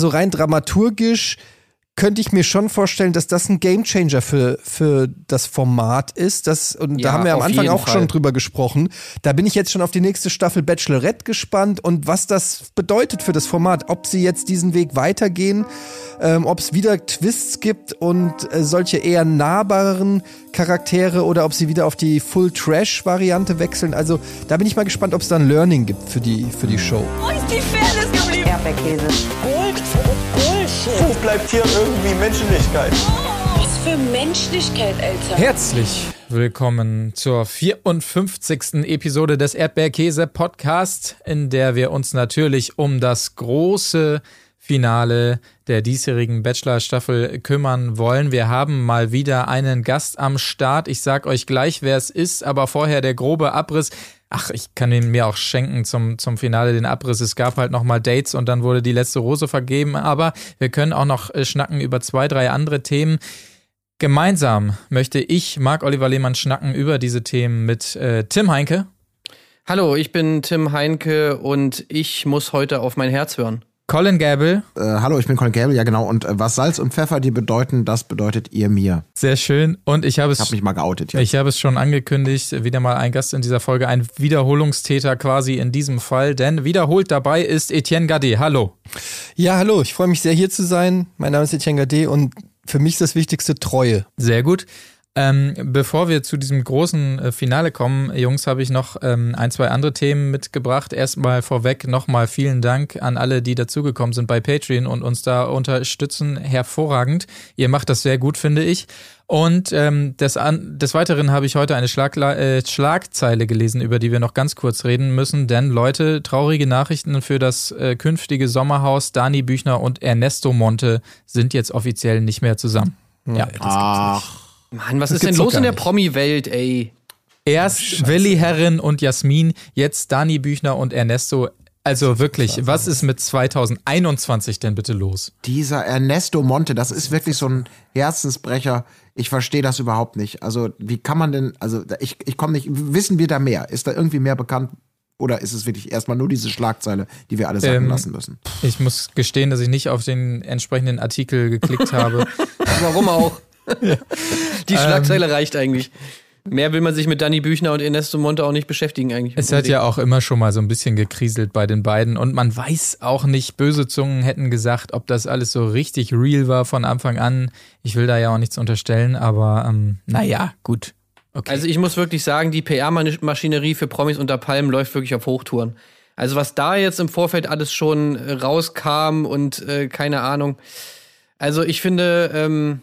so rein dramaturgisch könnte ich mir schon vorstellen, dass das ein Gamechanger für, für das Format ist. Das, und ja, da haben wir am Anfang auch Fall. schon drüber gesprochen. Da bin ich jetzt schon auf die nächste Staffel Bachelorette gespannt und was das bedeutet für das Format. Ob sie jetzt diesen Weg weitergehen, ähm, ob es wieder Twists gibt und äh, solche eher nahbaren Charaktere oder ob sie wieder auf die Full-Trash-Variante wechseln. Also da bin ich mal gespannt, ob es da ein Learning gibt für die, für die Show. Wo ist die Fairness? Erdbeerkäse. Gold, Bullshit. Wo bleibt hier irgendwie Menschlichkeit? Was für Menschlichkeit, Alter. Herzlich willkommen zur 54. Episode des Erdbeerkäse Podcast, in der wir uns natürlich um das große Finale der diesjährigen Bachelor-Staffel kümmern wollen. Wir haben mal wieder einen Gast am Start. Ich sag euch gleich, wer es ist, aber vorher der grobe Abriss. Ach, ich kann ihn mir auch schenken zum, zum Finale, den Abriss. Es gab halt nochmal Dates und dann wurde die letzte Rose vergeben. Aber wir können auch noch äh, schnacken über zwei, drei andere Themen. Gemeinsam möchte ich, Marc Oliver Lehmann, schnacken über diese Themen mit äh, Tim Heinke. Hallo, ich bin Tim Heinke und ich muss heute auf mein Herz hören. Colin Gable. Äh, hallo, ich bin Colin Gable, ja genau. Und äh, was Salz und Pfeffer die bedeuten, das bedeutet ihr mir. Sehr schön. Und ich habe es. Ich habe mich mal geoutet jetzt. Ich habe es schon angekündigt. Wieder mal ein Gast in dieser Folge, ein Wiederholungstäter quasi in diesem Fall. Denn wiederholt dabei ist Etienne Gade. Hallo. Ja, hallo. Ich freue mich sehr hier zu sein. Mein Name ist Etienne Gade und für mich ist das Wichtigste Treue. Sehr gut. Ähm, bevor wir zu diesem großen äh, Finale kommen, Jungs, habe ich noch ähm, ein, zwei andere Themen mitgebracht. Erstmal vorweg nochmal vielen Dank an alle, die dazugekommen sind bei Patreon und uns da unterstützen. Hervorragend. Ihr macht das sehr gut, finde ich. Und ähm, des, an, des Weiteren habe ich heute eine Schlagla äh, Schlagzeile gelesen, über die wir noch ganz kurz reden müssen. Denn Leute, traurige Nachrichten für das äh, künftige Sommerhaus. Dani Büchner und Ernesto Monte sind jetzt offiziell nicht mehr zusammen. Ja, das Ach. Mann, was das ist denn los in der Promi-Welt, ey? Erst Scheiße. Willi Herren und Jasmin, jetzt Dani Büchner und Ernesto. Also wirklich, was ist mit 2021 denn bitte los? Dieser Ernesto Monte, das ist wirklich so ein Herzensbrecher. Ich verstehe das überhaupt nicht. Also, wie kann man denn, also ich, ich komme nicht, wissen wir da mehr? Ist da irgendwie mehr bekannt? Oder ist es wirklich erstmal nur diese Schlagzeile, die wir alle sagen ähm, lassen müssen? Ich muss gestehen, dass ich nicht auf den entsprechenden Artikel geklickt habe. Warum auch? Die Schlagzeile ähm, reicht eigentlich. Mehr will man sich mit Danny Büchner und Ernesto Monte auch nicht beschäftigen eigentlich. Es hat ja auch immer schon mal so ein bisschen gekriselt bei den beiden und man weiß auch nicht, böse Zungen hätten gesagt, ob das alles so richtig real war von Anfang an. Ich will da ja auch nichts unterstellen, aber ähm, naja, gut. Okay. Also ich muss wirklich sagen, die PR-Maschinerie für Promis unter Palmen läuft wirklich auf Hochtouren. Also was da jetzt im Vorfeld alles schon rauskam und äh, keine Ahnung. Also ich finde, ähm,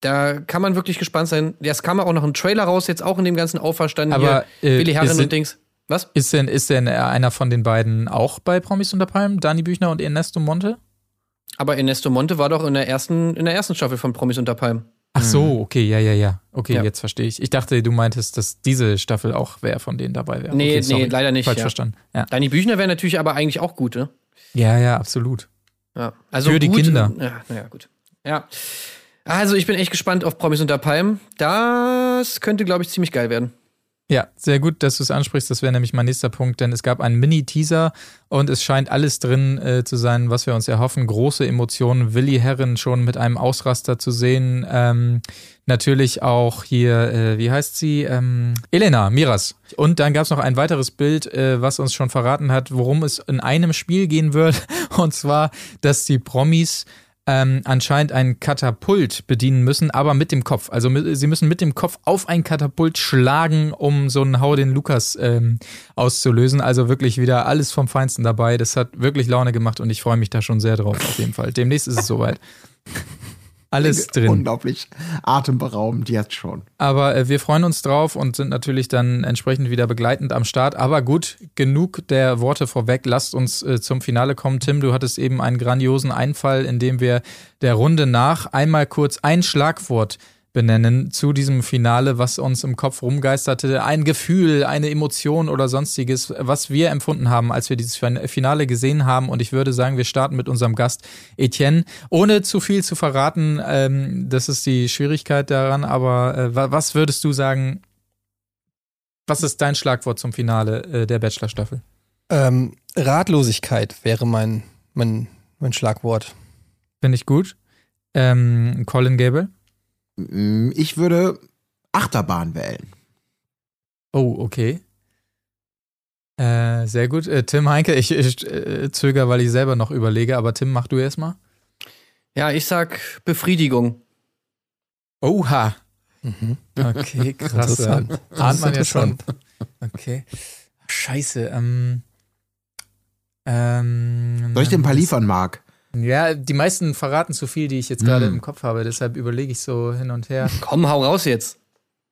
da kann man wirklich gespannt sein. Es kam auch noch ein Trailer raus, jetzt auch in dem ganzen Auferstand Aber, hier. Äh, Willi Herren und Dings. Was? Ist denn, ist denn einer von den beiden auch bei Promis unter Palmen? Dani Büchner und Ernesto Monte? Aber Ernesto Monte war doch in der ersten, in der ersten Staffel von Promis unter Palmen. Ach so, mhm. okay, ja, ja, ja. Okay, ja. jetzt verstehe ich. Ich dachte, du meintest, dass diese Staffel auch wer von denen dabei wäre. Nee, okay, nee, leider nicht. Falsch ja. verstanden. Ja. Dani Büchner wäre natürlich aber eigentlich auch gut, ne? Ja, ja, absolut. Ja. Also Für gut, die Kinder. Ja, naja, gut. Ja. Also, ich bin echt gespannt auf Promis unter Palmen. Das könnte, glaube ich, ziemlich geil werden. Ja, sehr gut, dass du es ansprichst. Das wäre nämlich mein nächster Punkt, denn es gab einen Mini-Teaser und es scheint alles drin äh, zu sein, was wir uns erhoffen. Große Emotionen. Willi Herren schon mit einem Ausraster zu sehen. Ähm, natürlich auch hier, äh, wie heißt sie? Ähm, Elena Miras. Und dann gab es noch ein weiteres Bild, äh, was uns schon verraten hat, worum es in einem Spiel gehen wird. Und zwar, dass die Promis ähm, anscheinend ein Katapult bedienen müssen, aber mit dem Kopf. Also sie müssen mit dem Kopf auf ein Katapult schlagen, um so einen Hau den Lukas ähm, auszulösen. Also wirklich wieder alles vom Feinsten dabei. Das hat wirklich Laune gemacht und ich freue mich da schon sehr drauf, auf jeden Fall. Demnächst ist es soweit. Alles drin. Unglaublich atemberaubend jetzt schon. Aber äh, wir freuen uns drauf und sind natürlich dann entsprechend wieder begleitend am Start. Aber gut, genug der Worte vorweg. Lasst uns äh, zum Finale kommen. Tim, du hattest eben einen grandiosen Einfall, in dem wir der Runde nach einmal kurz ein Schlagwort benennen zu diesem Finale, was uns im Kopf rumgeisterte. Ein Gefühl, eine Emotion oder sonstiges, was wir empfunden haben, als wir dieses Finale gesehen haben. Und ich würde sagen, wir starten mit unserem Gast Etienne. Ohne zu viel zu verraten, ähm, das ist die Schwierigkeit daran. Aber äh, was würdest du sagen, was ist dein Schlagwort zum Finale äh, der Bachelor-Staffel? Ähm, Ratlosigkeit wäre mein, mein mein Schlagwort. Finde ich gut. Ähm, Colin Gable? Ich würde Achterbahn wählen. Oh, okay. Äh, sehr gut. Äh, Tim Heinke, ich, ich äh, zögere, weil ich selber noch überlege, aber Tim, mach du erstmal. Ja, ich sag Befriedigung. Oha. Mhm. Okay, krass. Ahnt man ja schon. Okay. Scheiße. Ähm, ähm, Soll ich dir ein paar liefern, Marc? Ja, die meisten verraten zu viel, die ich jetzt gerade mm. im Kopf habe. Deshalb überlege ich so hin und her. Komm, hau raus jetzt.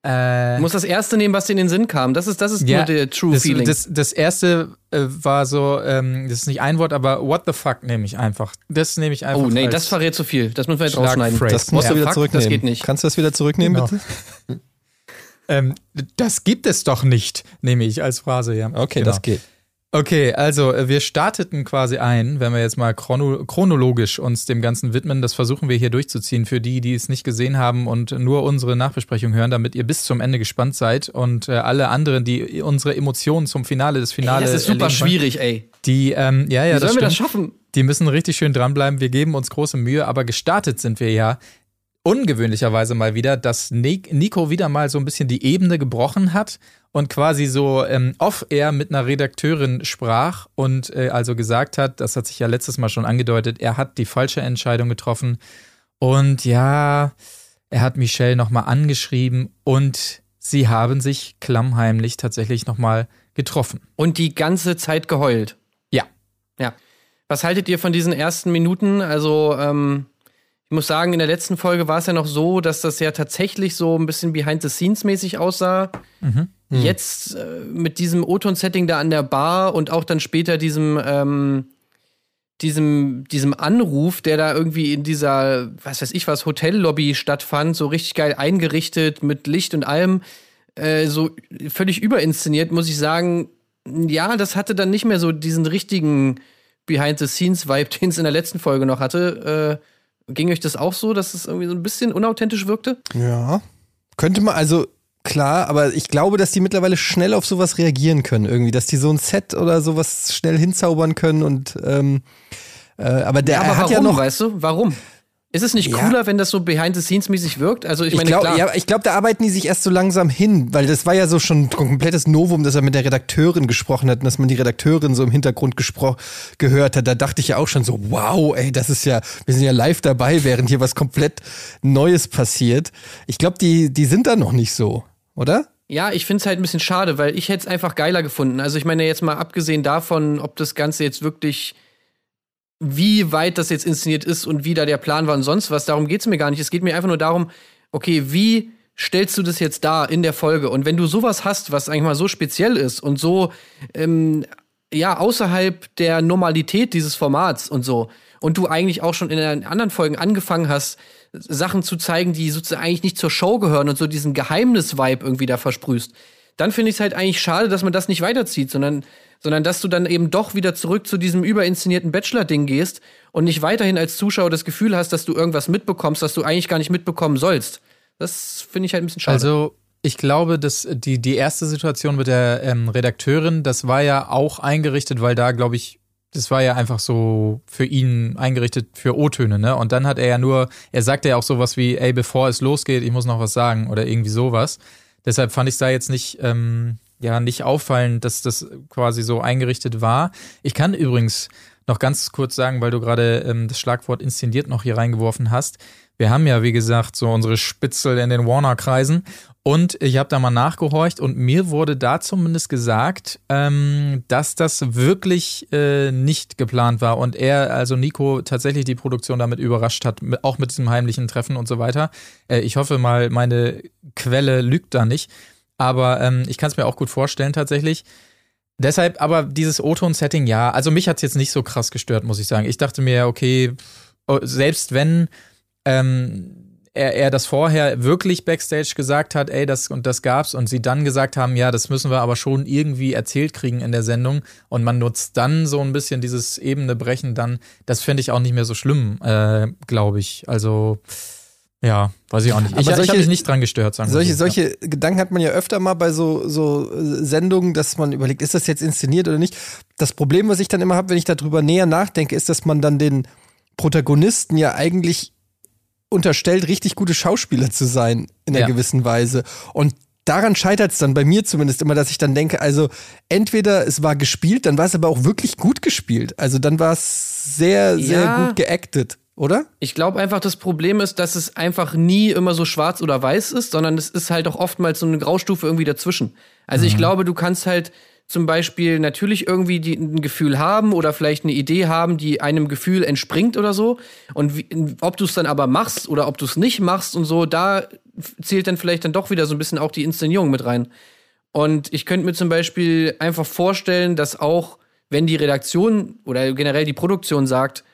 Äh, du musst das erste nehmen, was dir in den Sinn kam. Das ist, das ist ja, nur der True das, Feeling. Das, das erste äh, war so, ähm, das ist nicht ein Wort, aber what the fuck nehme ich einfach. Das nehme ich einfach. Oh, nee, das verrät zu viel. Das müssen wir jetzt rausschneiden. Das musst ja, du wieder fuck, zurücknehmen. Das geht nicht. Kannst du das wieder zurücknehmen, genau. bitte? ähm, das gibt es doch nicht, nehme ich als Phrase, ja. Okay, genau. das geht. Okay, also äh, wir starteten quasi ein, wenn wir jetzt mal chrono chronologisch uns dem Ganzen widmen. Das versuchen wir hier durchzuziehen für die, die es nicht gesehen haben und nur unsere Nachbesprechung hören, damit ihr bis zum Ende gespannt seid und äh, alle anderen, die unsere Emotionen zum Finale des Finale. Ey, das ist super schwierig, ey. Die, ähm, ja, ja, Wie das sollen wir das schaffen? Die müssen richtig schön dranbleiben. Wir geben uns große Mühe, aber gestartet sind wir ja ungewöhnlicherweise mal wieder, dass Nico wieder mal so ein bisschen die Ebene gebrochen hat und quasi so ähm, off-air mit einer Redakteurin sprach und äh, also gesagt hat, das hat sich ja letztes Mal schon angedeutet, er hat die falsche Entscheidung getroffen und ja, er hat Michelle nochmal angeschrieben und sie haben sich klammheimlich tatsächlich nochmal getroffen. Und die ganze Zeit geheult. Ja. Ja. Was haltet ihr von diesen ersten Minuten? Also, ähm, ich muss sagen, in der letzten Folge war es ja noch so, dass das ja tatsächlich so ein bisschen behind-the-scenes-mäßig aussah. Mhm. Mhm. Jetzt äh, mit diesem O-Ton-Setting da an der Bar und auch dann später diesem, ähm, diesem, diesem Anruf, der da irgendwie in dieser, was weiß ich was, Hotellobby stattfand, so richtig geil eingerichtet mit Licht und allem, äh, so völlig überinszeniert, muss ich sagen, ja, das hatte dann nicht mehr so diesen richtigen Behind-the-Scenes-Vibe, den es in der letzten Folge noch hatte. Äh, Ging euch das auch so, dass es irgendwie so ein bisschen unauthentisch wirkte? Ja. Könnte man, also klar, aber ich glaube, dass die mittlerweile schnell auf sowas reagieren können, irgendwie, dass die so ein Set oder sowas schnell hinzaubern können und ähm, äh, aber der ja, aber hat warum, ja noch. Weißt du, warum? Ist es nicht cooler, ja. wenn das so behind-the-scenes-mäßig wirkt? Also ich, ich meine, glaub, klar. Ja, ich glaube, da arbeiten die sich erst so langsam hin, weil das war ja so schon ein komplettes Novum, dass er mit der Redakteurin gesprochen hat und dass man die Redakteurin so im Hintergrund gehört hat. Da dachte ich ja auch schon so, wow, ey, das ist ja, wir sind ja live dabei, während hier was komplett Neues passiert. Ich glaube, die, die sind da noch nicht so, oder? Ja, ich finde es halt ein bisschen schade, weil ich hätte es einfach geiler gefunden. Also ich meine jetzt mal abgesehen davon, ob das Ganze jetzt wirklich wie weit das jetzt inszeniert ist und wie da der Plan war und sonst was. Darum geht es mir gar nicht. Es geht mir einfach nur darum, okay, wie stellst du das jetzt dar in der Folge? Und wenn du sowas hast, was eigentlich mal so speziell ist und so, ähm, ja, außerhalb der Normalität dieses Formats und so, und du eigentlich auch schon in den anderen Folgen angefangen hast, Sachen zu zeigen, die sozusagen eigentlich nicht zur Show gehören und so diesen Geheimnis-Vibe irgendwie da versprühst, dann finde ich es halt eigentlich schade, dass man das nicht weiterzieht, sondern sondern dass du dann eben doch wieder zurück zu diesem überinszenierten Bachelor-Ding gehst und nicht weiterhin als Zuschauer das Gefühl hast, dass du irgendwas mitbekommst, was du eigentlich gar nicht mitbekommen sollst. Das finde ich halt ein bisschen schade. Also, ich glaube, dass die, die erste Situation mit der ähm, Redakteurin, das war ja auch eingerichtet, weil da, glaube ich, das war ja einfach so für ihn eingerichtet für O-Töne, ne? Und dann hat er ja nur, er sagte ja auch sowas wie, ey, bevor es losgeht, ich muss noch was sagen oder irgendwie sowas. Deshalb fand ich es da jetzt nicht, ähm, ja nicht auffallen, dass das quasi so eingerichtet war. Ich kann übrigens noch ganz kurz sagen, weil du gerade ähm, das Schlagwort inszeniert noch hier reingeworfen hast. Wir haben ja, wie gesagt, so unsere Spitzel in den Warner-Kreisen. Und ich habe da mal nachgehorcht und mir wurde da zumindest gesagt, ähm, dass das wirklich äh, nicht geplant war und er, also Nico, tatsächlich die Produktion damit überrascht hat, auch mit diesem heimlichen Treffen und so weiter. Äh, ich hoffe mal, meine Quelle lügt da nicht. Aber ähm, ich kann es mir auch gut vorstellen tatsächlich. Deshalb, aber dieses O-Ton-Setting, ja, also mich hat es jetzt nicht so krass gestört, muss ich sagen. Ich dachte mir, okay, oh, selbst wenn ähm, er, er das vorher wirklich backstage gesagt hat, ey, das und das gab's, und sie dann gesagt haben, ja, das müssen wir aber schon irgendwie erzählt kriegen in der Sendung, und man nutzt dann so ein bisschen dieses Ebene brechen, dann, das finde ich auch nicht mehr so schlimm, äh, glaube ich. Also Ja, weiß ich auch nicht. Ich, Aber solche- ich habe mich nicht dran gestört, sagen wir Solche, so. solche Gedanken hat man ja öfter mal bei so, so äh, Sendungen, dass man überlegt, ist das jetzt inszeniert oder nicht. Das Problem, was ich dann immer habe, wenn ich darüber näher nachdenke, ist, dass man dann den Protagonisten ja eigentlich unterstellt, richtig gute Schauspieler zu sein in einer Ja. gewissen Weise. Und daran scheitert es dann bei mir zumindest immer, dass ich dann denke, also entweder es war gespielt, dann war es aber auch wirklich gut gespielt. Also dann war es sehr, sehr Ja. gut geactet, oder? Ich glaube einfach, das Problem ist, dass es einfach nie immer so schwarz oder weiß ist, sondern es ist halt auch oftmals so eine Graustufe irgendwie dazwischen. Also ich glaube, du kannst halt zum Beispiel natürlich irgendwie die, ein Gefühl haben oder vielleicht eine Idee haben, die einem Gefühl entspringt oder so. Und wie, ob du es dann aber machst oder ob du es nicht machst und so, da zählt dann vielleicht dann doch wieder so ein bisschen auch die Inszenierung mit rein. Und ich könnte mir zum Beispiel einfach vorstellen, dass auch, wenn die Redaktion oder generell die Produktion sagt,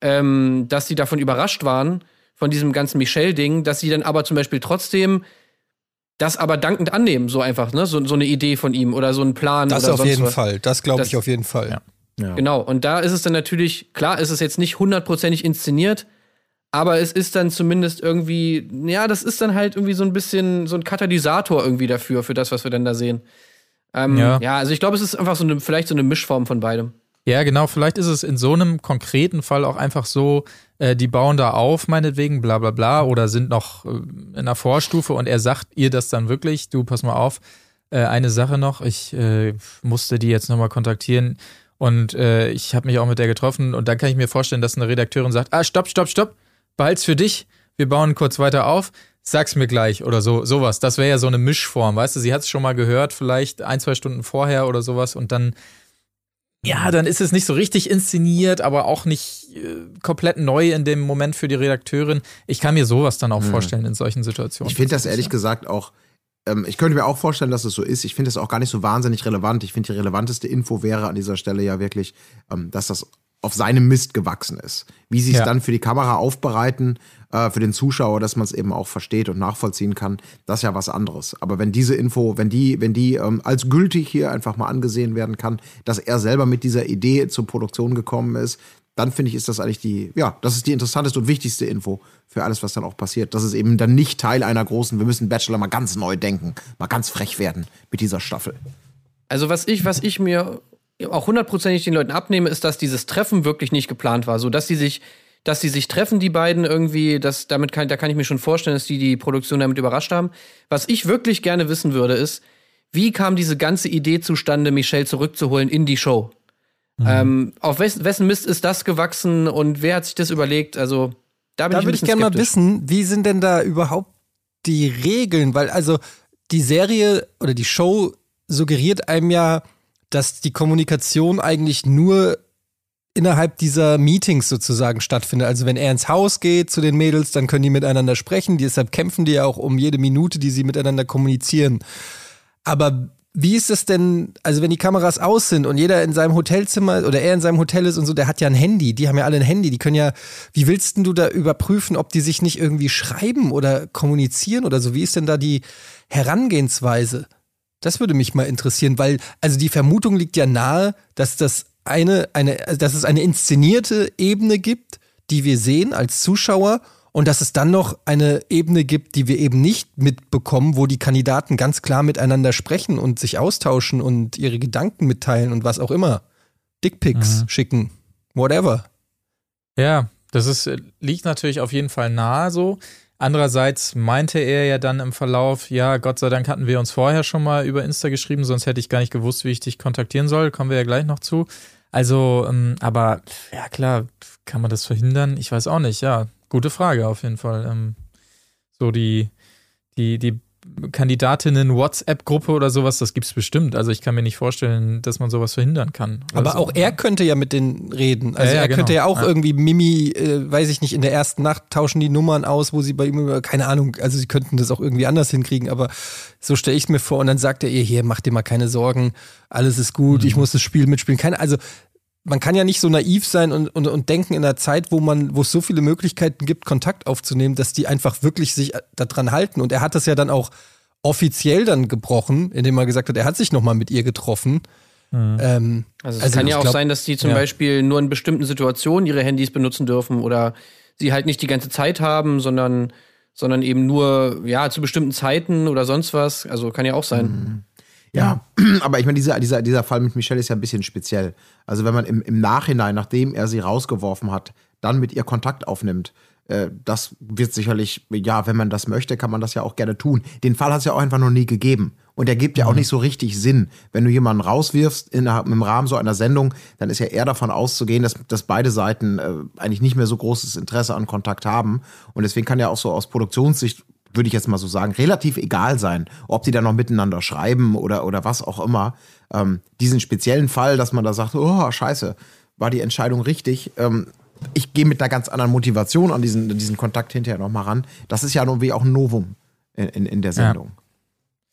ähm, dass sie davon überrascht waren, von diesem ganzen Michelle-Ding, dass sie dann aber zum Beispiel trotzdem das aber dankend annehmen, so einfach, ne? So, so eine Idee von ihm oder so ein Plan Das oder auf sonst jeden was. Fall. Das glaube ich auf jeden Fall. Ja. Genau, und da ist es dann natürlich, klar, ist es jetzt nicht hundertprozentig inszeniert, aber es ist dann zumindest irgendwie, ja, das ist dann halt irgendwie so ein bisschen so ein Katalysator irgendwie dafür, für das, was wir dann da sehen. Ähm, Ja. ja. also ich glaube, es ist einfach so eine, vielleicht so eine Mischform von beidem. Ja, genau. Vielleicht ist es in so einem konkreten Fall auch einfach so, äh, die bauen da auf, meinetwegen, bla bla bla, oder sind noch äh, in einer Vorstufe und er sagt ihr das dann wirklich, du, pass mal auf, äh, eine Sache noch, ich äh, musste die jetzt nochmal kontaktieren und äh, ich habe mich auch mit der getroffen und dann kann ich mir vorstellen, dass eine Redakteurin sagt, ah, stopp, stopp, stopp, behalt's für dich, wir bauen kurz weiter auf, sag's mir gleich oder so, sowas. Das wäre ja so eine Mischform, weißt du, sie hat es schon mal gehört, vielleicht ein, zwei Stunden vorher oder sowas und dann ja, dann ist es nicht so richtig inszeniert, aber auch nicht äh, komplett neu in dem Moment für die Redakteurin. Ich kann mir sowas dann auch vorstellen in solchen Situationen. Ich finde das ehrlich gesagt auch, ähm, ich könnte mir auch vorstellen, dass es so ist. Ich finde es auch gar nicht so wahnsinnig relevant. Ich finde, die relevanteste Info wäre an dieser Stelle ja wirklich, ähm, dass das auf seinem Mist gewachsen ist. Wie sie es Ja. dann für die Kamera aufbereiten, äh, für den Zuschauer, dass man es eben auch versteht und nachvollziehen kann, das ist ja was anderes. Aber wenn diese Info, wenn die, wenn die ähm, als gültig hier einfach mal angesehen werden kann, dass er selber mit dieser Idee zur Produktion gekommen ist, dann finde ich, ist das eigentlich die, ja, das ist die interessanteste und wichtigste Info für alles, was dann auch passiert. Das ist eben dann nicht Teil einer großen, wir müssen Bachelor mal ganz neu denken, mal ganz frech werden mit dieser Staffel. Also was ich, was ich mir auch hundertprozentig den Leuten abnehme, ist, dass dieses Treffen wirklich nicht geplant war, so dass die sich, dass die sich treffen, die beiden irgendwie, das, damit kann, da kann ich mir schon vorstellen, dass die die Produktion damit überrascht haben. Was ich wirklich gerne wissen würde, ist, wie kam diese ganze Idee zustande, Michelle zurückzuholen in die Show? Ähm, auf wessen, wessen Mist ist das gewachsen und wer hat sich das überlegt? Also da bin Da ich würde ich gerne mal wissen, wie sind denn da überhaupt die Regeln? Weil also die Serie oder die Show suggeriert einem ja, dass die Kommunikation eigentlich nur innerhalb dieser Meetings sozusagen stattfindet. Also wenn er ins Haus geht zu den Mädels, dann können die miteinander sprechen. Deshalb kämpfen die ja auch um jede Minute, die sie miteinander kommunizieren. Aber wie ist es denn, also wenn die Kameras aus sind und jeder in seinem Hotelzimmer oder er in seinem Hotel ist und so, der hat ja ein Handy, die haben ja alle ein Handy, die können ja, wie willst denn du da überprüfen, ob die sich nicht irgendwie schreiben oder kommunizieren oder so? Wie ist denn da die Herangehensweise? Das würde mich mal interessieren, weil, also die Vermutung liegt ja nahe, dass das eine, eine, also dass es eine inszenierte Ebene gibt, die wir sehen als Zuschauer und dass es dann noch eine Ebene gibt, die wir eben nicht mitbekommen, wo die Kandidaten ganz klar miteinander sprechen und sich austauschen und ihre Gedanken mitteilen und was auch immer. Dickpics schicken, whatever. Ja, das ist, äh, liegt natürlich auf jeden Fall nahe so. Andererseits meinte er ja dann im Verlauf, ja, Gott sei Dank hatten wir uns vorher schon mal über Insta geschrieben, sonst hätte ich gar nicht gewusst, wie ich dich kontaktieren soll. Kommen wir ja gleich noch zu. Also, ähm, aber ja klar, kann man das verhindern? Ich weiß auch nicht, ja. Gute Frage auf jeden Fall. Ähm, so die, die, die Kandidatinnen-WhatsApp-Gruppe oder sowas, das gibt's bestimmt. Also ich kann mir nicht vorstellen, dass man sowas verhindern kann. Aber also, auch er könnte ja mit denen reden. Also Ja, ja, er könnte genau. ja auch Ja. irgendwie Mimi, äh, weiß ich nicht, in der ersten Nacht tauschen die Nummern aus, wo sie bei ihm, keine Ahnung, also sie könnten das auch irgendwie anders hinkriegen, aber so stelle ich mir vor und dann sagt er ihr, hier, mach dir mal keine Sorgen, alles ist gut, Mhm. ich muss das Spiel mitspielen. Keine, also man kann ja nicht so naiv sein und, und, und denken in einer Zeit, wo man, wo es so viele Möglichkeiten gibt, Kontakt aufzunehmen, dass die einfach wirklich sich daran halten. Und er hat das ja dann auch offiziell dann gebrochen, indem er gesagt hat, er hat sich nochmal mit ihr getroffen. Ähm, Also es Also kann ja auch glaub- sein, dass die zum ja. Beispiel nur in bestimmten Situationen ihre Handys benutzen dürfen oder sie halt nicht die ganze Zeit haben, sondern sondern eben nur, ja, zu bestimmten Zeiten oder sonst was. Also kann ja auch sein. Mhm. Ja, aber ich meine, dieser, dieser, dieser Fall mit Michelle ist ja ein bisschen speziell. Also wenn man im, im Nachhinein, nachdem er sie rausgeworfen hat, dann mit ihr Kontakt aufnimmt, äh, das wird sicherlich, ja, wenn man das möchte, kann man das ja auch gerne tun. Den Fall hat es ja auch einfach noch nie gegeben. Und der gibt ja auch mhm. nicht so richtig Sinn. Wenn du jemanden rauswirfst in, im Rahmen so einer Sendung, dann ist ja eher davon auszugehen, dass, dass beide Seiten äh, eigentlich nicht mehr so großes Interesse an Kontakt haben. Und deswegen kann ja auch so aus Produktionssicht würde ich jetzt mal so sagen, relativ egal sein, ob die da noch miteinander schreiben oder, oder was auch immer. Ähm, diesen speziellen Fall, dass man da sagt, oh, scheiße, war die Entscheidung richtig. Ähm, ich gehe mit einer ganz anderen Motivation an diesen, diesen Kontakt hinterher nochmal ran. Das ist ja irgendwie auch ein Novum in, in, in der Sendung, ja.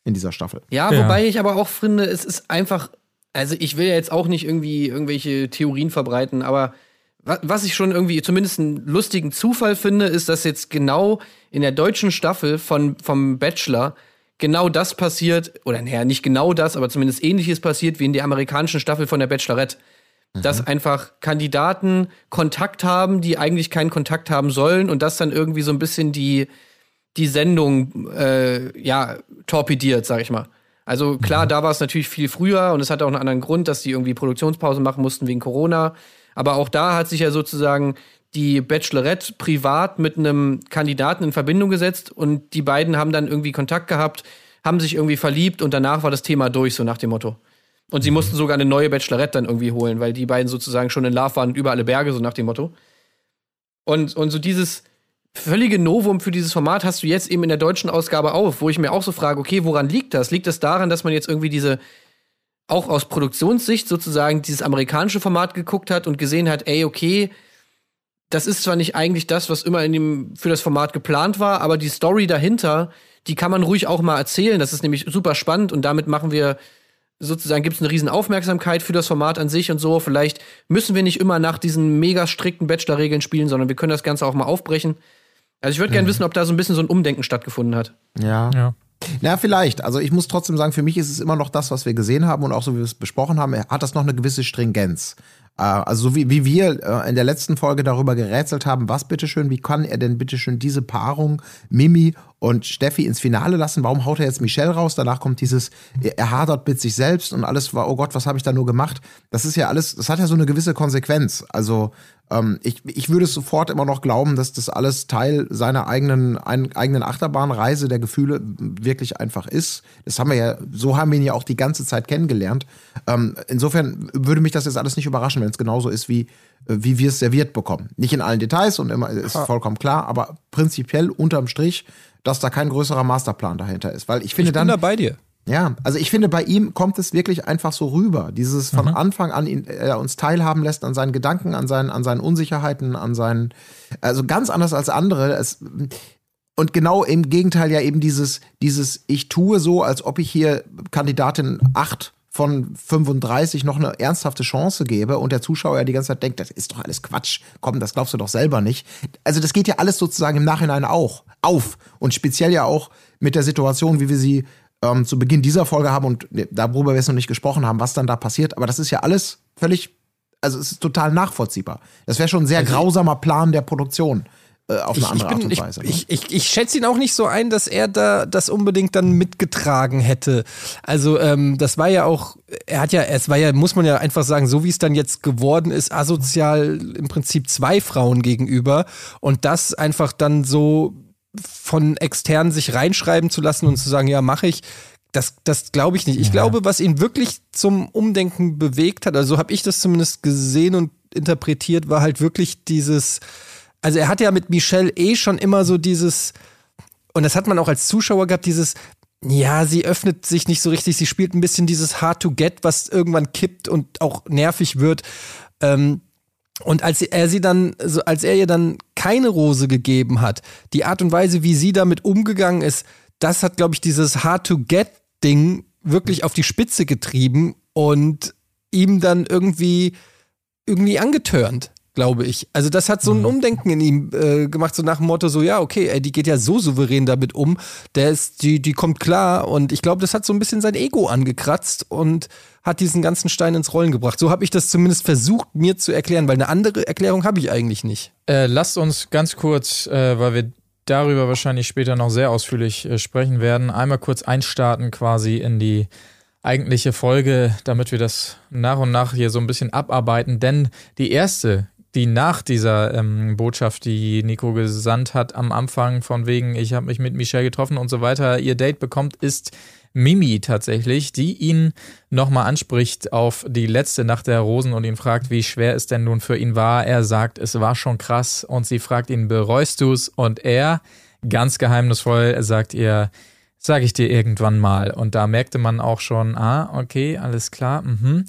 in dieser Staffel. Ja, ja, wobei ich aber auch finde, es ist einfach, also ich will ja jetzt auch nicht irgendwie irgendwelche Theorien verbreiten, aber was ich schon irgendwie zumindest einen lustigen Zufall finde, ist, dass jetzt genau in der deutschen Staffel von, vom Bachelor genau das passiert, oder naja, nicht genau das, aber zumindest ähnliches passiert wie in der amerikanischen Staffel von der Bachelorette. Mhm. Dass einfach Kandidaten Kontakt haben, die eigentlich keinen Kontakt haben sollen und das dann irgendwie so ein bisschen die, die Sendung äh, ja, torpediert, sag ich mal. Also klar, mhm. da war es natürlich viel früher und es hat auch einen anderen Grund, dass die irgendwie Produktionspause machen mussten wegen Corona. Aber auch da hat sich ja sozusagen die Bachelorette privat mit einem Kandidaten in Verbindung gesetzt und die beiden haben dann irgendwie Kontakt gehabt, haben sich irgendwie verliebt und danach war das Thema durch, so nach dem Motto. Und sie mhm. mussten sogar eine neue Bachelorette dann irgendwie holen, weil die beiden sozusagen schon in Love waren über alle Berge, so nach dem Motto. Und, und so dieses völlige Novum für dieses Format hast du jetzt eben in der deutschen Ausgabe auf, wo ich mir auch so frage, okay, woran liegt das? Liegt das daran, dass man jetzt irgendwie diese auch aus Produktionssicht sozusagen dieses amerikanische Format geguckt hat und gesehen hat, ey, okay, das ist zwar nicht eigentlich das, was immer in dem, für das Format geplant war, aber die Story dahinter, die kann man ruhig auch mal erzählen. Das ist nämlich super spannend und damit machen wir sozusagen gibt es eine riesen Aufmerksamkeit für das Format an sich und so. Vielleicht müssen wir nicht immer nach diesen mega strikten Bachelor-Regeln spielen, sondern wir können das Ganze auch mal aufbrechen. Also ich würde gerne mhm. wissen, ob da so ein bisschen so ein Umdenken stattgefunden hat. Ja. ja. Na, vielleicht. Also ich muss trotzdem sagen, für mich ist es immer noch das, was wir gesehen haben und auch so wie wir es besprochen haben, hat das noch eine gewisse Stringenz. Äh, also so wie, wie wir äh, in der letzten Folge darüber gerätselt haben, was bitteschön, wie kann er denn bitteschön diese Paarung Mimi und Steffi ins Finale lassen? Warum haut er jetzt Michelle raus? Danach kommt dieses, er hadert mit sich selbst und alles war, oh Gott, was habe ich da nur gemacht? Das ist ja alles, das hat ja so eine gewisse Konsequenz. Also ähm, ich, ich würde es sofort immer noch glauben, dass das alles Teil seiner eigenen, ein, eigenen Achterbahnreise der Gefühle wirklich einfach ist. Das haben wir ja, so haben wir ihn ja auch die ganze Zeit kennengelernt. Ähm, insofern würde mich das jetzt alles nicht überraschen, wenn es genauso ist, wie, wie wir es serviert bekommen. Nicht in allen Details und immer ist vollkommen klar, aber prinzipiell unterm Strich, dass da kein größerer Masterplan dahinter ist. Weil ich finde ich bin dann. da bei dir. Ja, also ich finde, bei ihm kommt es wirklich einfach so rüber. Dieses von mhm. Anfang an ihn, er uns teilhaben lässt an seinen Gedanken, an seinen, an seinen Unsicherheiten, an seinen, also ganz anders als andere. Es, und genau im Gegenteil ja eben dieses, dieses, ich tue so, als ob ich hier Kandidatin 8 von 35 noch eine ernsthafte Chance gebe und der Zuschauer ja die ganze Zeit denkt, das ist doch alles Quatsch, komm, das glaubst du doch selber nicht. Also das geht ja alles sozusagen im Nachhinein auch auf und speziell ja auch mit der Situation, wie wir sie ähm, zu Beginn dieser Folge haben und darüber wir jetzt noch nicht gesprochen haben, was dann da passiert. Aber das ist ja alles völlig, also es ist total nachvollziehbar. Das wäre schon ein sehr also grausamer Plan der Produktion. Äh, auf eine andere bin, Art und Weise. Ich, ne? ich, ich, ich, schätze ihn auch nicht so ein, dass er da das unbedingt dann mitgetragen hätte. Also ähm, das war ja auch, er hat ja, es war ja, muss man ja einfach sagen, so wie es dann jetzt geworden ist, asozial im Prinzip zwei Frauen gegenüber und das einfach dann so von externen sich reinschreiben zu lassen und zu sagen, ja, mache ich, das, das glaube ich nicht. Ich ja. glaube, was ihn wirklich zum Umdenken bewegt hat, also so habe ich das zumindest gesehen und interpretiert, war halt wirklich dieses, also er hatte ja mit Michelle eh schon immer so dieses, und das hat man auch als Zuschauer gehabt, dieses, ja, sie öffnet sich nicht so richtig, sie spielt ein bisschen dieses Hard to Get, was irgendwann kippt und auch nervig wird. Ähm, und als er sie dann, also als er ihr dann keine Rose gegeben hat, die Art und Weise, wie sie damit umgegangen ist, das hat, glaube ich, dieses Hard-to-Get-Ding wirklich auf die Spitze getrieben und ihm dann irgendwie, irgendwie angetörnt glaube ich. Also das hat so ein mhm. Umdenken in ihm äh, gemacht, so nach dem Motto, so ja, okay, ey, die geht ja so souverän damit um, der ist, die, die kommt klar und ich glaube, das hat so ein bisschen sein Ego angekratzt und hat diesen ganzen Stein ins Rollen gebracht. So habe ich das zumindest versucht, mir zu erklären, weil eine andere Erklärung habe ich eigentlich nicht. Äh, lasst uns ganz kurz, äh, weil wir darüber wahrscheinlich später noch sehr ausführlich äh, sprechen werden. Einmal kurz einstarten quasi in die eigentliche Folge, damit wir das nach und nach hier so ein bisschen abarbeiten. Denn die erste, die nach dieser ähm, Botschaft, die Nico gesandt hat, am Anfang von wegen, ich habe mich mit Michelle getroffen und so weiter, ihr Date bekommt, ist Mimi tatsächlich, die ihn nochmal anspricht auf die letzte Nacht der Rosen und ihn fragt, wie schwer es denn nun für ihn war. Er sagt, es war schon krass und sie fragt ihn, bereust du's? Und er, ganz geheimnisvoll, sagt ihr, sag ich dir irgendwann mal. Und da merkte man auch schon, ah, okay, alles klar, mhm.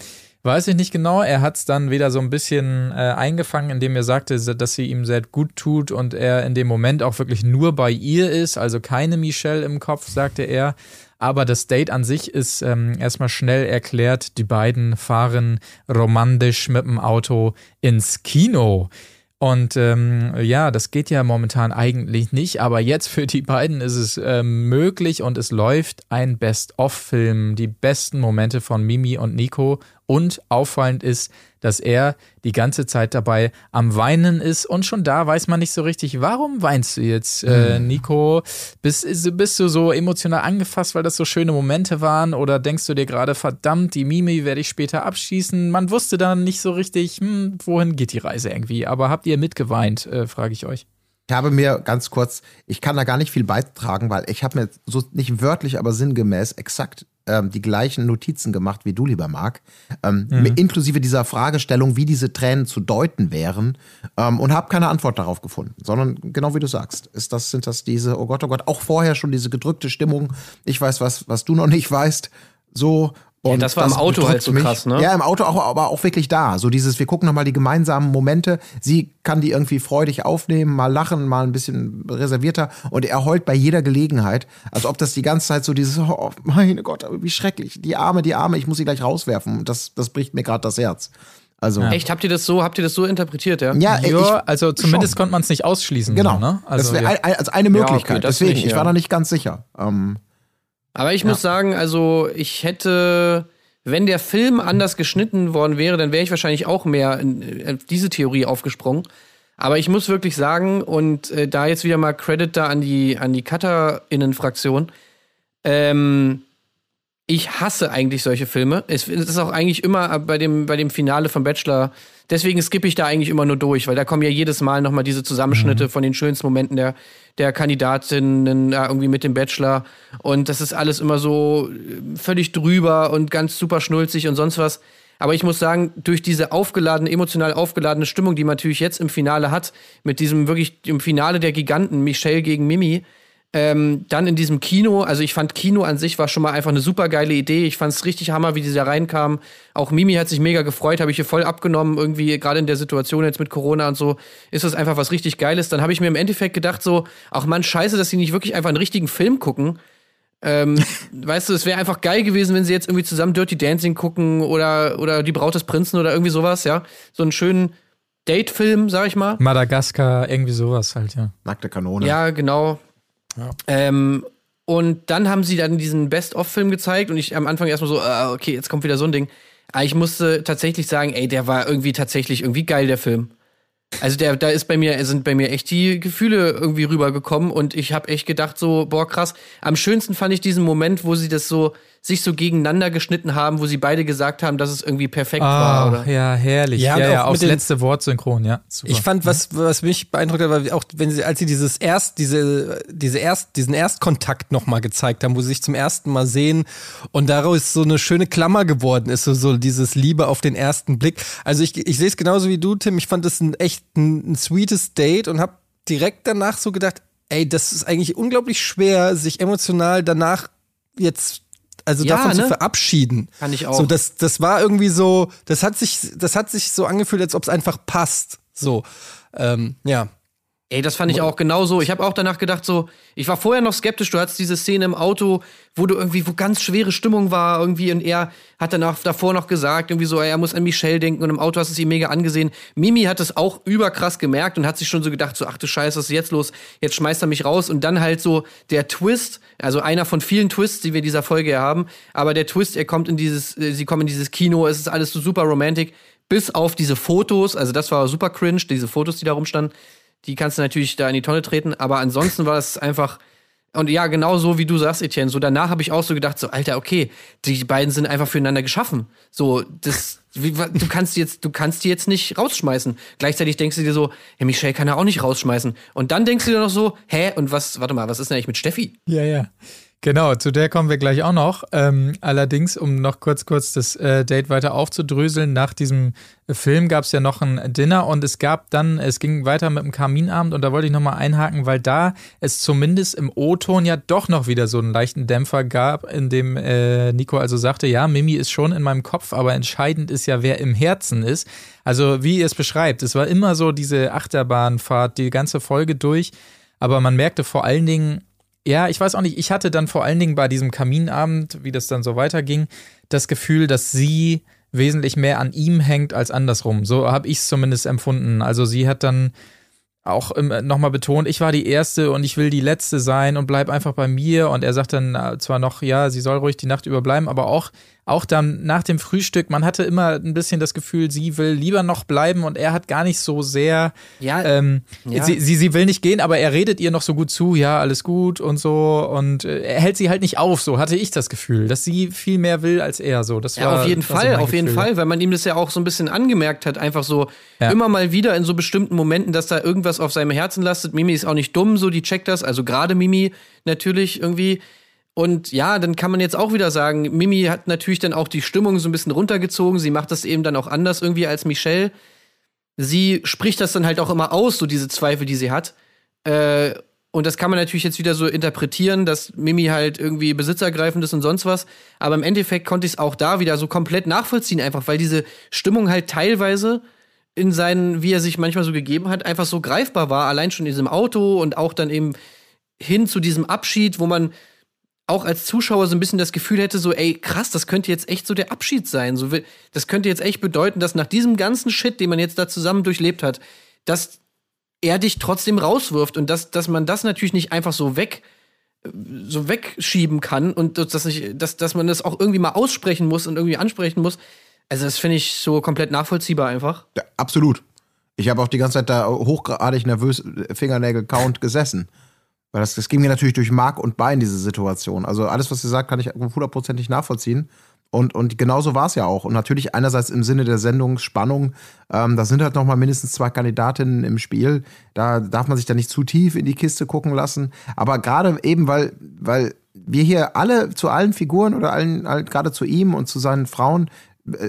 Weiß ich nicht genau. Er hat es dann wieder so ein bisschen äh, eingefangen, indem er sagte, dass sie ihm sehr gut tut und er in dem Moment auch wirklich nur bei ihr ist, also keine Michelle im Kopf, sagte er. Aber das Date an sich ist ähm, erstmal schnell erklärt. Die beiden fahren romantisch mit dem Auto ins Kino. Und ähm, ja, das geht ja momentan eigentlich nicht, aber jetzt für die beiden ist es ähm, möglich und es läuft ein Best-of-Film, die besten Momente von Mimi und Nico. Und auffallend ist, dass er die ganze Zeit dabei am Weinen ist. Und schon da weiß man nicht so richtig, warum weinst du jetzt, äh, hm. Nico? Bist, bist du so emotional angefasst, weil das so schöne Momente waren? Oder denkst du dir gerade, verdammt, die Mimi werde ich später abschießen? Man wusste dann nicht so richtig, hm, wohin geht die Reise irgendwie. Aber habt ihr mitgeweint, äh, frage ich euch. Ich habe mir ganz kurz, ich kann da gar nicht viel beitragen, weil ich habe mir so nicht wörtlich, aber sinngemäß exakt ähm, die gleichen Notizen gemacht wie du, lieber Marc, ähm, mhm. inklusive dieser Fragestellung, wie diese Tränen zu deuten wären ähm, und habe keine Antwort darauf gefunden, sondern genau wie du sagst, ist das, sind das diese, oh Gott, oh Gott, auch vorher schon diese gedrückte Stimmung, ich weiß was, was du noch nicht weißt, so und ja, das war das im Auto halt so mich. krass, ne? Ja, im Auto auch, aber auch wirklich da. So dieses, wir gucken nochmal die gemeinsamen Momente. Sie kann die irgendwie freudig aufnehmen, mal lachen, mal ein bisschen reservierter. Und er heult bei jeder Gelegenheit, als ob das die ganze Zeit so dieses, oh meine Gott, wie schrecklich. Die Arme, die Arme, ich muss sie gleich rauswerfen. Und das, das bricht mir gerade das Herz. Also ja. Echt, habt ihr das so, habt ihr das so interpretiert, ja? Ja, ja also zumindest schon. konnte man es nicht ausschließen. Genau. So, ne? Also, das wäre ja. als eine Möglichkeit. Okay, Deswegen, nicht, ich war da nicht ganz sicher. Ähm, aber ich ja. muss sagen, also ich hätte, wenn der Film anders geschnitten worden wäre, dann wäre ich wahrscheinlich auch mehr in, in diese Theorie aufgesprungen. Aber ich muss wirklich sagen, und äh, da jetzt wieder mal Credit da an die, an die Cutter-Innen-Fraktion, ähm, ich hasse eigentlich solche Filme. Es ist auch eigentlich immer bei dem, bei dem Finale von Bachelor. Deswegen skippe ich da eigentlich immer nur durch, weil da kommen ja jedes Mal nochmal diese Zusammenschnitte mhm. von den schönsten Momenten der, der Kandidatinnen ja, irgendwie mit dem Bachelor. Und das ist alles immer so äh, völlig drüber und ganz super schnulzig und sonst was. Aber ich muss sagen, durch diese aufgeladene, emotional aufgeladene Stimmung, die man natürlich jetzt im Finale hat, mit diesem wirklich im Finale der Giganten, Michelle gegen Mimi, ähm, dann in diesem Kino, also ich fand Kino an sich war schon mal einfach eine super geile Idee. Ich fand es richtig hammer, wie die da reinkamen. Auch Mimi hat sich mega gefreut, habe ich hier voll abgenommen, irgendwie gerade in der Situation jetzt mit Corona und so, ist das einfach was richtig Geiles. Dann habe ich mir im Endeffekt gedacht, so, ach man, scheiße, dass sie nicht wirklich einfach einen richtigen Film gucken. Ähm, weißt du, es wäre einfach geil gewesen, wenn sie jetzt irgendwie zusammen Dirty Dancing gucken oder, oder Die Braut des Prinzen oder irgendwie sowas, ja. So einen schönen Date-Film, sag ich mal. Madagaskar, irgendwie sowas halt, ja. Nackte Kanone. Ja, genau. Ähm, und dann haben sie dann diesen Best-of-Film gezeigt und ich am Anfang erstmal so, äh, okay, jetzt kommt wieder so ein Ding. Aber ich musste tatsächlich sagen, ey, der war irgendwie tatsächlich irgendwie geil, der Film. Also der, da ist bei mir, sind bei mir echt die Gefühle irgendwie rübergekommen und ich habe echt gedacht so, boah krass. Am schönsten fand ich diesen Moment, wo sie das so sich so gegeneinander geschnitten haben, wo sie beide gesagt haben, dass es irgendwie perfekt ah, war. Oder? Ja, herrlich. Ja, ja, ja aufs letzte Wort synchron, ja. Super. Ich fand, was, was mich beeindruckt hat, war auch, wenn sie, als sie dieses erst, diese, diese erst, diesen Erstkontakt nochmal gezeigt haben, wo sie sich zum ersten Mal sehen und daraus so eine schöne Klammer geworden ist, so, so dieses Liebe auf den ersten Blick. Also ich, ich sehe es genauso wie du, Tim. Ich fand das ein echt ein, ein sweetes Date und habe direkt danach so gedacht, ey, das ist eigentlich unglaublich schwer, sich emotional danach jetzt also ja, davon ne? zu verabschieden. Kann ich auch. So, das, das war irgendwie so, das hat sich, das hat sich so angefühlt, als ob es einfach passt. So, ähm, ja. Ey, das fand ich auch genauso. Ich habe auch danach gedacht, so, ich war vorher noch skeptisch. Du hattest diese Szene im Auto, wo du irgendwie, wo ganz schwere Stimmung war, irgendwie, und er hat danach davor noch gesagt, irgendwie so, er muss an Michelle denken und im Auto hast es ihm mega angesehen. Mimi hat es auch überkrass gemerkt und hat sich schon so gedacht, so, ach du Scheiße, was ist jetzt los? Jetzt schmeißt er mich raus und dann halt so der Twist, also einer von vielen Twists, die wir in dieser Folge haben, aber der Twist, er kommt in dieses, äh, sie kommen in dieses Kino, es ist alles so super romantic, bis auf diese Fotos, also das war super cringe, diese Fotos, die da rumstanden Die kannst du natürlich da in die Tonne treten, aber ansonsten war das einfach. Und ja, genau so wie du sagst, Etienne. So danach habe ich auch so gedacht, so Alter, okay, die beiden sind einfach füreinander geschaffen. So das, wie, du kannst die jetzt, du kannst die jetzt nicht rausschmeißen. Gleichzeitig denkst du dir so, hey, Michelle kann er auch nicht rausschmeißen. Und dann denkst du dir noch so, hä, und was? Warte mal, was ist denn eigentlich mit Steffi? Ja, ja. Genau, zu der kommen wir gleich auch noch. Ähm, allerdings, um noch kurz kurz das äh, Date weiter aufzudröseln, nach diesem Film gab es ja noch ein Dinner und es gab dann, es ging weiter mit dem Kaminabend und da wollte ich nochmal einhaken, weil da es zumindest im O-Ton ja doch noch wieder so einen leichten Dämpfer gab, in dem äh, Nico also sagte, ja, Mimi ist schon in meinem Kopf, aber entscheidend ist ja, wer im Herzen ist. Also wie ihr es beschreibt, es war immer so diese Achterbahnfahrt, die ganze Folge durch, aber man merkte vor allen Dingen, ja, ich weiß auch nicht, ich hatte dann vor allen Dingen bei diesem Kaminabend, wie das dann so weiterging, das Gefühl, dass sie wesentlich mehr an ihm hängt als andersrum. So habe ich es zumindest empfunden. Also sie hat dann auch nochmal betont, ich war die Erste und ich will die Letzte sein und bleib einfach bei mir. Und er sagt dann äh, zwar noch, ja, sie soll ruhig die Nacht überbleiben, aber auch auch dann nach dem Frühstück, man hatte immer ein bisschen das Gefühl, sie will lieber noch bleiben und er hat gar nicht so sehr, ja, ähm, ja. Sie, sie, sie will nicht gehen, aber er redet ihr noch so gut zu, ja, alles gut und so und äh, er hält sie halt nicht auf, so hatte ich das Gefühl, dass sie viel mehr will als er, so. Das ja, war, auf jeden Fall, so auf jeden Gefühl. Fall, weil man ihm das ja auch so ein bisschen angemerkt hat, einfach so Ja. immer mal wieder in so bestimmten Momenten, dass da irgendwas auf seinem Herzen lastet. Mimi ist auch nicht dumm, so die checkt das, also gerade Mimi natürlich irgendwie. Und ja, dann kann man jetzt auch wieder sagen, Mimi hat natürlich dann auch die Stimmung so ein bisschen runtergezogen. Sie macht das eben dann auch anders irgendwie als Michelle. Sie spricht das dann halt auch immer aus, so diese Zweifel, die sie hat. Äh, und das kann man natürlich jetzt wieder so interpretieren, dass Mimi halt irgendwie besitzergreifend ist und sonst was. Aber im Endeffekt konnte ich es auch da wieder so komplett nachvollziehen, einfach weil diese Stimmung halt teilweise in seinen, wie er sich manchmal so gegeben hat, einfach so greifbar war. Allein schon in diesem Auto und auch dann eben hin zu diesem Abschied, wo man auch als Zuschauer so ein bisschen das Gefühl hätte, so, ey, krass, das könnte jetzt echt so der Abschied sein. So, das könnte jetzt echt bedeuten, dass nach diesem ganzen Shit, den man jetzt da zusammen durchlebt hat, dass er dich trotzdem rauswirft und dass, dass man das natürlich nicht einfach so weg so wegschieben kann und dass, nicht, dass, dass man das auch irgendwie mal aussprechen muss und irgendwie ansprechen muss. Also das finde ich so komplett nachvollziehbar einfach. Ja, absolut. Ich habe auch die ganze Zeit da hochgradig nervös Fingernägel-Count gesessen. Weil das, das ging mir natürlich durch Mark und Bein, diese Situation. Also alles, was sie sagt, kann ich hundertprozentig nachvollziehen. Und, und genauso war es ja auch. Und natürlich einerseits im Sinne der Sendungsspannung, ähm, da sind halt noch mal mindestens zwei Kandidatinnen im Spiel. Da darf man sich da nicht zu tief in die Kiste gucken lassen. Aber gerade eben, weil, weil wir hier alle zu allen Figuren oder allen, gerade zu ihm und zu seinen Frauen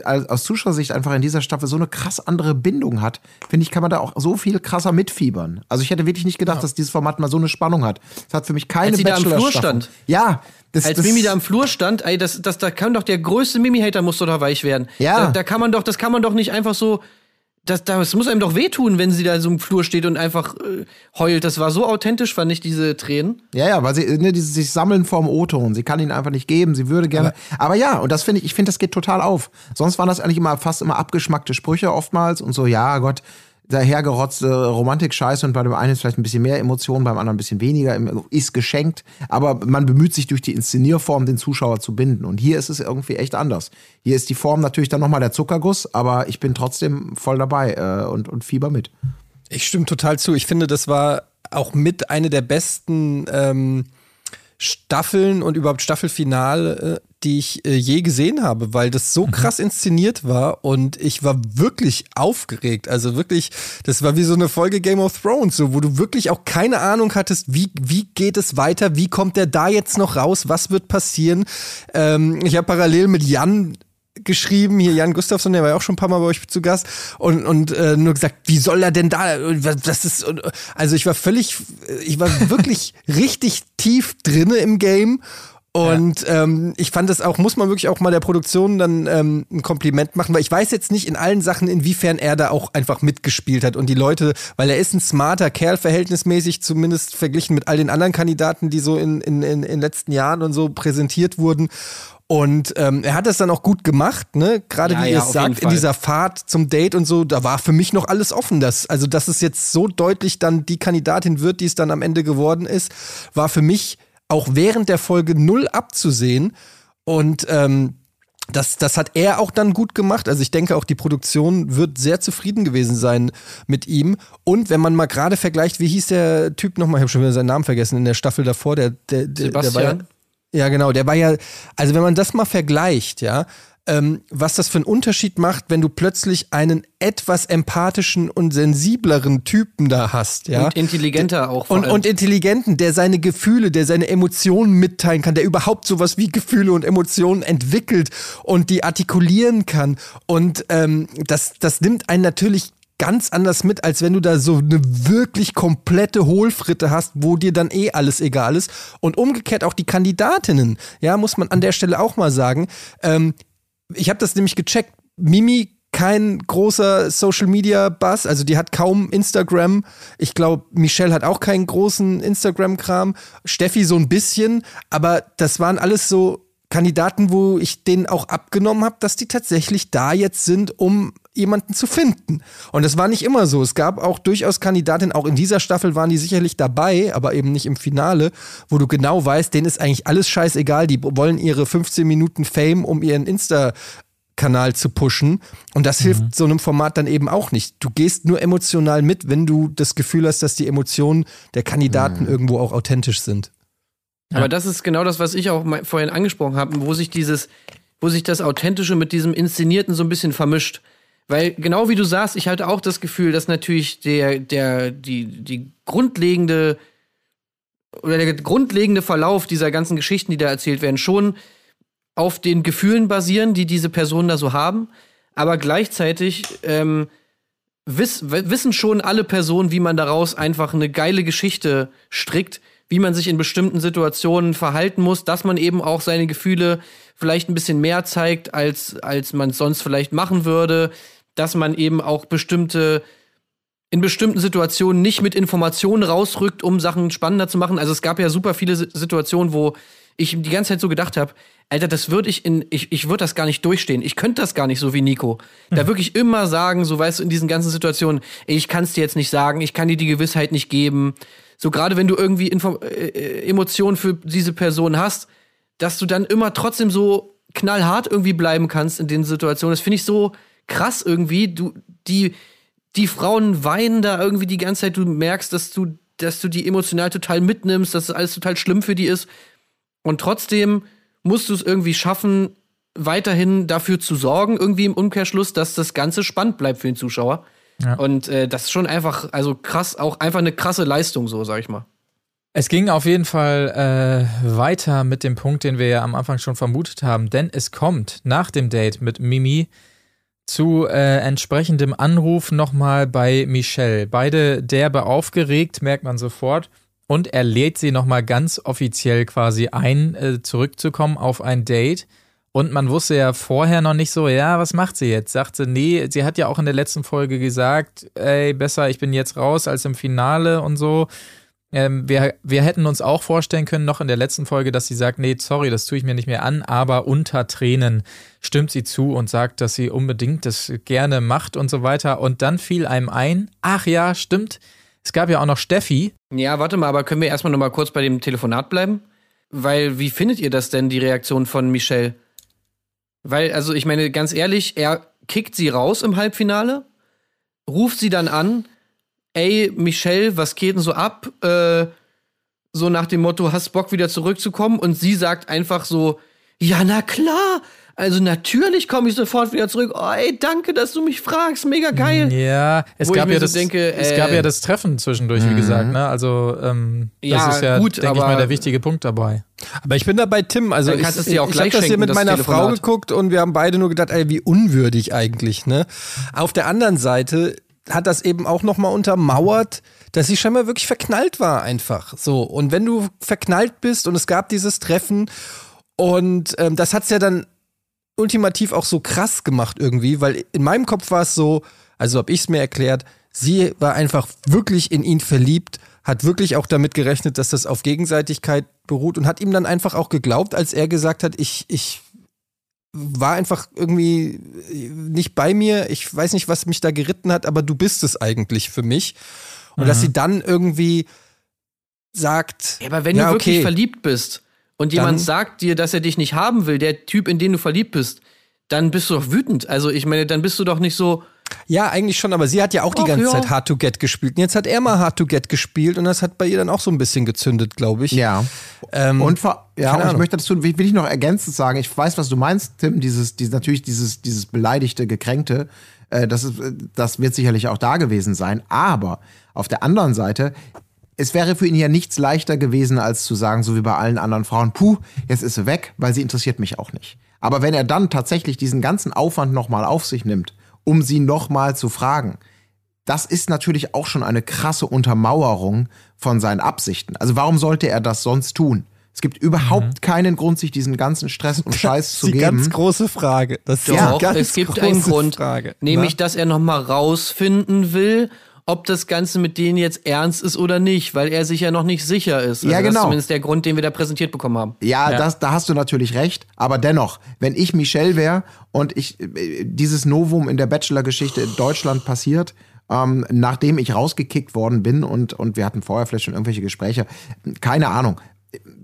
aus Zuschauersicht einfach in dieser Staffel so eine krass andere Bindung hat, finde ich, kann man da auch so viel krasser mitfiebern. Also ich hätte wirklich nicht gedacht, dass dieses Format mal so eine Spannung hat. Es hat für mich keine Als sie da im Flur stand. Ja, das, Als das, Mimi da im Flur stand, ey, das, das, da kann doch der größte Mimi-Hater muss doch da weich werden. Ja. Da, da kann man doch, das kann man doch nicht einfach so. Das, das muss einem doch wehtun, wenn sie da so im Flur steht und einfach äh, heult. Das war so authentisch, fand ich, diese Tränen. Ja, ja, weil sie ne, dieses sich sammeln vorm O-Ton. Sie kann ihn einfach nicht geben. Sie würde gerne. Aber, ja, und das finde ich, ich finde, das geht total auf. Sonst waren das eigentlich immer fast immer abgeschmackte Sprüche oftmals und so, ja, Gott, dahergerotzte Romantik-Scheiße und bei dem einen ist vielleicht ein bisschen mehr Emotion, beim anderen ein bisschen weniger, ist geschenkt. Aber man bemüht sich durch die Inszenierform, den Zuschauer zu binden. Und hier ist es irgendwie echt anders. Hier ist die Form natürlich dann nochmal der Zuckerguss, aber ich bin trotzdem voll dabei äh, und, und fieber mit. Ich stimme total zu. Ich finde, das war auch mit eine der besten ähm, Staffeln und überhaupt Staffelfinale, äh, die ich äh, je gesehen habe, weil das so krass inszeniert war und ich war wirklich aufgeregt. Also wirklich, das war wie so eine Folge Game of Thrones, so wo du wirklich auch keine Ahnung hattest, wie, wie geht es weiter, wie kommt der da jetzt noch raus, was wird passieren. Ähm, ich habe parallel mit Jan geschrieben, hier Jan Gustafsson, der war ja auch schon ein paar Mal bei euch zu Gast und, und äh, nur gesagt, wie soll er denn da, das ist, also ich war völlig, ich war wirklich richtig tief drinne im Game und ja. ähm, ich fand das auch, muss man wirklich auch mal der Produktion dann ähm, ein Kompliment machen, weil ich weiß jetzt nicht in allen Sachen, inwiefern er da auch einfach mitgespielt hat und die Leute, weil er ist ein smarter Kerl, verhältnismäßig, zumindest verglichen mit all den anderen Kandidaten, die so in, in, in, in den letzten Jahren und so präsentiert wurden. Und ähm, er hat das dann auch gut gemacht, ne? Gerade Ja, wie ja, ihr es sagt, in dieser Fahrt zum Date und so, da war für mich noch alles offen. Das, also, dass es jetzt so deutlich dann die Kandidatin wird, die es dann am Ende geworden ist, war für mich auch während der Folge null abzusehen. Und ähm, das, das hat er auch dann gut gemacht. Also ich denke auch, die Produktion wird sehr zufrieden gewesen sein mit ihm. Und wenn man mal gerade vergleicht, wie hieß der Typ nochmal, ich habe schon wieder seinen Namen vergessen, in der Staffel davor, der, der, der, der war ja, genau, der war ja, also wenn man das mal vergleicht, ja, ähm, was das für einen Unterschied macht, wenn du plötzlich einen etwas empathischen und sensibleren Typen da hast. Ja? Und intelligenter auch. Und, und intelligenten, der seine Gefühle, der seine Emotionen mitteilen kann, der überhaupt sowas wie Gefühle und Emotionen entwickelt und die artikulieren kann. Und ähm, das, das nimmt einen natürlich ganz anders mit, als wenn du da so eine wirklich komplette Hohlfritte hast, wo dir dann eh alles egal ist. Und umgekehrt auch die Kandidatinnen, ja, muss man an der Stelle auch mal sagen. Ähm, ich habe das nämlich gecheckt. Mimi kein großer Social Media Buzz, also die hat kaum Instagram. Ich glaube, Michelle hat auch keinen großen Instagram-Kram. Steffi so ein bisschen, aber das waren alles so Kandidaten, wo ich denen auch abgenommen habe, dass die tatsächlich da jetzt sind, um jemanden zu finden. Und das war nicht immer so. Es gab auch durchaus Kandidatinnen, auch in dieser Staffel waren die sicherlich dabei, aber eben nicht im Finale, wo du genau weißt, denen ist eigentlich alles scheißegal. Die wollen ihre 15 Minuten Fame, um ihren Insta Kanal zu pushen. Und das mhm. hilft so einem Format dann eben auch nicht. Du gehst nur emotional mit, wenn du das Gefühl hast, dass die Emotionen der Kandidaten mhm. irgendwo auch authentisch sind. Aber das ist genau das, was ich auch vorhin angesprochen habe, wo sich dieses, wo sich das Authentische mit diesem Inszenierten so ein bisschen vermischt. Weil genau wie du sagst, ich hatte auch das Gefühl, dass natürlich der, der, die, die grundlegende oder der grundlegende Verlauf dieser ganzen Geschichten, die da erzählt werden, schon auf den Gefühlen basieren, die diese Personen da so haben. Aber gleichzeitig ähm, wiss, wissen schon alle Personen, wie man daraus einfach eine geile Geschichte strickt, wie man sich in bestimmten Situationen verhalten muss, dass man eben auch seine Gefühle vielleicht ein bisschen mehr zeigt, als, als man es sonst vielleicht machen würde, dass man eben auch bestimmte in bestimmten Situationen nicht mit Informationen rausrückt, um Sachen spannender zu machen. Also es gab ja super viele Situationen, wo ich die ganze Zeit so gedacht habe, Alter, das würde ich in, ich, ich würde das gar nicht durchstehen. Ich könnte das gar nicht so wie Nico. Da mhm. wirklich immer sagen, so weißt du, in diesen ganzen Situationen, ich kann es dir jetzt nicht sagen, ich kann dir die Gewissheit nicht geben so gerade wenn du irgendwie Info äh, äh, Emotionen für diese Person hast, dass du dann immer trotzdem so knallhart irgendwie bleiben kannst in den Situationen. Das finde ich so krass irgendwie. Du, die, die Frauen weinen da irgendwie die ganze Zeit. Du merkst, dass du, dass du die emotional total mitnimmst, dass alles total schlimm für die ist. Und trotzdem musst du es irgendwie schaffen, weiterhin dafür zu sorgen, irgendwie im Umkehrschluss, dass das Ganze spannend bleibt für den Zuschauer. Ja. Und äh, das ist schon einfach, also krass, auch einfach eine krasse Leistung, so sag ich mal. Es ging auf jeden Fall äh, weiter mit dem Punkt, den wir ja am Anfang schon vermutet haben, denn es kommt nach dem Date mit Mimi zu äh, entsprechendem Anruf nochmal bei Michelle. Beide derbe aufgeregt, merkt man sofort. Und er lädt sie nochmal ganz offiziell quasi ein, äh, zurückzukommen auf ein Date. Und man wusste ja vorher noch nicht so, ja, was macht sie jetzt? Sagt sie, nee, sie hat ja auch in der letzten Folge gesagt, ey, besser, ich bin jetzt raus als im Finale und so. Ähm, wir, wir hätten uns auch vorstellen können, noch in der letzten Folge, dass sie sagt, nee, sorry, das tue ich mir nicht mehr an, aber unter Tränen stimmt sie zu und sagt, dass sie unbedingt das gerne macht und so weiter. Und dann fiel einem ein, ach ja, stimmt, es gab ja auch noch Steffi. Ja, warte mal, aber können wir erstmal nochmal kurz bei dem Telefonat bleiben? Weil, wie findet ihr das denn, die Reaktion von Michelle? Weil, also ich meine, ganz ehrlich, er kickt sie raus im Halbfinale, ruft sie dann an, ey, Michelle, was geht denn so ab? Äh, so nach dem Motto, hast Bock wieder zurückzukommen? Und sie sagt einfach so, ja, na klar, also natürlich komme ich sofort wieder zurück. Oh, ey, danke, dass du mich fragst. Mega geil. Ja, es gab ja, so das, denke, es äh, gab ja das Treffen zwischendurch, wie mhm. gesagt. Ne? Also ähm, das ja, ist ja, denke ich mal, der wichtige Punkt dabei. Aber ich bin da bei Tim. Also ich, ich, ich habe das hier mit meiner Telefonat. Frau geguckt und wir haben beide nur gedacht, ey, wie unwürdig eigentlich. Ne? Auf der anderen Seite hat das eben auch noch mal untermauert, dass sie scheinbar wirklich verknallt war einfach. So und wenn du verknallt bist und es gab dieses Treffen und ähm, das hat's ja dann ultimativ auch so krass gemacht irgendwie, weil in meinem Kopf war es so, also habe ich es mir erklärt, sie war einfach wirklich in ihn verliebt, hat wirklich auch damit gerechnet, dass das auf Gegenseitigkeit beruht und hat ihm dann einfach auch geglaubt, als er gesagt hat, ich, ich war einfach irgendwie nicht bei mir, ich weiß nicht, was mich da geritten hat, aber du bist es eigentlich für mich. Und mhm. dass sie dann irgendwie sagt. Ja, aber wenn ja, du wirklich okay, verliebt bist, und jemand sagt dir, dass er dich nicht haben will, der Typ, in den du verliebt bist, dann bist du doch wütend. Also ich meine, dann bist du doch nicht so. Ja, eigentlich schon, aber sie hat ja auch die ganze ja. Zeit Hard to Get gespielt. Und jetzt hat er mal Hard to Get gespielt und das hat bei ihr dann auch so ein bisschen gezündet, glaube ich. Ja. Ähm, und, ja, und ich möchte dazu, will ich noch ergänzend sagen, ich weiß, was du meinst, Tim, dieses, dieses natürlich dieses, dieses beleidigte, gekränkte, äh, das, ist, das wird sicherlich auch da gewesen sein. Aber auf der anderen Seite, es wäre für ihn ja nichts leichter gewesen, als zu sagen, so wie bei allen anderen Frauen, puh, jetzt ist sie weg, weil sie interessiert mich auch nicht. Aber wenn er dann tatsächlich diesen ganzen Aufwand nochmal auf sich nimmt, um sie nochmal zu fragen, das ist natürlich auch schon eine krasse Untermauerung von seinen Absichten. Also warum sollte er das sonst tun? Es gibt überhaupt mhm. keinen Grund, sich diesen ganzen Stress und Scheiß zu geben. Das ist die ganz große Frage. Das ist Doch, ja, es gibt einen Grund, Frage. nämlich, Na? dass er nochmal rausfinden will, ob das Ganze mit denen jetzt ernst ist oder nicht, weil er sich ja noch nicht sicher ist. Also ja, genau. Das ist zumindest der Grund, den wir da präsentiert bekommen haben. Ja, ja. Das, da hast du natürlich recht. Aber dennoch, wenn ich Michelle wäre und ich äh, dieses Novum in der Bachelor-Geschichte in Deutschland passiert, ähm, nachdem ich rausgekickt worden bin und, und wir hatten vorher vielleicht schon irgendwelche Gespräche, keine Ahnung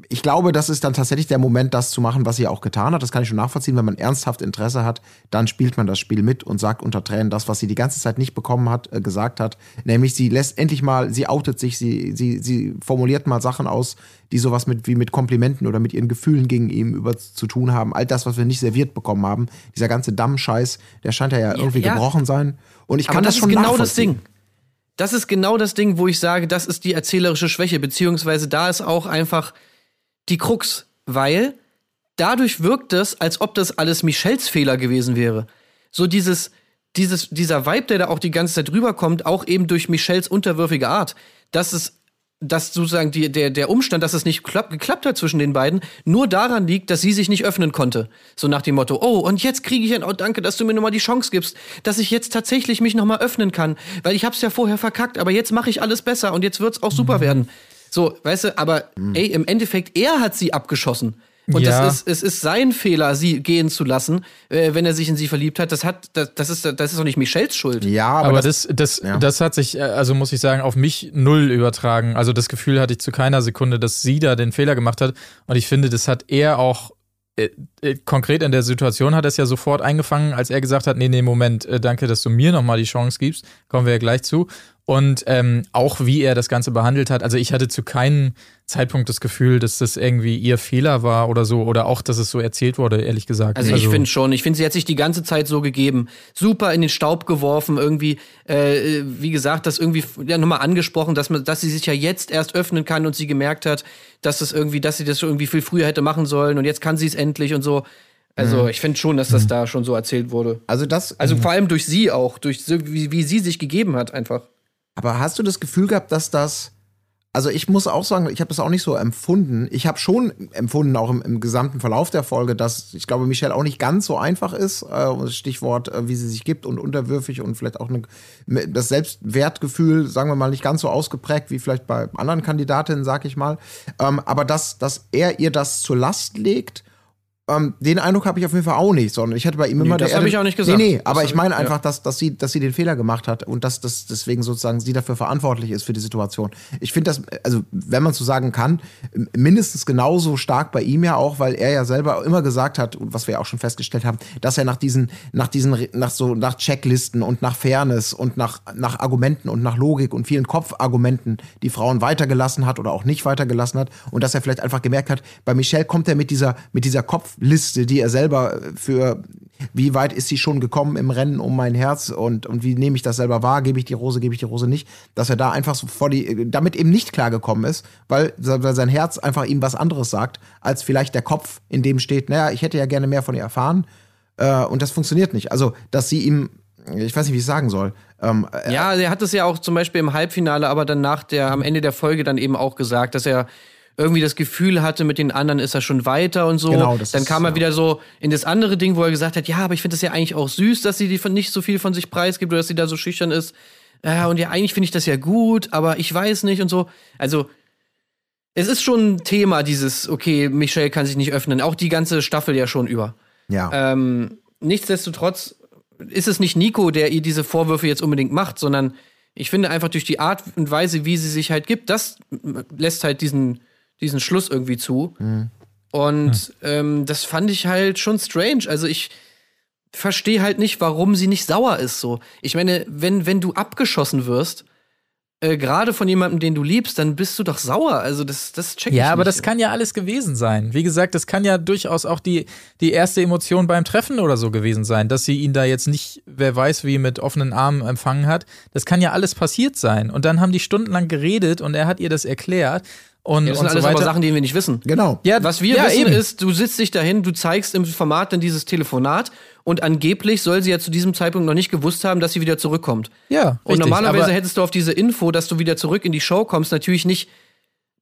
ich glaube, das ist dann tatsächlich der Moment, das zu machen, was sie auch getan hat. Das kann ich schon nachvollziehen. Wenn man ernsthaft Interesse hat, dann spielt man das Spiel mit und sagt unter Tränen das, was sie die ganze Zeit nicht bekommen hat, äh, gesagt hat. Nämlich, sie lässt endlich mal, sie outet sich, sie, sie, sie formuliert mal Sachen aus, die sowas mit, wie mit Komplimenten oder mit ihren Gefühlen gegen ihn über zu tun haben. All das, was wir nicht serviert bekommen haben. Dieser ganze Dammscheiß, der scheint ja, ja irgendwie ja. gebrochen sein. Und ich kann Aber das, das schon genau das Ding. Das ist genau das Ding, wo ich sage, das ist die erzählerische Schwäche, beziehungsweise da ist auch einfach die Krux, weil dadurch wirkt es, als ob das alles Michels Fehler gewesen wäre. So dieses, dieses, dieser Vibe, der da auch die ganze Zeit rüberkommt, auch eben durch Michels unterwürfige Art, dass es dass sozusagen die, der, der Umstand, dass es nicht klapp, geklappt hat zwischen den beiden, nur daran liegt, dass sie sich nicht öffnen konnte. So nach dem Motto, oh, und jetzt kriege ich ein, oh, danke, dass du mir nochmal die Chance gibst, dass ich jetzt tatsächlich mich nochmal öffnen kann. Weil ich hab's ja vorher verkackt, aber jetzt mache ich alles besser und jetzt wird's auch super mhm. werden. So, weißt du, aber mhm. ey, im Endeffekt, er hat sie abgeschossen. Und ja. das ist, es ist sein Fehler, sie gehen zu lassen, äh, wenn er sich in sie verliebt hat. Das hat, das, das ist, das ist doch nicht Michelles Schuld. Ja, aber, aber das, das, das, ja. das hat sich, äh, also muss ich sagen, auf mich null übertragen. Also das Gefühl hatte ich zu keiner Sekunde, dass sie da den Fehler gemacht hat. Und ich finde, das hat er auch äh, äh, konkret in der Situation hat er es ja sofort eingefangen, als er gesagt hat, nee, nee, Moment, äh, danke, dass du mir nochmal die Chance gibst, kommen wir ja gleich zu. Und ähm, auch wie er das Ganze behandelt hat. Also ich hatte zu keinem Zeitpunkt das Gefühl, dass das irgendwie ihr Fehler war oder so. Oder auch, dass es so erzählt wurde, ehrlich gesagt. Also, also ich finde schon. Ich finde, sie hat sich die ganze Zeit so gegeben. Super in den Staub geworfen. Irgendwie, äh, wie gesagt, das irgendwie ja, nochmal angesprochen, dass, man, dass sie sich ja jetzt erst öffnen kann und sie gemerkt hat, dass es irgendwie, dass sie das irgendwie viel früher hätte machen sollen. Und jetzt kann sie es endlich und so. Also mhm. ich finde schon, dass das mhm. da schon so erzählt wurde. Also das. Also vor allem durch sie auch, durch wie, wie sie sich gegeben hat einfach. Aber hast du das Gefühl gehabt, dass das also ich muss auch sagen, ich habe das auch nicht so empfunden. Ich habe schon empfunden, auch im, im, gesamten Verlauf der Folge, dass ich glaube, Michelle auch nicht ganz so einfach ist. Äh, Stichwort, äh, wie sie sich gibt und unterwürfig und vielleicht auch eine, das Selbstwertgefühl, sagen wir mal, nicht ganz so ausgeprägt wie vielleicht bei anderen Kandidatinnen, sag ich mal. Ähm, aber dass, dass er ihr das zur Last legt ähm, den Eindruck habe ich auf jeden Fall auch nicht, sondern ich hätte bei ihm immer nee, Das habe ich auch nicht gesagt. Nee, nee, aber ich meine einfach, dass, dass, sie, dass sie den Fehler gemacht hat und dass, dass deswegen sozusagen sie dafür verantwortlich ist für die Situation. Ich finde das, also wenn man so sagen kann, mindestens genauso stark bei ihm ja auch, weil er ja selber immer gesagt hat, und was wir ja auch schon festgestellt haben, dass er nach diesen, nach diesen, nach so, nach Checklisten und nach Fairness und nach, nach Argumenten und nach Logik und vielen Kopfargumenten die Frauen weitergelassen hat oder auch nicht weitergelassen hat und dass er vielleicht einfach gemerkt hat, bei Michelle kommt er mit dieser, mit dieser Kopf Liste, die er selber für wie weit ist sie schon gekommen im Rennen um mein Herz und, und wie nehme ich das selber wahr, gebe ich die Rose, gebe ich die Rose nicht, dass er da einfach so vor die, damit eben nicht klargekommen ist, weil, weil sein Herz einfach ihm was anderes sagt, als vielleicht der Kopf, in dem steht, naja, ich hätte ja gerne mehr von ihr erfahren äh, und das funktioniert nicht. Also, dass sie ihm ich weiß nicht, wie ich sagen soll. Ähm, ja, er hat es ja auch zum Beispiel im Halbfinale, aber dann nach der, am Ende der Folge dann eben auch gesagt, dass er irgendwie das Gefühl hatte, mit den anderen ist er schon weiter und so. Genau, das Dann kam er ja. wieder so in das andere Ding, wo er gesagt hat, ja, aber ich finde es ja eigentlich auch süß, dass sie die von nicht so viel von sich preisgibt oder dass sie da so schüchtern ist. Ja, und ja, eigentlich finde ich das ja gut, aber ich weiß nicht und so. Also, es ist schon ein Thema, dieses, okay, Michelle kann sich nicht öffnen. Auch die ganze Staffel ja schon über. Ja. Ähm, nichtsdestotrotz ist es nicht Nico, der ihr diese Vorwürfe jetzt unbedingt macht, sondern ich finde einfach durch die Art und Weise, wie sie sich halt gibt, das lässt halt diesen diesen Schluss irgendwie zu. Mhm. Und mhm. Ähm, das fand ich halt schon strange. Also ich, verstehe halt nicht, warum sie nicht sauer ist so. Ich meine, wenn, wenn du abgeschossen wirst, äh, gerade von jemandem, den du liebst, dann bist du doch sauer. Also das, das check ich Ja, aber nicht. das kann ja alles gewesen sein. Wie gesagt, das kann ja durchaus auch die, die erste Emotion beim Treffen oder so gewesen sein, dass sie ihn da jetzt nicht, wer weiß wie, mit offenen Armen empfangen hat. Das kann ja alles passiert sein. Und dann haben die stundenlang geredet und er hat ihr das erklärt. Und, Ja, das und sind alles so weiter. aber Sachen, die wir nicht wissen. Genau. Ja, Was wir ja, wissen eben. ist, du sitzt dich dahin, du zeigst im Format dann dieses Telefonat und angeblich soll sie ja zu diesem Zeitpunkt noch nicht gewusst haben, dass sie wieder zurückkommt. Ja, Und richtig, normalerweise aber- hättest du auf diese Info, dass du wieder zurück in die Show kommst, natürlich nicht,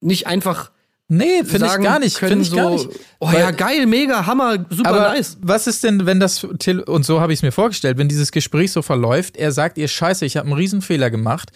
nicht einfach Nee, finde ich gar nicht. können Finde ich gar so, nicht. Oh Weil- ja, geil, mega, Hammer, super Aber nice. was ist denn, wenn das, Tele- und so habe ich es mir vorgestellt, wenn dieses Gespräch so verläuft, er sagt ihr, scheiße, ich habe einen Riesenfehler gemacht,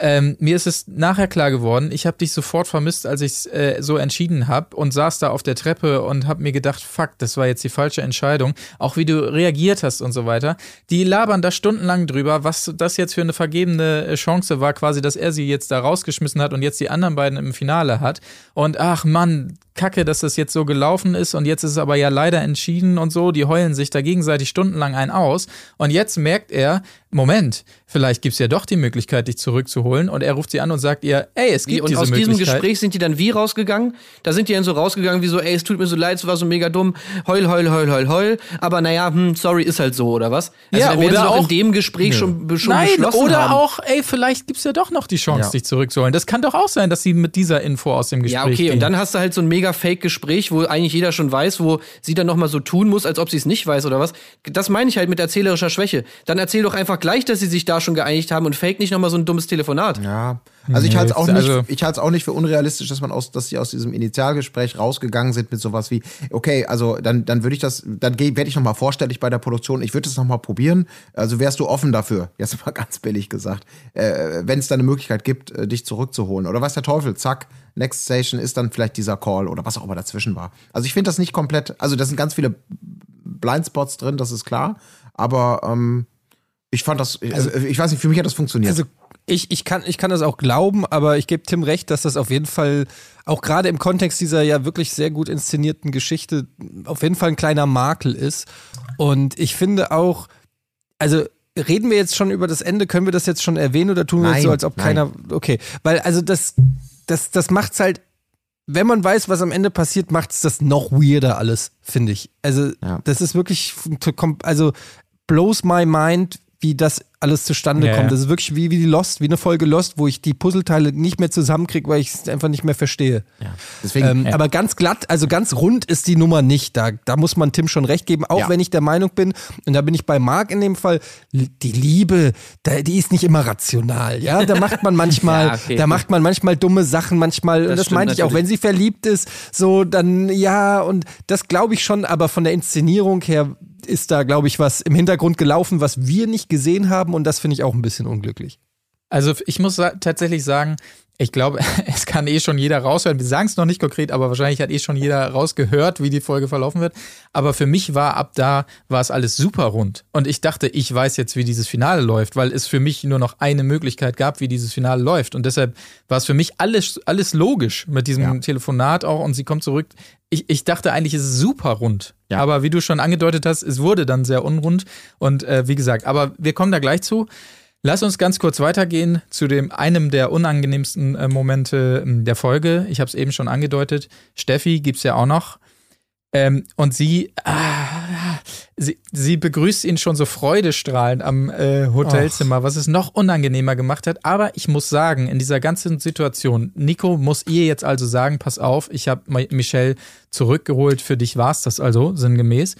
ähm, mir ist es nachher klar geworden, ich habe dich sofort vermisst, als ich es äh, so entschieden habe und saß da auf der Treppe und habe mir gedacht, fuck, das war jetzt die falsche Entscheidung. Auch wie du reagiert hast und so weiter. Die labern da stundenlang drüber, was das jetzt für eine vergebene äh, Chance war, quasi, dass er sie jetzt da rausgeschmissen hat und jetzt die anderen beiden im Finale hat. Und ach Mann, Kacke, dass das jetzt so gelaufen ist und jetzt ist es aber ja leider entschieden und so. Die heulen sich da gegenseitig stundenlang ein aus. Und jetzt merkt er, Moment, vielleicht gibt's ja doch die Möglichkeit, dich zurückzuholen. Und er ruft sie an und sagt ihr, ey, es Wie, gibt und diese aus diesem Möglichkeit. Gespräch sind die dann wie rausgegangen? Da sind die dann so rausgegangen wie so, ey, es tut mir so leid, es war so mega dumm, heul, heul, heul, heul, heul. Aber naja, hm, sorry, ist halt so, oder was? Also Ja, oder auch- in dem Gespräch schon, schon Nein, beschlossen oder haben. auch, ey, vielleicht gibt's ja doch noch die Chance, Ja. dich zurückzuholen. Das kann doch auch sein, dass sie mit dieser Info aus dem Gespräch Ja, okay, gehen. und dann hast du halt so ein mega Fake-Gespräch, wo eigentlich jeder schon weiß, wo sie dann nochmal so tun muss, als ob sie es nicht weiß oder was. Das meine ich halt mit erzählerischer Schwäche. Dann erzähl doch einfach gleich, dass sie sich da schon geeinigt haben und fake nicht nochmal so ein dummes Telefonat. Ja. Also ich halte es auch nicht, also- ich halte es auch nicht für unrealistisch, dass man aus, dass sie aus diesem Initialgespräch rausgegangen sind mit sowas wie, okay, also dann, dann würde ich das, dann werde ich noch mal vorstellig bei der Produktion. Ich würde es noch mal probieren. Also wärst du offen dafür? Jetzt mal ganz billig gesagt, äh, wenn es da eine Möglichkeit gibt, äh, dich zurückzuholen oder was der Teufel? Zack, Next Station ist dann vielleicht dieser Call oder was auch immer dazwischen war. Also ich finde das nicht komplett. Also da sind ganz viele Blindspots drin, das ist klar. Aber ähm, ich fand das, also ich weiß nicht, für mich hat das funktioniert. Also ich, ich, kann, ich kann das auch glauben, aber ich gebe Tim recht, dass das auf jeden Fall, auch gerade im Kontext dieser ja wirklich sehr gut inszenierten Geschichte, auf jeden Fall ein kleiner Makel ist. Und ich finde auch, also reden wir jetzt schon über das Ende, können wir das jetzt schon erwähnen oder tun wir Nein, so, als ob nein. keiner. Okay, weil also das, das, das macht's halt. Wenn man weiß, was am Ende passiert, macht es das noch weirder alles, finde ich. Also, Ja. das ist wirklich, also blows my mind, wie das alles zustande Ja, kommt. ja. Das ist wirklich wie, wie die Lost, wie eine Folge Lost, wo ich die Puzzleteile nicht mehr zusammenkriege, weil ich es einfach nicht mehr verstehe. Deswegen, Ähm, Aber ganz glatt, also ganz rund ist die Nummer nicht. Da, da muss man Tim schon recht geben, auch Ja. wenn ich der Meinung bin, und da bin ich bei Marc in dem Fall, die Liebe, die ist nicht immer rational. Ja, da macht man manchmal, Ja, okay, da macht man manchmal dumme Sachen, manchmal, und das meinte ich auch, wenn sie verliebt ist, so dann ja, und das glaube ich schon, aber von der Inszenierung her ist da, glaube ich, was im Hintergrund gelaufen, was wir nicht gesehen haben, und das finde ich auch ein bisschen unglücklich. Also ich muss tatsächlich sagen, ich glaube, es kann eh schon jeder raushören. Wir sagen es noch nicht konkret, aber wahrscheinlich hat eh schon jeder rausgehört, wie die Folge verlaufen wird. Aber für mich war ab da, war es alles super rund. Und ich dachte, ich weiß jetzt, wie dieses Finale läuft, weil es für mich nur noch eine Möglichkeit gab, wie dieses Finale läuft. Und deshalb war es für mich alles, alles logisch mit diesem Telefonat auch. Und sie kommt zurück. Ich, ich dachte eigentlich, es ist super rund. Ja. Aber wie du schon angedeutet hast, es wurde dann sehr unrund. Und äh, wie gesagt, aber wir kommen da gleich zu. Lass uns ganz kurz weitergehen zu dem einem der unangenehmsten äh, Momente ähm, der Folge. Ich habe es eben schon angedeutet. Steffi gibt's ja auch noch. Ähm, und sie, ah, sie, sie begrüßt ihn schon so freudestrahlend am äh, Hotelzimmer, was es noch unangenehmer gemacht hat. Aber ich muss sagen, in dieser ganzen Situation, Nico muss ihr jetzt also sagen, pass auf, ich habe Michelle zurückgeholt, für dich war's das also, sinngemäß.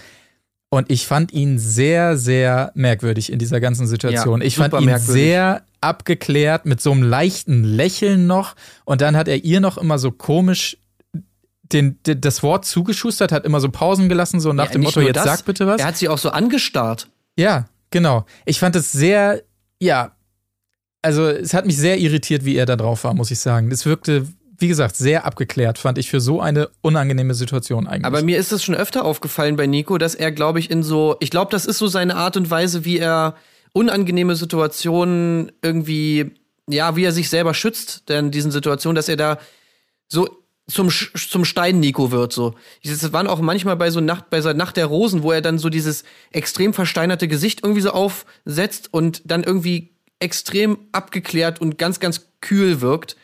Und ich fand ihn sehr, sehr merkwürdig in dieser ganzen Situation. Ja, ich fand ihn merkwürdig. sehr abgeklärt, mit so einem leichten Lächeln noch. Und dann hat er ihr noch immer so komisch den, den, das Wort zugeschustert, hat immer so Pausen gelassen, so nach Ja, dem Motto, jetzt das, sag bitte was. Er hat sie auch so angestarrt. Ja, genau. Ich fand es sehr, ja, also es hat mich sehr irritiert, wie er da drauf war, muss ich sagen. Es wirkte, wie gesagt, sehr abgeklärt, fand ich für so eine unangenehme Situation eigentlich. Aber mir ist es schon öfter aufgefallen bei Nico, dass er, glaube ich, in so, ich glaube, das ist so seine Art und Weise, wie er unangenehme Situationen irgendwie, ja, wie er sich selber schützt, denn diesen Situationen, dass er da so zum, zum Stein-Nico wird, so. Das waren auch manchmal bei so Nacht, bei so Nacht der Rosen, wo er dann so dieses extrem versteinerte Gesicht irgendwie so aufsetzt und dann irgendwie extrem abgeklärt und ganz, ganz kühl wirkt.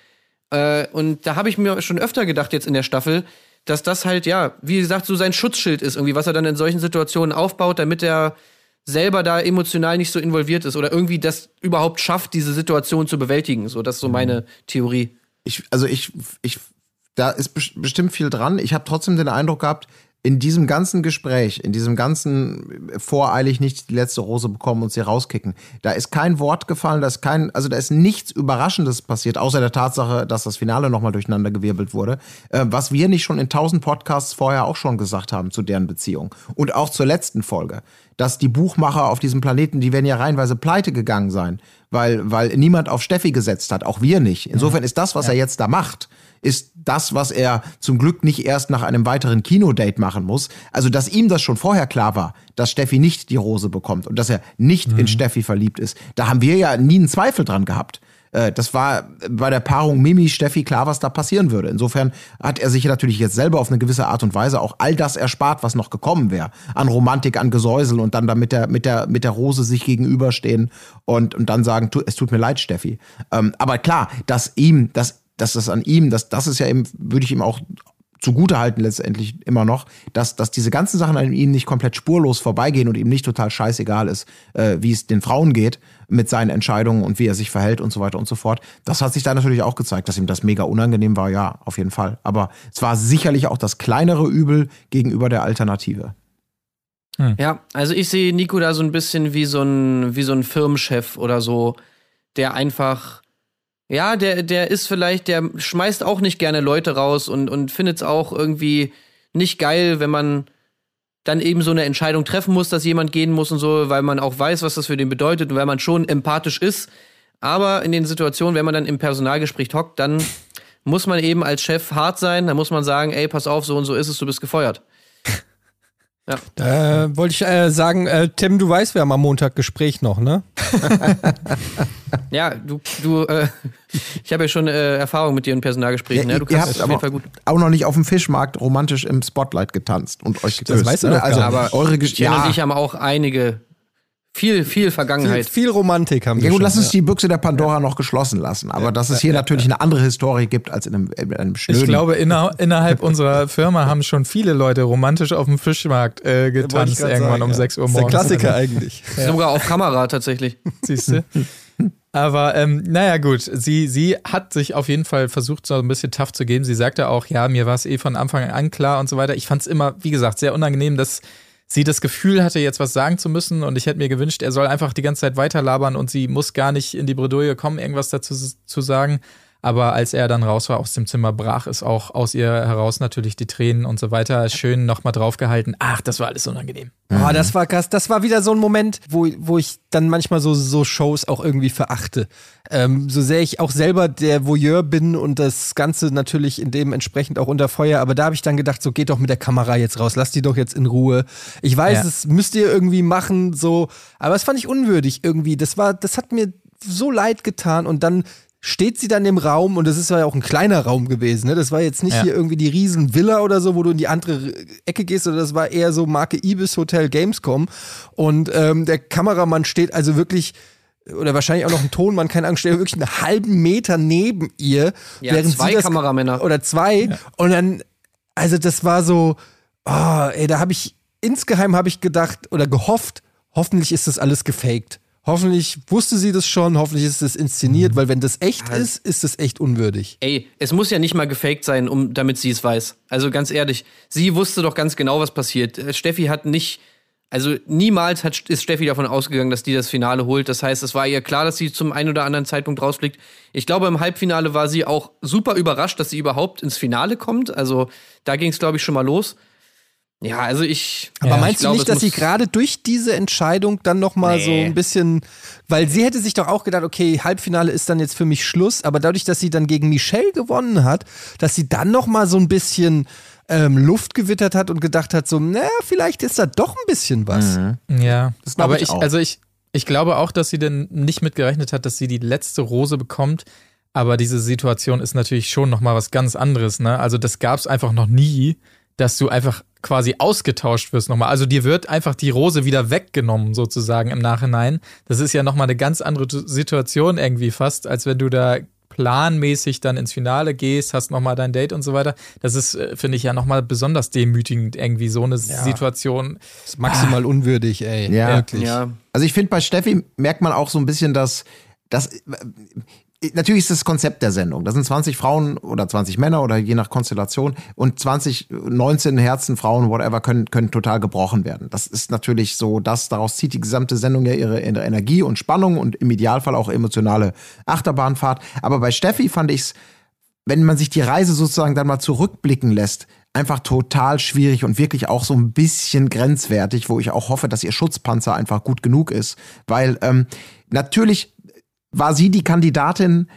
Äh, und da habe ich mir schon öfter gedacht jetzt in der Staffel, dass das halt, ja, wie gesagt, so sein Schutzschild ist, irgendwie, was er dann in solchen Situationen aufbaut, damit er selber da emotional nicht so involviert ist oder irgendwie das überhaupt schafft, diese Situation zu bewältigen. So, das ist so meine Theorie. Ich, also ich, ich, da ist bestimmt viel dran. Ich habe trotzdem den Eindruck gehabt, in diesem ganzen Gespräch, in diesem ganzen voreilig nicht die letzte Rose bekommen und sie rauskicken, da ist kein Wort gefallen, da ist kein, also da ist nichts Überraschendes passiert, außer der Tatsache, dass das Finale nochmal durcheinander gewirbelt wurde, äh, was wir nicht schon in tausend Podcasts vorher auch schon gesagt haben zu deren Beziehung und auch zur letzten Folge, dass die Buchmacher auf diesem Planeten, die werden ja reihenweise pleite gegangen sein, weil, weil niemand auf Steffi gesetzt hat, auch wir nicht. Insofern ist das, was ja. er jetzt da macht, ist das, was er zum Glück nicht erst nach einem weiteren Kinodate machen muss. Also, dass ihm das schon vorher klar war, dass Steffi nicht die Rose bekommt und dass er nicht mhm. in Steffi verliebt ist. Da haben wir ja nie einen Zweifel dran gehabt. Äh, das war bei der Paarung Mimi, Steffi klar, was da passieren würde. Insofern hat er sich natürlich jetzt selber auf eine gewisse Art und Weise auch all das erspart, was noch gekommen wäre. An Romantik, an Gesäusel und dann da mit der, mit der, mit der Rose sich gegenüberstehen und, und dann sagen, es tut mir leid, Steffi. Ähm, aber klar, dass ihm, dass dass das an ihm, dass das ist ja eben, würde ich ihm auch zugutehalten letztendlich immer noch, dass, dass diese ganzen Sachen an ihm nicht komplett spurlos vorbeigehen und ihm nicht total scheißegal ist, äh, wie es den Frauen geht mit seinen Entscheidungen und wie er sich verhält und so weiter und so fort. Das hat sich da natürlich auch gezeigt, dass ihm das mega unangenehm war, ja, auf jeden Fall. Aber es war sicherlich auch das kleinere Übel gegenüber der Alternative. Hm. Ja, also ich sehe Nico da so ein bisschen wie so ein, wie so ein Firmenchef oder so, der einfach ja, der, der ist vielleicht, der schmeißt auch nicht gerne Leute raus und, und findet es auch irgendwie nicht geil, wenn man dann eben so eine Entscheidung treffen muss, dass jemand gehen muss und so, weil man auch weiß, was das für den bedeutet und weil man schon empathisch ist. Aber in den Situationen, wenn man dann im Personalgespräch hockt, dann muss man eben als Chef hart sein, dann muss man sagen, ey, pass auf, so und so ist es, du bist gefeuert. Ja. Da wollte ich äh, sagen, äh, Tim, du weißt, wir haben am Montag Gespräch noch, ne? ja, du, du, äh, ich habe ja schon äh, Erfahrung mit dir in Personalgesprächen. Ja, ne? Du ihr habt auf jeden Fall gut. auch noch nicht auf dem Fischmarkt romantisch im Spotlight getanzt und euch getötet. Das weißt du ne? Also, aber eure Geschichte. Ja. und ich haben auch einige viel, viel Vergangenheit. Viel, viel Romantik haben wir. Ja, gut, schon, lass uns ja. die Büchse der Pandora noch geschlossen lassen. Aber ja, dass es hier natürlich eine andere Historie gibt als in einem, in einem schnöden. Ich glaube, inner, innerhalb unserer Firma haben schon viele Leute romantisch auf dem Fischmarkt äh, getanzt, irgendwann sagen, um 6 Uhr morgens. Das ist der Klassiker eigentlich. Sogar auf Kamera tatsächlich. Siehst du? Aber ähm, naja, gut, sie, sie hat sich auf jeden Fall versucht, so ein bisschen tough zu geben. Sie sagte auch, ja, mir war es eh von Anfang an klar und so weiter. Ich fand es immer, wie gesagt, sehr unangenehm, dass sie das Gefühl hatte, jetzt was sagen zu müssen und ich hätte mir gewünscht, er soll einfach die ganze Zeit weiterlabern und sie muss gar nicht in die Bredouille kommen, irgendwas dazu zu sagen. Aber als er dann raus war aus dem Zimmer, brach es auch aus ihr heraus natürlich die Tränen und so weiter. Schön nochmal draufgehalten. Ach, das war alles unangenehm. Mhm. Oh, das war krass. Das war wieder so ein Moment, wo, wo ich dann manchmal so, so Shows auch irgendwie verachte. Ähm, so sehr ich auch selber der Voyeur bin und das Ganze natürlich in dem entsprechend auch unter Feuer. Aber da habe ich dann gedacht, so geht doch mit der Kamera jetzt raus. Lass die doch jetzt in Ruhe. Ich weiß, ja. es müsst ihr irgendwie machen, so. Aber es fand ich unwürdig irgendwie. Das war, das hat mir so leid getan und dann steht sie dann im Raum und das ist ja auch ein kleiner Raum gewesen. Ne? Das war jetzt nicht ja. hier irgendwie die Riesenvilla oder so, wo du in die andere Ecke gehst, sondern das war eher so Marke Ibis Hotel Gamescom. Und ähm, der Kameramann steht also wirklich oder wahrscheinlich auch noch ein Tonmann, keine Angst, steht wirklich einen halben Meter neben ihr. Ja, während zwei sie das, Kameramänner. Oder zwei. Ja. Und dann, also das war so, oh, ey, da habe ich, insgeheim habe ich gedacht oder gehofft, hoffentlich ist das alles gefaked. Hoffentlich wusste sie das schon, hoffentlich ist es inszeniert, mhm. weil wenn das echt ja. ist, ist es echt unwürdig. Ey, es muss ja nicht mal gefaked sein, um, damit sie es weiß. Also ganz ehrlich, sie wusste doch ganz genau, was passiert. Äh, Steffi hat nicht, also niemals hat, ist Steffi davon ausgegangen, dass die das Finale holt. Das heißt, es war ihr klar, dass sie zum einen oder anderen Zeitpunkt rausfliegt. Ich glaube, im Halbfinale war sie auch super überrascht, dass sie überhaupt ins Finale kommt. Also da ging es, glaube ich, schon mal los. Ja, also ich. Aber ja, meinst ich du glaub, nicht, dass sie gerade durch diese Entscheidung dann nochmal nee. so ein bisschen, weil sie hätte sich doch auch gedacht, okay, Halbfinale ist dann jetzt für mich Schluss, aber dadurch, dass sie dann gegen Michelle gewonnen hat, dass sie dann nochmal so ein bisschen ähm, Luft gewittert hat und gedacht hat, so, naja, vielleicht ist da doch ein bisschen was. Mhm. Ja, das aber ich, ich also ich, ich glaube auch, dass sie denn nicht mitgerechnet hat, dass sie die letzte Rose bekommt Aber diese Situation ist natürlich schon nochmal was ganz anderes, ne? Also das gab es einfach noch nie, dass du einfach quasi ausgetauscht wirst nochmal. Also dir wird einfach die Rose wieder weggenommen, sozusagen im Nachhinein. Das ist ja nochmal eine ganz andere Situation irgendwie fast, als wenn du da planmäßig dann ins Finale gehst, hast nochmal dein Date und so weiter. Das ist, äh, finde ich, ja nochmal besonders demütigend, irgendwie so eine ja. Situation. Das ist maximal ah. unwürdig, ey. Ja. Wirklich. Ja. Also ich finde, bei Steffi merkt man auch so ein bisschen, dass das natürlich ist das Konzept der Sendung. Das sind 20 Frauen oder 20 Männer oder je nach Konstellation und 20, 19 Herzen, Frauen, whatever, können, können total gebrochen werden. Das ist natürlich so, dass daraus zieht die gesamte Sendung ja ihre, ihre Energie und Spannung und im Idealfall auch emotionale Achterbahnfahrt. Aber bei Steffi fand ich es, wenn man sich die Reise sozusagen dann mal zurückblicken lässt, einfach total schwierig und wirklich auch so ein bisschen grenzwertig, wo ich auch hoffe, dass ihr Schutzpanzer einfach gut genug ist. Weil ähm, natürlich war sie die Kandidatin,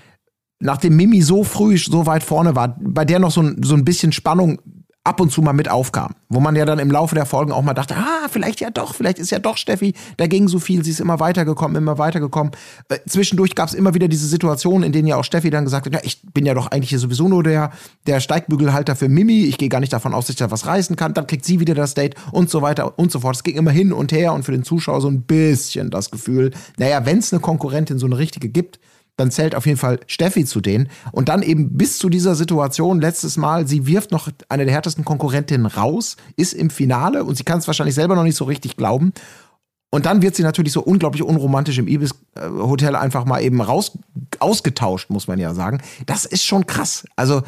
nachdem Mimi so früh so weit vorne war, bei der noch so ein, so ein bisschen Spannung ab und zu mal mit aufkam. Wo man ja dann im Laufe der Folgen auch mal dachte, ah, vielleicht ja doch, vielleicht ist ja doch Steffi, da ging so viel, sie ist immer weitergekommen, immer weitergekommen. Äh, zwischendurch gab es immer wieder diese Situationen, in denen ja auch Steffi dann gesagt hat, ja, ich bin ja doch eigentlich hier sowieso nur der, der Steigbügelhalter für Mimi, ich gehe gar nicht davon aus, dass ich da was reißen kann, dann kriegt sie wieder das Date und so weiter und so fort. Es ging immer hin und her und für den Zuschauer so ein bisschen das Gefühl, naja, wenn es eine Konkurrentin so eine richtige gibt, dann zählt auf jeden Fall Steffi zu denen. Und dann eben bis zu dieser Situation letztes Mal, sie wirft noch eine der härtesten Konkurrentinnen raus, ist im Finale und sie kann es wahrscheinlich selber noch nicht so richtig glauben. Und dann wird sie natürlich so unglaublich unromantisch im Ibis-Hotel einfach mal eben raus, ausgetauscht, muss man ja sagen. Das ist schon krass. Also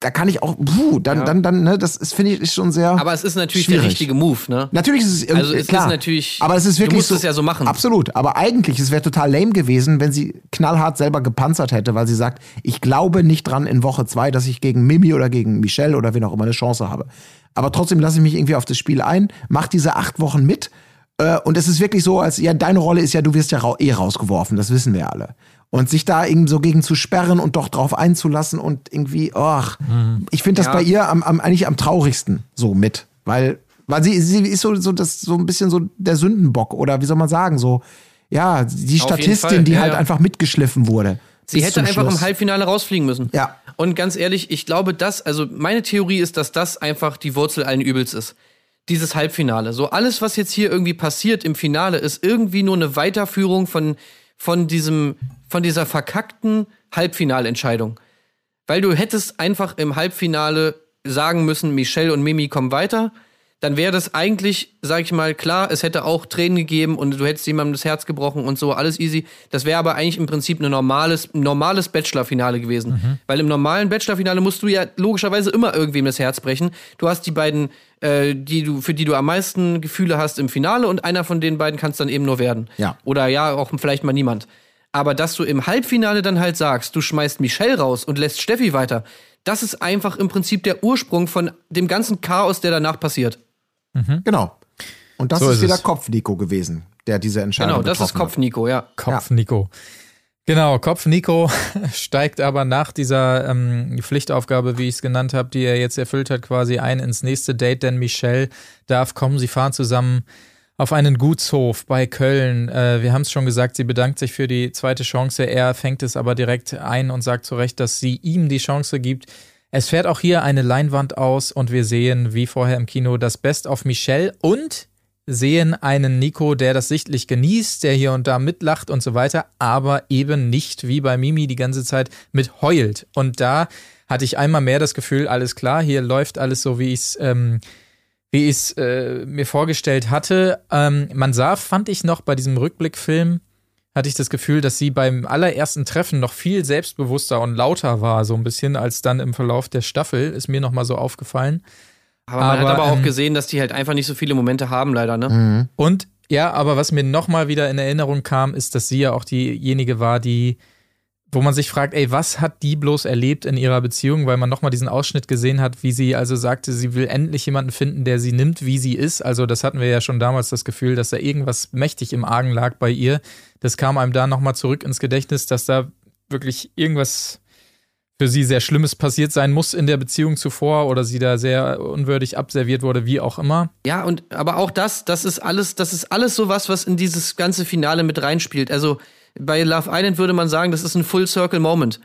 da kann ich auch, puh, dann, ja. dann, dann, ne, das ist, finde ich, ist schon sehr. Aber es ist natürlich schwierig. der richtige Move, ne? Natürlich ist es irgendwie, also es klar. Ist natürlich, aber es ist wirklich. Du musst so, es ja so machen. Absolut. Aber eigentlich, es wäre total lame gewesen, wenn sie knallhart selber gepanzert hätte, weil sie sagt, ich glaube nicht dran in Woche zwei, dass ich gegen Mimi oder gegen Michelle oder wen auch immer eine Chance habe. Aber trotzdem lasse ich mich irgendwie auf das Spiel ein, mach diese acht Wochen mit. Äh, und es ist wirklich so, als, ja, deine Rolle ist ja, du wirst ja ra eh rausgeworfen, das wissen wir alle. Und sich da irgendwie so gegen zu sperren und doch drauf einzulassen und irgendwie, ach, mhm. ich finde das ja. bei ihr am, am, eigentlich am traurigsten so mit. Weil, weil sie, sie ist so, so, das, so ein bisschen so der Sündenbock oder wie soll man sagen, so, ja, die Auf Statistin, die ja, halt ja. einfach mitgeschliffen wurde. Sie hätte einfach Schluss. im Halbfinale rausfliegen müssen. Ja. Und ganz ehrlich, ich glaube, das, also meine Theorie ist, dass das einfach die Wurzel allen Übels ist. Dieses Halbfinale. So alles, was jetzt hier irgendwie passiert im Finale, ist irgendwie nur eine Weiterführung von, von diesem von dieser verkackten Halbfinalentscheidung. Weil du hättest einfach im Halbfinale sagen müssen, Michelle und Mimi kommen weiter. Dann wäre das eigentlich, sag ich mal, klar, es hätte auch Tränen gegeben und du hättest jemandem das Herz gebrochen und so, alles easy. Das wäre aber eigentlich im Prinzip ein normales, normales Bachelor-Finale gewesen. Mhm. Weil im normalen Bachelor-Finale musst du ja logischerweise immer irgendwem das Herz brechen. Du hast die beiden, äh, die du, für die du am meisten Gefühle hast im Finale und einer von den beiden kann es dann eben nur werden. Ja. Oder ja, auch vielleicht mal niemand. Aber dass du im Halbfinale dann halt sagst, du schmeißt Michelle raus und lässt Steffi weiter, das ist einfach im Prinzip der Ursprung von dem ganzen Chaos, der danach passiert. Mhm. Genau. Und das so ist, ist wieder Kopf-Nico gewesen, der diese Entscheidung Genau, das ist Kopf-Nico, ja. Kopf-Nico. Genau, Kopf Nico steigt aber nach dieser ähm, Pflichtaufgabe, wie ich es genannt habe, die er jetzt erfüllt hat, quasi ein ins nächste Date, denn Michelle darf kommen, sie fahren zusammen auf einen Gutshof bei Köln. Äh, wir haben es schon gesagt, sie bedankt sich für die zweite Chance. Er fängt es aber direkt ein und sagt zu Recht, dass sie ihm die Chance gibt. Es fährt auch hier eine Leinwand aus und wir sehen, wie vorher im Kino, das Best of Michelle und sehen einen Nico, der das sichtlich genießt, der hier und da mitlacht und so weiter, aber eben nicht wie bei Mimi die ganze Zeit mit heult. Und da hatte ich einmal mehr das Gefühl, alles klar, hier läuft alles so, wie ich es ähm, wie ich es äh, mir vorgestellt hatte. Ähm, man sah, fand ich noch bei diesem Rückblickfilm, hatte ich das Gefühl, dass sie beim allerersten Treffen noch viel selbstbewusster und lauter war, so ein bisschen, als dann im Verlauf der Staffel, ist mir nochmal so aufgefallen. Aber man aber, hat aber auch ähm, gesehen, dass die halt einfach nicht so viele Momente haben, leider, ne? Mhm. Und ja, aber was mir nochmal wieder in Erinnerung kam, ist, dass sie ja auch diejenige war, die wo man sich fragt, ey, was hat die bloß erlebt in ihrer Beziehung, weil man nochmal diesen Ausschnitt gesehen hat, wie sie also sagte, sie will endlich jemanden finden, der sie nimmt, wie sie ist. Also das hatten wir ja schon damals das Gefühl, dass da irgendwas mächtig im Argen lag bei ihr. Das kam einem da nochmal zurück ins Gedächtnis, dass da wirklich irgendwas für sie sehr Schlimmes passiert sein muss in der Beziehung zuvor oder sie da sehr unwürdig abserviert wurde, wie auch immer. Ja, und aber auch das, das ist alles, das ist alles sowas, was in dieses ganze Finale mit reinspielt. Also bei Love Island würde man sagen, das ist ein Full Circle Moment.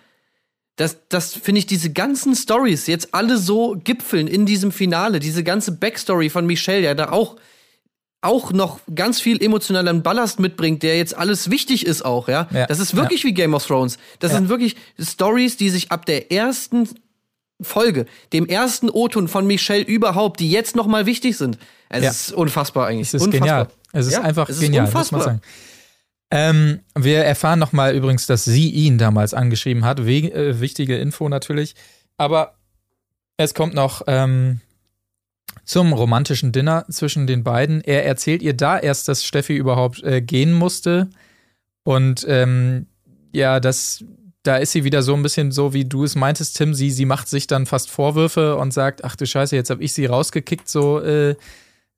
dass, dass finde ich, diese ganzen Stories jetzt alle so gipfeln in diesem Finale, diese ganze Backstory von Michelle, ja, da auch, auch noch ganz viel emotionalen Ballast mitbringt, der jetzt alles wichtig ist auch, ja. ja. Das ist wirklich ja. wie Game of Thrones. Das ja. sind wirklich Stories, die sich ab der ersten Folge, dem ersten O-Ton von Michelle überhaupt, die jetzt noch mal wichtig sind. Es ist unfassbar eigentlich. Es ist unfassbar. genial. Es ist einfach es ist genial, unfassbar. muss man sagen. Ähm, wir erfahren nochmal übrigens, dass sie ihn damals angeschrieben hat. We äh, wichtige Info natürlich. Aber es kommt noch ähm, zum romantischen Dinner zwischen den beiden. Er erzählt ihr da erst, dass Steffi überhaupt äh, gehen musste. Und ähm, ja, das, da ist sie wieder so ein bisschen so, wie du es meintest, Tim. Sie, sie macht sich dann fast Vorwürfe und sagt: Ach du Scheiße, jetzt habe ich sie rausgekickt, so äh,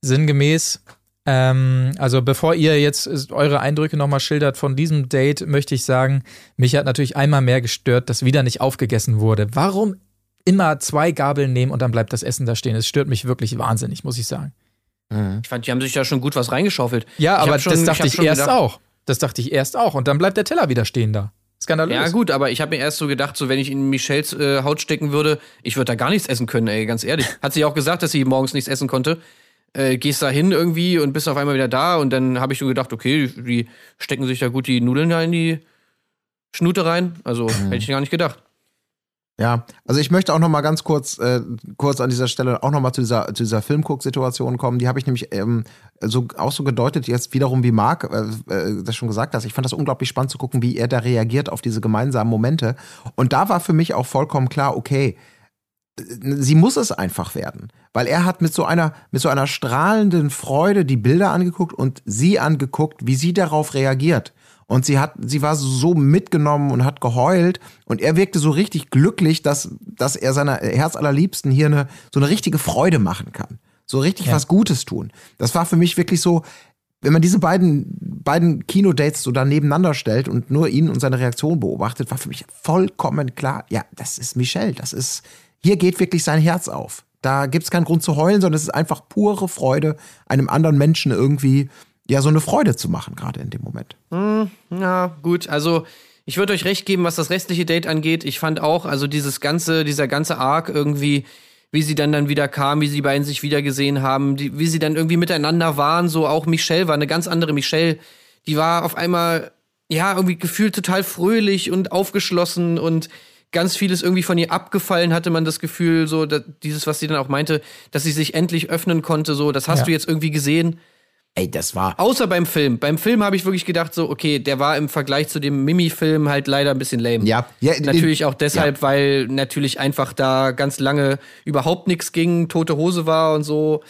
sinngemäß. Ähm, also bevor ihr jetzt eure Eindrücke nochmal schildert von diesem Date, möchte ich sagen, mich hat natürlich einmal mehr gestört, dass wieder nicht aufgegessen wurde. Warum immer zwei Gabeln nehmen und dann bleibt das Essen da stehen? Es stört mich wirklich wahnsinnig, muss ich sagen. Mhm. Ich fand, die haben sich da schon gut was reingeschaufelt. Ja, aber schon, das dachte ich, ich erst gedacht, auch. Das dachte ich erst auch. Und dann bleibt der Teller wieder stehen da. Skandalös. Ja, gut, aber ich habe mir erst so gedacht, so wenn ich in Michelles äh, Haut stecken würde, ich würde da gar nichts essen können, ey, ganz ehrlich. Hat sie auch gesagt, dass sie morgens nichts essen konnte äh, gehst da hin irgendwie und bist auf einmal wieder da und dann habe ich so gedacht, okay, die stecken sich da gut die Nudeln da in die Schnute rein. Also mhm. hätte ich gar nicht gedacht. Ja, also ich möchte auch noch mal ganz kurz, äh, kurz an dieser Stelle auch noch mal zu dieser, zu dieser Filmguck-Situation kommen. Die habe ich nämlich ähm, so, auch so gedeutet, jetzt wiederum wie Marc äh, äh, das schon gesagt hat. Ich fand das unglaublich spannend zu gucken, wie er da reagiert auf diese gemeinsamen Momente. Und da war für mich auch vollkommen klar, okay, sie muss es einfach werden, weil er hat mit so einer mit so einer strahlenden Freude die Bilder angeguckt und sie angeguckt, wie sie darauf reagiert. Und sie hat sie war so mitgenommen und hat geheult und er wirkte so richtig glücklich, dass dass er seiner Herzallerliebsten hier eine so eine richtige Freude machen kann. So richtig ja. was Gutes tun. Das war für mich wirklich so, wenn man diese beiden, beiden Kinodates so da nebeneinander stellt und nur ihn und seine Reaktion beobachtet, war für mich vollkommen klar, ja, das ist Michelle, das ist, hier geht wirklich sein Herz auf. Da gibt es keinen Grund zu heulen, sondern es ist einfach pure Freude, einem anderen Menschen irgendwie ja so eine Freude zu machen, gerade in dem Moment. Hm, ja, gut. Also ich würde euch recht geben, was das restliche Date angeht. Ich fand auch, also dieses ganze, dieser ganze Arc irgendwie, wie sie dann dann wieder kam, wie sie beiden sich wieder gesehen haben, die, wie sie dann irgendwie miteinander waren. So auch Michelle war eine ganz andere Michelle. Die war auf einmal ja irgendwie gefühlt total fröhlich und aufgeschlossen und ganz vieles irgendwie von ihr abgefallen, hatte man das Gefühl, so dieses, was sie dann auch meinte, dass sie sich endlich öffnen konnte, so, das hast ja. du jetzt irgendwie gesehen. Ey, das war. Außer beim Film. Beim Film habe ich wirklich gedacht, so, okay, der war im Vergleich zu dem Mimi-Film halt leider ein bisschen lame. Ja, ja Natürlich auch deshalb, ja. weil natürlich einfach da ganz lange überhaupt nichts ging, tote Hose war und so.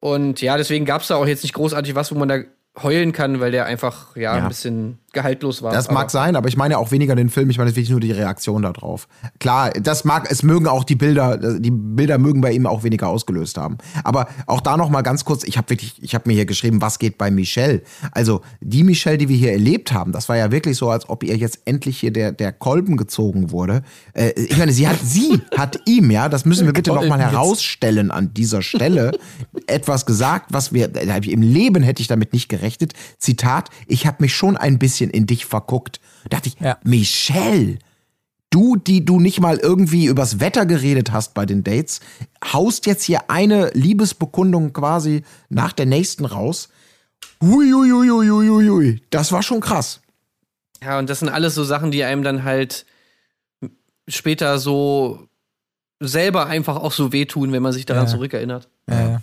Und ja, deswegen gab es da auch jetzt nicht großartig was, wo man da heulen kann, weil der einfach ja, ja. ein bisschen gehaltlos war. Das mag aber sein, aber ich meine auch weniger den Film, ich meine wirklich nur die Reaktion darauf. Klar, das mag, es mögen auch die Bilder, die Bilder mögen bei ihm auch weniger ausgelöst haben. Aber auch da noch mal ganz kurz, ich habe wirklich, ich habe mir hier geschrieben, was geht bei Michelle? Also die Michelle, die wir hier erlebt haben, das war ja wirklich so, als ob ihr jetzt endlich hier der der Kolben gezogen wurde. Äh, ich meine, sie hat sie hat ihm, ja, das müssen wir bitte noch mal herausstellen an dieser Stelle, etwas gesagt, was wir im Leben hätte ich damit nicht gerechnet. Zitat: Ich habe mich schon ein bisschen bisschen in dich verguckt. Da dachte ich, ja. Michelle, du, die du nicht mal irgendwie übers Wetter geredet hast bei den Dates, haust jetzt hier eine Liebesbekundung quasi nach der nächsten raus. Huiuiuiuiuiui, das war schon krass. Ja, und das sind alles so Sachen, die einem dann halt später so selber einfach auch so wehtun, wenn man sich daran ja. zurückerinnert. Ja, ja.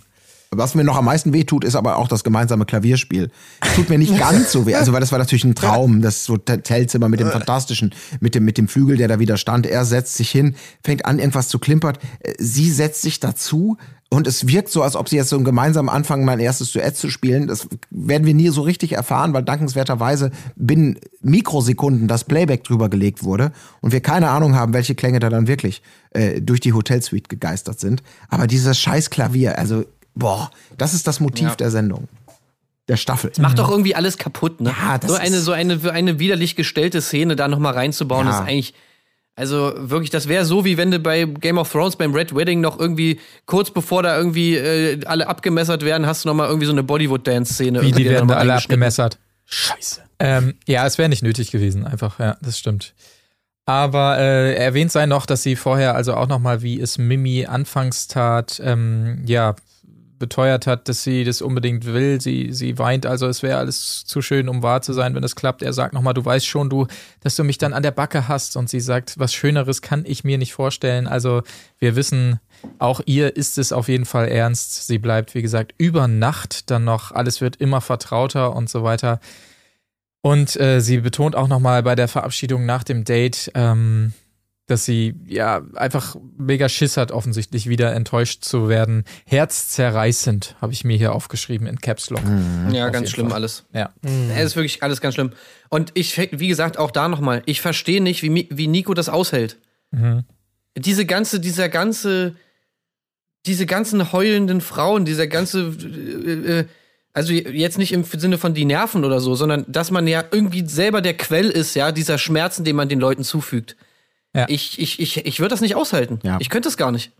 Was mir noch am meisten wehtut, ist aber auch das gemeinsame Klavierspiel. Tut mir nicht ganz so weh, also weil das war natürlich ein Traum, das Hotelzimmer mit dem fantastischen, mit dem mit dem Flügel, der da wieder stand. Er setzt sich hin, fängt an irgendwas zu klimpert. Sie setzt sich dazu und es wirkt so, als ob sie jetzt so gemeinsam anfangen, mein erstes Duett zu spielen. Das werden wir nie so richtig erfahren, weil dankenswerterweise binnen Mikrosekunden das Playback drüber gelegt wurde und wir keine Ahnung haben, welche Klänge da dann wirklich äh, durch die Hotelsuite gegeistert sind. Aber dieses scheiß Klavier, also boah, das ist das Motiv ja. der Sendung. Der Staffel. Das macht doch irgendwie alles kaputt, ne? Ja, das so eine, so eine, eine widerlich gestellte Szene da nochmal reinzubauen, ja. ist eigentlich. Also wirklich, das wäre so, wie wenn du bei Game of Thrones beim Red Wedding noch irgendwie kurz bevor da irgendwie äh, alle abgemessert werden, hast du noch mal irgendwie so eine Bollywood-Dance-Szene. Wie, die werden da alle abgemessert. Scheiße. Ähm, ja, es wäre nicht nötig gewesen, einfach, ja, das stimmt. Aber äh, erwähnt sei noch, dass sie vorher also auch nochmal, wie es Mimi anfangs tat, ähm, ja, beteuert hat, dass sie das unbedingt will. Sie, sie weint, also es wäre alles zu schön, um wahr zu sein, wenn es klappt. Er sagt nochmal, du weißt schon, du, dass du mich dann an der Backe hast. Und sie sagt, was Schöneres kann ich mir nicht vorstellen. Also wir wissen, auch ihr ist es auf jeden Fall ernst. Sie bleibt, wie gesagt, über Nacht dann noch. Alles wird immer vertrauter und so weiter. Und äh, sie betont auch nochmal bei der Verabschiedung nach dem Date, ähm, dass sie ja einfach mega Schiss hat, offensichtlich wieder enttäuscht zu werden. Herzzerreißend, habe ich mir hier aufgeschrieben in Caps Lock. Mhm. Ja, ganz schlimm Fall. alles. Ja. Mhm. Es ist wirklich alles ganz schlimm. Und ich, wie gesagt, auch da nochmal, ich verstehe nicht, wie, wie Nico das aushält. Mhm. Diese ganze, dieser ganze, diese ganzen heulenden Frauen, dieser ganze, äh, äh, also jetzt nicht im Sinne von die Nerven oder so, sondern dass man ja irgendwie selber der Quell ist, ja, dieser Schmerzen, den man den Leuten zufügt. Ja. Ich, ich, ich, ich würde das nicht aushalten. Ja. Ich könnte es gar nicht.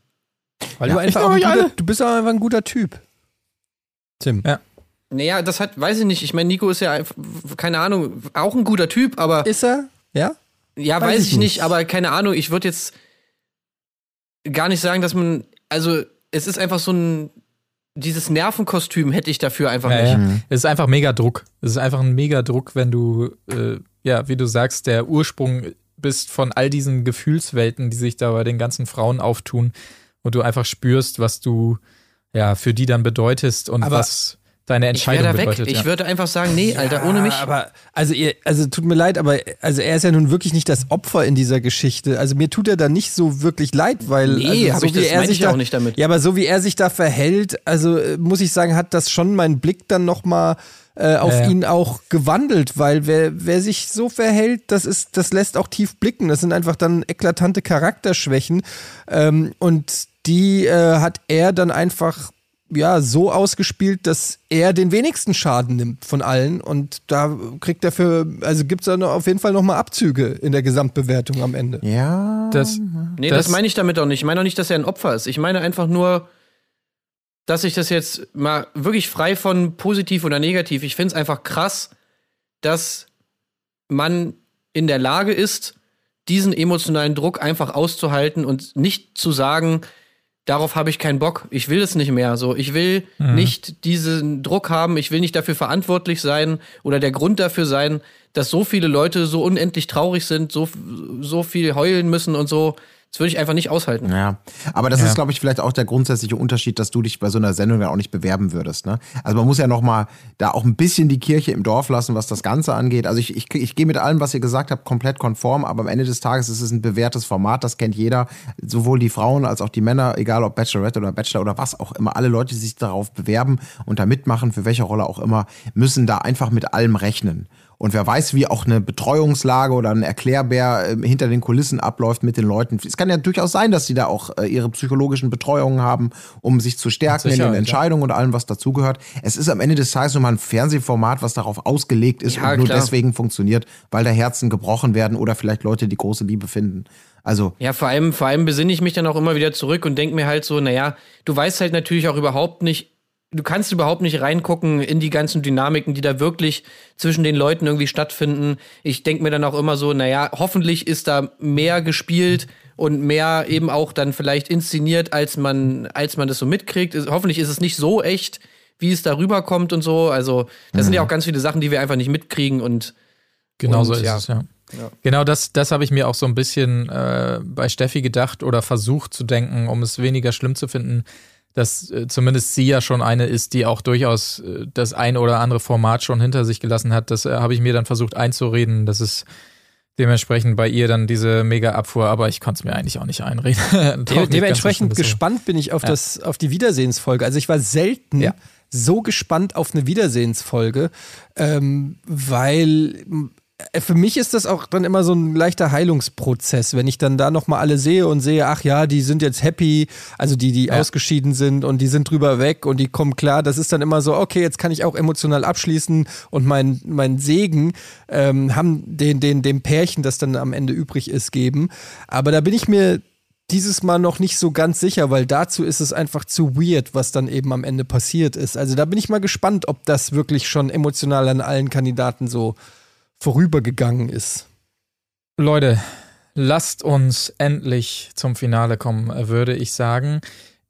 Weil ja. du einfach ein guter, du bist einfach ein guter Typ. Tim. Ja. Naja, das hat, weiß ich nicht. Ich meine, Nico ist ja, keine Ahnung, auch ein guter Typ, aber. Ist er? Ja? Ja, weiß, weiß ich nicht, nicht, aber keine Ahnung. Ich würde jetzt gar nicht sagen, dass man, also, es ist einfach so ein, dieses Nervenkostüm hätte ich dafür einfach ja, nicht. Ja. Mhm. Es ist einfach mega Druck. Es ist einfach ein mega Druck, wenn du, äh, ja, wie du sagst, der Ursprung bist von all diesen Gefühlswelten, die sich da bei den ganzen Frauen auftun und du einfach spürst, was du ja für die dann bedeutest und Aber was deine Entscheidung ich bedeutet. Ich würde einfach sagen, nee, Alter, ohne mich. Aber also ihr, also tut mir leid, aber also er ist ja nun wirklich nicht das Opfer in dieser Geschichte. Also mir tut er da nicht so wirklich leid, weil nee, also, so wie er sich da, auch nicht damit. Ja, aber so wie er sich da verhält, also äh, muss ich sagen, hat das schon meinen Blick dann noch mal äh, auf ja, ihn auch gewandelt, weil wer, wer sich so verhält, das ist, das lässt auch tief blicken. Das sind einfach dann eklatante Charakterschwächen. Ähm, und die äh, hat er dann einfach ja, so ausgespielt, dass er den wenigsten Schaden nimmt von allen. Und da kriegt er für, also gibt es dann auf jeden Fall nochmal Abzüge in der Gesamtbewertung am Ende. Ja. Das, nee, das, das meine ich damit auch nicht. Ich meine auch nicht, dass er ein Opfer ist. Ich meine einfach nur, dass ich das jetzt mal wirklich frei von positiv oder negativ, ich finde es einfach krass, dass man in der Lage ist, diesen emotionalen Druck einfach auszuhalten und nicht zu sagen, darauf habe ich keinen Bock, ich will es nicht mehr. So, ich will mhm. nicht diesen Druck haben, ich will nicht dafür verantwortlich sein oder der Grund dafür sein, dass so viele Leute so unendlich traurig sind, so, so viel heulen müssen und so. Das würde ich einfach nicht aushalten. Ja, aber das ja. ist, glaube ich, vielleicht auch der grundsätzliche Unterschied, dass du dich bei so einer Sendung dann auch nicht bewerben würdest. Ne? Also man muss ja noch mal da auch ein bisschen die Kirche im Dorf lassen, was das Ganze angeht. Also ich, ich, ich gehe mit allem, was ihr gesagt habt, komplett konform, aber am Ende des Tages ist es ein bewährtes Format, das kennt jeder. Sowohl die Frauen als auch die Männer, egal ob Bachelorette oder Bachelor oder was auch immer, alle Leute, die sich darauf bewerben und da mitmachen, für welche Rolle auch immer, müssen da einfach mit allem rechnen. Und wer weiß, wie auch eine Betreuungslage oder ein Erklärbär äh, hinter den Kulissen abläuft mit den Leuten. Es kann ja durchaus sein, dass sie da auch äh, ihre psychologischen Betreuungen haben, um sich zu stärken in den Entscheidungen ja. und allem, was dazugehört. Es ist am Ende des Tages nur mal ein Fernsehformat, was darauf ausgelegt ist ja, und nur klar. deswegen funktioniert, weil da Herzen gebrochen werden oder vielleicht Leute die große Liebe finden. Also ja, vor allem, vor allem besinne ich mich dann auch immer wieder zurück und denke mir halt so, naja, du weißt halt natürlich auch überhaupt nicht, du kannst überhaupt nicht reingucken in die ganzen Dynamiken, die da wirklich zwischen den Leuten irgendwie stattfinden. Ich denke mir dann auch immer so, naja, hoffentlich ist da mehr gespielt und mehr eben auch dann vielleicht inszeniert, als man, als man das so mitkriegt. Hoffentlich ist es nicht so echt, wie es darüber kommt und so. Also, das mhm. sind ja mhm. auch ganz viele Sachen, die wir einfach nicht mitkriegen und Genau und, so ist ja. es, ja. Ja. Genau das, das habe ich mir auch so ein bisschen äh, bei Steffi gedacht oder versucht zu denken, um es weniger schlimm zu finden dass äh, zumindest sie ja schon eine ist, die auch durchaus äh, das ein oder andere Format schon hinter sich gelassen hat. Das äh, habe ich mir dann versucht einzureden, dass es dementsprechend bei ihr dann diese mega Abfuhr, aber ich konnte es mir eigentlich auch nicht einreden. De dementsprechend gespannt bin ich auf, ja. das, auf die Wiedersehensfolge. Also ich war selten ja. so gespannt auf eine Wiedersehensfolge, ähm, weil für mich ist das auch dann immer so ein leichter Heilungsprozess, wenn ich dann da nochmal alle sehe und sehe, ach ja, die sind jetzt happy, also die, die ja. ausgeschieden sind und die sind drüber weg und die kommen klar. Das ist dann immer so, okay, jetzt kann ich auch emotional abschließen und mein, mein Segen ähm, haben den, den, dem Pärchen, das dann am Ende übrig ist, geben. Aber da bin ich mir dieses Mal noch nicht so ganz sicher, weil dazu ist es einfach zu weird, was dann eben am Ende passiert ist. Also da bin ich mal gespannt, ob das wirklich schon emotional an allen Kandidaten so vorübergegangen ist. Leute, lasst uns endlich zum Finale kommen, würde ich sagen.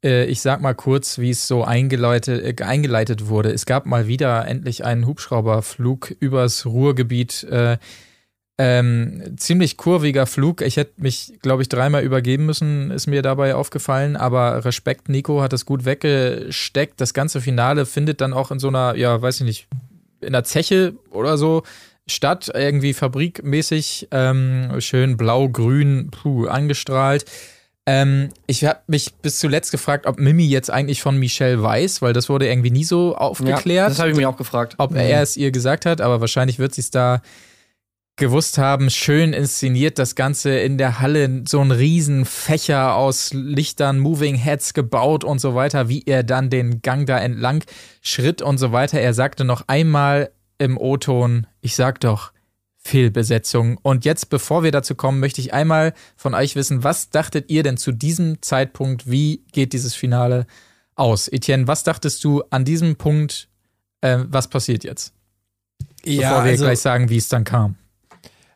Äh, ich sag mal kurz, wie es so eingeleitet, äh, eingeleitet wurde. Es gab mal wieder endlich einen Hubschrauberflug übers Ruhrgebiet. Äh, ähm, ziemlich kurviger Flug. Ich hätte mich, glaube ich, dreimal übergeben müssen, ist mir dabei aufgefallen. Aber Respekt, Nico hat das gut weggesteckt. Das ganze Finale findet dann auch in so einer, ja, weiß ich nicht, in der Zeche oder so statt, irgendwie fabrikmäßig, ähm, schön blau-grün angestrahlt. Ähm, ich habe mich bis zuletzt gefragt, ob Mimi jetzt eigentlich von Michelle weiß, weil das wurde irgendwie nie so aufgeklärt. Ja, das habe ich mir auch gefragt. Ob mhm. er es ihr gesagt hat, aber wahrscheinlich wird sie es da gewusst haben, schön inszeniert das Ganze in der Halle, so ein Riesenfächer aus Lichtern, Moving Heads gebaut und so weiter, wie er dann den Gang da entlang schritt und so weiter. Er sagte noch einmal im O-Ton, ich sag doch, Fehlbesetzung. Und jetzt, bevor wir dazu kommen, möchte ich einmal von euch wissen, was dachtet ihr denn zu diesem Zeitpunkt, wie geht dieses Finale aus? Etienne, was dachtest du an diesem Punkt, äh, was passiert jetzt? Ja, bevor wir also, gleich sagen, wie es dann kam.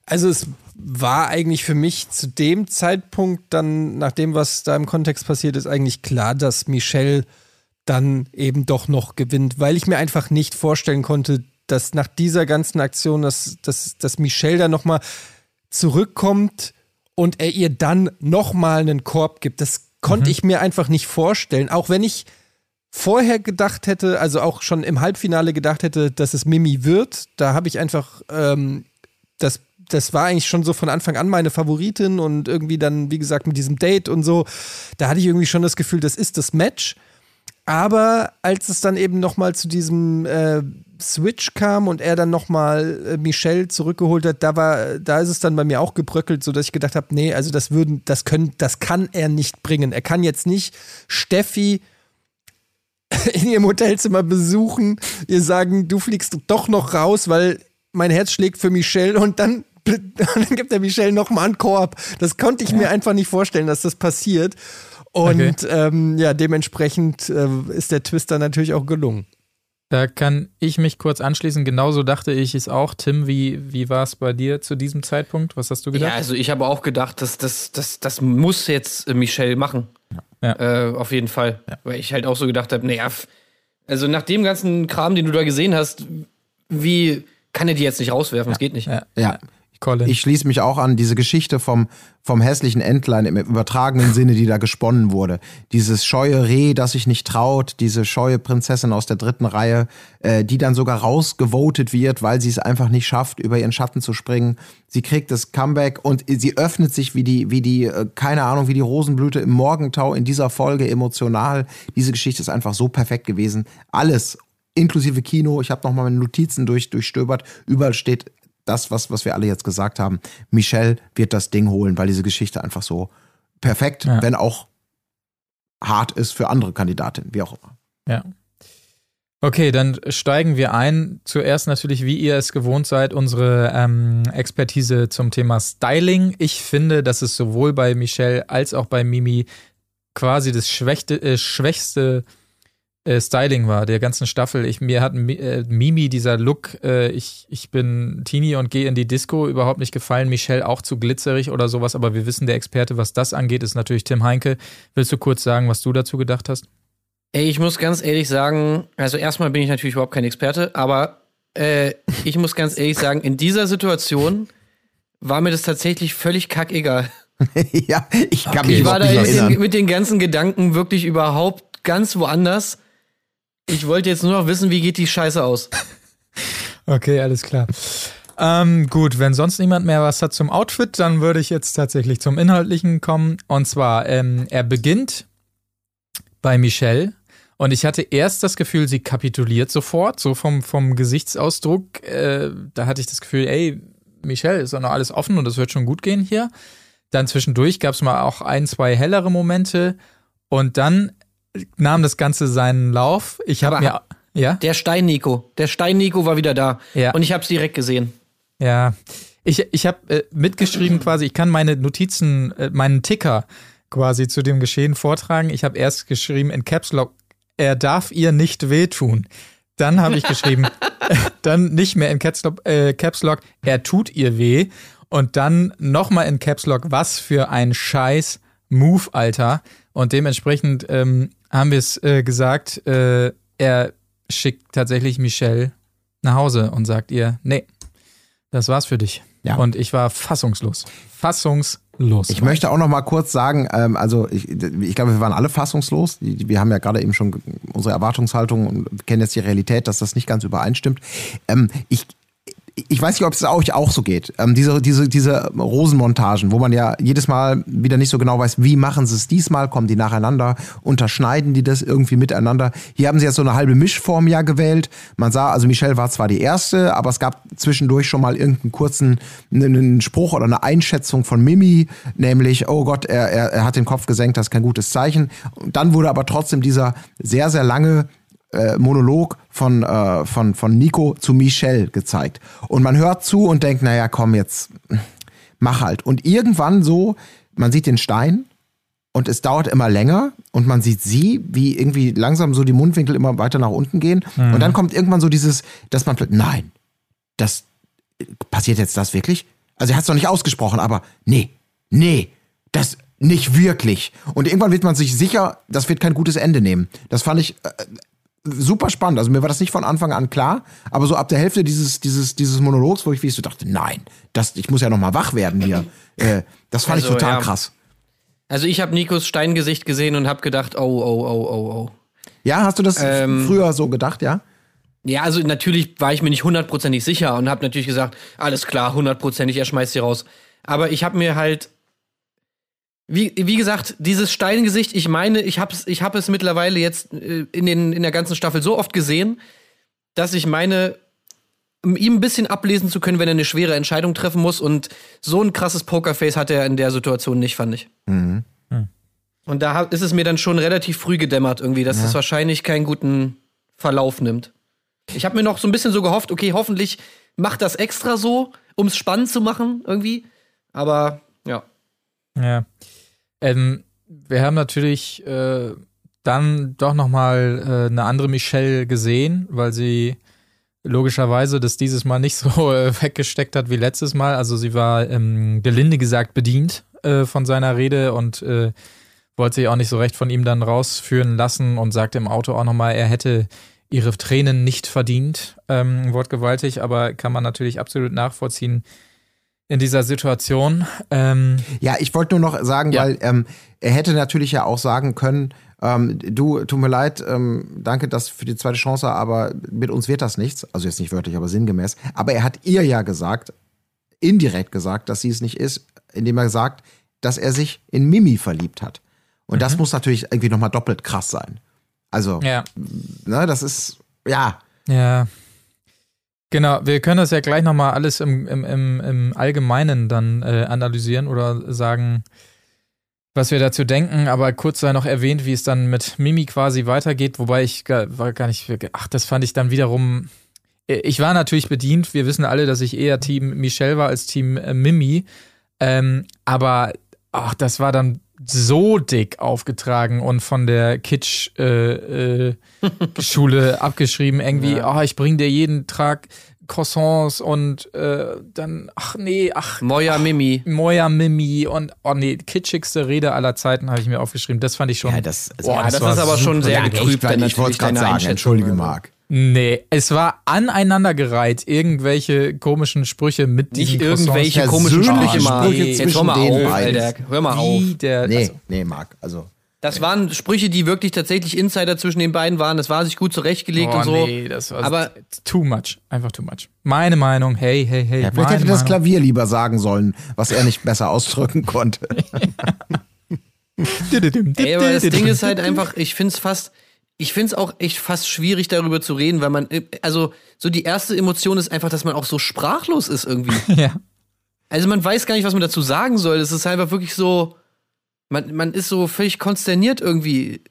Also es war eigentlich für mich zu dem Zeitpunkt dann, nach dem, was da im Kontext passiert ist, eigentlich klar, dass Michelle dann eben doch noch gewinnt, weil ich mir einfach nicht vorstellen konnte, dass nach dieser ganzen Aktion, dass, dass, dass Michelle da nochmal zurückkommt und er ihr dann nochmal einen Korb gibt. Das konnte mhm. ich mir einfach nicht vorstellen. Auch wenn ich vorher gedacht hätte, also auch schon im Halbfinale gedacht hätte, dass es Mimi wird. Da habe ich einfach ähm, das das war eigentlich schon so von Anfang an meine Favoritin und irgendwie dann, wie gesagt, mit diesem Date und so, da hatte ich irgendwie schon das Gefühl, das ist das Match. Aber als es dann eben nochmal zu diesem äh, Switch kam und er dann nochmal äh, Michelle zurückgeholt hat, da war, da ist es dann bei mir auch gebröckelt, sodass ich gedacht habe, nee, also das würden, das können, das kann er nicht bringen. Er kann jetzt nicht Steffi in ihrem Hotelzimmer besuchen, ihr sagen, du fliegst doch noch raus, weil mein Herz schlägt für Michelle und dann und dann gibt der Michelle nochmal einen Korb. Das konnte ich ja. mir einfach nicht vorstellen, dass das passiert. Und okay. ähm, ja, dementsprechend äh, ist der Twister natürlich auch gelungen. Da kann ich mich kurz anschließen. Genauso dachte ich es auch. Tim, wie, wie war es bei dir zu diesem Zeitpunkt? Was hast du gedacht? Ja, also ich habe auch gedacht, dass das, das, das muss jetzt äh, Michelle machen. Ja. Äh, auf jeden Fall. Ja. Weil ich halt auch so gedacht habe, naja, also nach dem ganzen Kram, den du da gesehen hast, wie kann er die jetzt nicht rauswerfen? Das geht nicht. Ja. Colin. Ich schließe mich auch an diese Geschichte vom, vom hässlichen Entlein im übertragenen Sinne, die da gesponnen wurde. Dieses scheue Reh, das sich nicht traut, diese scheue Prinzessin aus der dritten Reihe, äh, die dann sogar rausgevotet wird, weil sie es einfach nicht schafft, über ihren Schatten zu springen. Sie kriegt das Comeback und sie öffnet sich wie die, wie die, äh, keine Ahnung, wie die Rosenblüte im Morgentau in dieser Folge emotional. Diese Geschichte ist einfach so perfekt gewesen. Alles inklusive Kino. Ich habe noch mal meine Notizen durch, durchstöbert. Überall steht das, was, was wir alle jetzt gesagt haben. Michelle wird das Ding holen, weil diese Geschichte einfach so perfekt, ja. wenn auch hart ist für andere Kandidatinnen, wie auch immer. Ja. Okay, dann steigen wir ein. Zuerst natürlich, wie ihr es gewohnt seid, unsere ähm, Expertise zum Thema Styling. Ich finde, dass es sowohl bei Michelle als auch bei Mimi quasi das schwächte, äh, schwächste äh, Styling war, der ganzen Staffel. Ich, mir hat äh, Mimi dieser Look, äh, ich, ich bin Teenie und gehe in die Disco, überhaupt nicht gefallen. Michelle auch zu glitzerig oder sowas, aber wir wissen, der Experte, was das angeht, ist natürlich Tim Heinke. Willst du kurz sagen, was du dazu gedacht hast? Ey, ich muss ganz ehrlich sagen, also erstmal bin ich natürlich überhaupt kein Experte, aber äh, ich muss ganz ehrlich sagen, in dieser Situation war mir das tatsächlich völlig kackegal. ja, ich kann okay. mich Ich war da den, mit den ganzen Gedanken wirklich überhaupt ganz woanders. Ich wollte jetzt nur noch wissen, wie geht die Scheiße aus? okay, alles klar. Ähm, gut, wenn sonst niemand mehr was hat zum Outfit, dann würde ich jetzt tatsächlich zum Inhaltlichen kommen. Und zwar, ähm, er beginnt bei Michelle. Und ich hatte erst das Gefühl, sie kapituliert sofort, so vom, vom Gesichtsausdruck. Äh, da hatte ich das Gefühl, ey, Michelle, ist doch noch alles offen und es wird schon gut gehen hier. Dann zwischendurch gab es mal auch ein, zwei hellere Momente. Und dann nahm das Ganze seinen Lauf. Ich habe mir ja der Stein Nico, der Stein Nico war wieder da ja. und ich habe es direkt gesehen. Ja, ich ich habe äh, mitgeschrieben quasi. Ich kann meine Notizen, äh, meinen Ticker quasi zu dem Geschehen vortragen. Ich habe erst geschrieben in Caps Lock, er darf ihr nicht wehtun. Dann habe ich geschrieben, dann nicht mehr in Caps Lock, äh, Caps Lock, er tut ihr weh. Und dann nochmal in Caps Lock, was für ein scheiß Move, Alter. Und dementsprechend ähm, haben wir es äh, gesagt, äh, er schickt tatsächlich Michelle nach Hause und sagt ihr, nee, das war's für dich. Ja. Und ich war fassungslos. Fassungslos. Ich möchte auch noch mal kurz sagen, ähm, also ich, ich glaube, wir waren alle fassungslos. Wir haben ja gerade eben schon unsere Erwartungshaltung und kennen jetzt die Realität, dass das nicht ganz übereinstimmt. Ähm, ich, ich weiß nicht, ob es euch auch so geht. Ähm, diese, diese, diese Rosenmontagen, wo man ja jedes Mal wieder nicht so genau weiß, wie machen sie es diesmal, kommen die nacheinander, unterschneiden die das irgendwie miteinander. Hier haben sie jetzt so eine halbe Mischform ja gewählt. Man sah, also Michelle war zwar die erste, aber es gab zwischendurch schon mal irgendeinen kurzen einen Spruch oder eine Einschätzung von Mimi, nämlich, oh Gott, er, er, er hat den Kopf gesenkt, das ist kein gutes Zeichen. Und dann wurde aber trotzdem dieser sehr, sehr lange äh, Monolog von, äh, von, von Nico zu Michelle gezeigt. Und man hört zu und denkt, naja, komm jetzt, mach halt. Und irgendwann so, man sieht den Stein und es dauert immer länger und man sieht sie, wie irgendwie langsam so die Mundwinkel immer weiter nach unten gehen. Mhm. Und dann kommt irgendwann so dieses, dass man, nein, das passiert jetzt das wirklich? Also er hat es noch nicht ausgesprochen, aber nee, nee, das nicht wirklich. Und irgendwann wird man sich sicher, das wird kein gutes Ende nehmen. Das fand ich äh, super spannend. Also mir war das nicht von Anfang an klar, aber so ab der Hälfte dieses, dieses, dieses Monologs, wo ich wie ich so dachte, nein, das, ich muss ja noch mal wach werden hier. äh, das fand also, ich total ja. krass. Also ich habe Nikos Steingesicht gesehen und habe gedacht, oh, oh, oh, oh, oh. Ja, hast du das ähm, früher so gedacht, ja? Ja, also natürlich war ich mir nicht hundertprozentig sicher und habe natürlich gesagt, alles klar, hundertprozentig, er schmeißt sie raus. Aber ich habe mir halt wie, wie gesagt, dieses Steingesicht, ich meine, ich habe ich hab es mittlerweile jetzt äh, in, den, in der ganzen Staffel so oft gesehen, dass ich meine, um ihm ein bisschen ablesen zu können, wenn er eine schwere Entscheidung treffen muss. Und so ein krasses Pokerface hat er in der Situation nicht, fand ich. Mhm. Hm. Und da ist es mir dann schon relativ früh gedämmert, irgendwie, dass ja. es wahrscheinlich keinen guten Verlauf nimmt. Ich habe mir noch so ein bisschen so gehofft, okay, hoffentlich macht das extra so, um es spannend zu machen, irgendwie. Aber ja. Ja. Ähm, wir haben natürlich äh, dann doch nochmal äh, eine andere Michelle gesehen, weil sie logischerweise das dieses Mal nicht so äh, weggesteckt hat wie letztes Mal. Also sie war ähm, gelinde gesagt bedient äh, von seiner Rede und äh, wollte sich auch nicht so recht von ihm dann rausführen lassen und sagte im Auto auch nochmal, er hätte ihre Tränen nicht verdient. Ähm, wortgewaltig, aber kann man natürlich absolut nachvollziehen, in dieser Situation. Ähm, ja, ich wollte nur noch sagen, ja. weil ähm, er hätte natürlich ja auch sagen können, ähm, du, tut mir leid, ähm, danke das für die zweite Chance, aber mit uns wird das nichts. Also jetzt nicht wörtlich, aber sinngemäß. Aber er hat ihr ja gesagt, indirekt gesagt, dass sie es nicht ist, indem er sagt, dass er sich in Mimi verliebt hat. Und mhm. das muss natürlich irgendwie nochmal doppelt krass sein. Also, ja. ne, das ist, ja. Ja. Genau, wir können das ja gleich nochmal alles im, im, im, im Allgemeinen dann äh, analysieren oder sagen, was wir dazu denken, aber kurz sei noch erwähnt, wie es dann mit Mimi quasi weitergeht, wobei ich gar, war gar nicht, ach, das fand ich dann wiederum, äh, ich war natürlich bedient, wir wissen alle, dass ich eher Team Michelle war als Team äh, Mimi, ähm, aber ach, das war dann so dick aufgetragen und von der Kitsch-Schule äh, äh, abgeschrieben. Irgendwie, ja. oh, ich bring dir jeden Tag Croissants und äh, dann, ach nee, ach. Moja Mimi. Moja Mimi und, oh nee, kitschigste Rede aller Zeiten habe ich mir aufgeschrieben. Das fand ich schon. Ja, das, also, boah, ja, das, das ist aber schon sehr getrübt. Ich, ich wollte es gerade sagen, entschuldige Marc. Nee, es war aneinandergereiht, irgendwelche komischen Sprüche mit Nicht irgendwelche komischen Sprüche, Sprüche nee, Jetzt hör mal auf, Alter. Hör mal auf. Der, nee, also. nee, Marc, also. Das waren Sprüche, die wirklich tatsächlich Insider zwischen den beiden waren. Das war sich gut zurechtgelegt oh, und so. Nee, das war aber too much. Einfach too much. Meine Meinung, hey, hey, hey. Ja, vielleicht hätte das Klavier lieber sagen sollen, was er nicht besser ausdrücken konnte. Ey, aber das Ding ist halt einfach, ich find's fast, ich finde es auch echt fast schwierig, darüber zu reden, weil man, also so die erste Emotion ist einfach, dass man auch so sprachlos ist irgendwie. ja. Also man weiß gar nicht, was man dazu sagen soll. Es ist einfach wirklich so, man, man ist so völlig konsterniert irgendwie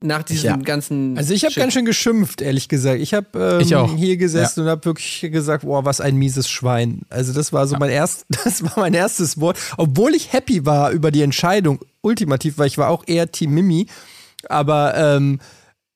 nach diesem ja. ganzen. Also ich habe ganz schön geschimpft, ehrlich gesagt. Ich habe ähm, hier gesessen ja. und habe wirklich gesagt, boah, was ein mieses Schwein. Also das war so ja. mein erst, das war mein erstes Wort, obwohl ich happy war über die Entscheidung, ultimativ, weil ich war auch eher Team Mimi, aber ähm,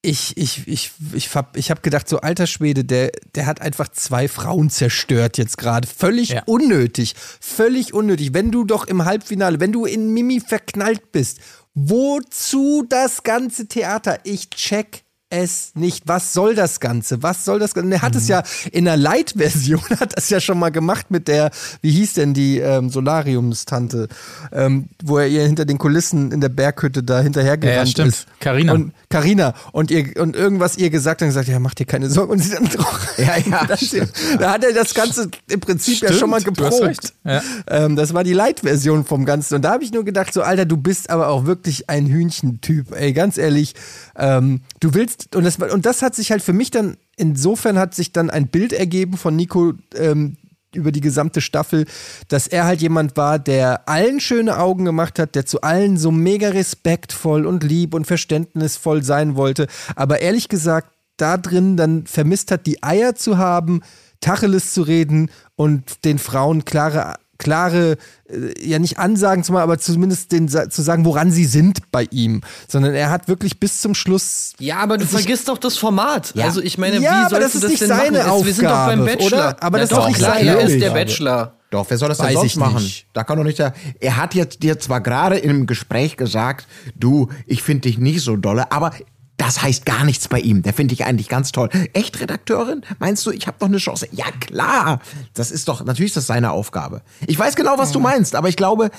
ich, ich, ich, ich, hab, ich habe gedacht, so alter Schwede, der, der hat einfach zwei Frauen zerstört jetzt gerade. Völlig ja. unnötig. Völlig unnötig. Wenn du doch im Halbfinale, wenn du in Mimi verknallt bist, wozu das ganze Theater? Ich check es nicht. Was soll das Ganze? Was soll das Ganze? Er hat mhm. es ja in der Light-Version, hat das ja schon mal gemacht mit der, wie hieß denn die ähm, Solariumstante, ähm, wo er ihr hinter den Kulissen in der Berghütte da hinterhergerannt ja, ja, ist. Carina. Und Carina und ihr und irgendwas ihr gesagt und gesagt, ja, mach dir keine Sorgen. Und sie dann doch. Ja, ja. da hat er das Ganze im Prinzip stimmt, ja schon mal geprobt. Ja. Ähm, das war die Light-Version vom Ganzen. Und da habe ich nur gedacht, so, Alter, du bist aber auch wirklich ein Hühnchentyp. Ey, ganz ehrlich, ähm, du willst, und das, und das hat sich halt für mich dann, insofern hat sich dann ein Bild ergeben von Nico, ähm, über die gesamte Staffel, dass er halt jemand war, der allen schöne Augen gemacht hat, der zu allen so mega respektvoll und lieb und verständnisvoll sein wollte, aber ehrlich gesagt da drin dann vermisst hat, die Eier zu haben, Tacheles zu reden und den Frauen klare klare, äh, ja nicht Ansagen zu machen, aber zumindest den, zu sagen, woran sie sind bei ihm. Sondern er hat wirklich bis zum Schluss. Ja, aber du vergisst doch das Format. Ja. Also ich meine, ja, wie sollst du das, das denn seine machen? Aufgabe, wir sind doch beim Bachelor. Oder? Aber ja, das ist doch nicht seine Er ist der Bachelor. Doch, wer soll das denn sonst machen? Nicht. Da kann doch nicht der. Er hat jetzt dir zwar gerade in einem Gespräch gesagt, du, ich finde dich nicht so dolle, aber das heißt gar nichts bei ihm. Der finde ich eigentlich ganz toll. Echt Redakteurin? Meinst du, ich habe noch eine Chance? Ja, klar. Das ist doch, natürlich ist das seine Aufgabe. Ich weiß genau, was du meinst, aber ich glaube,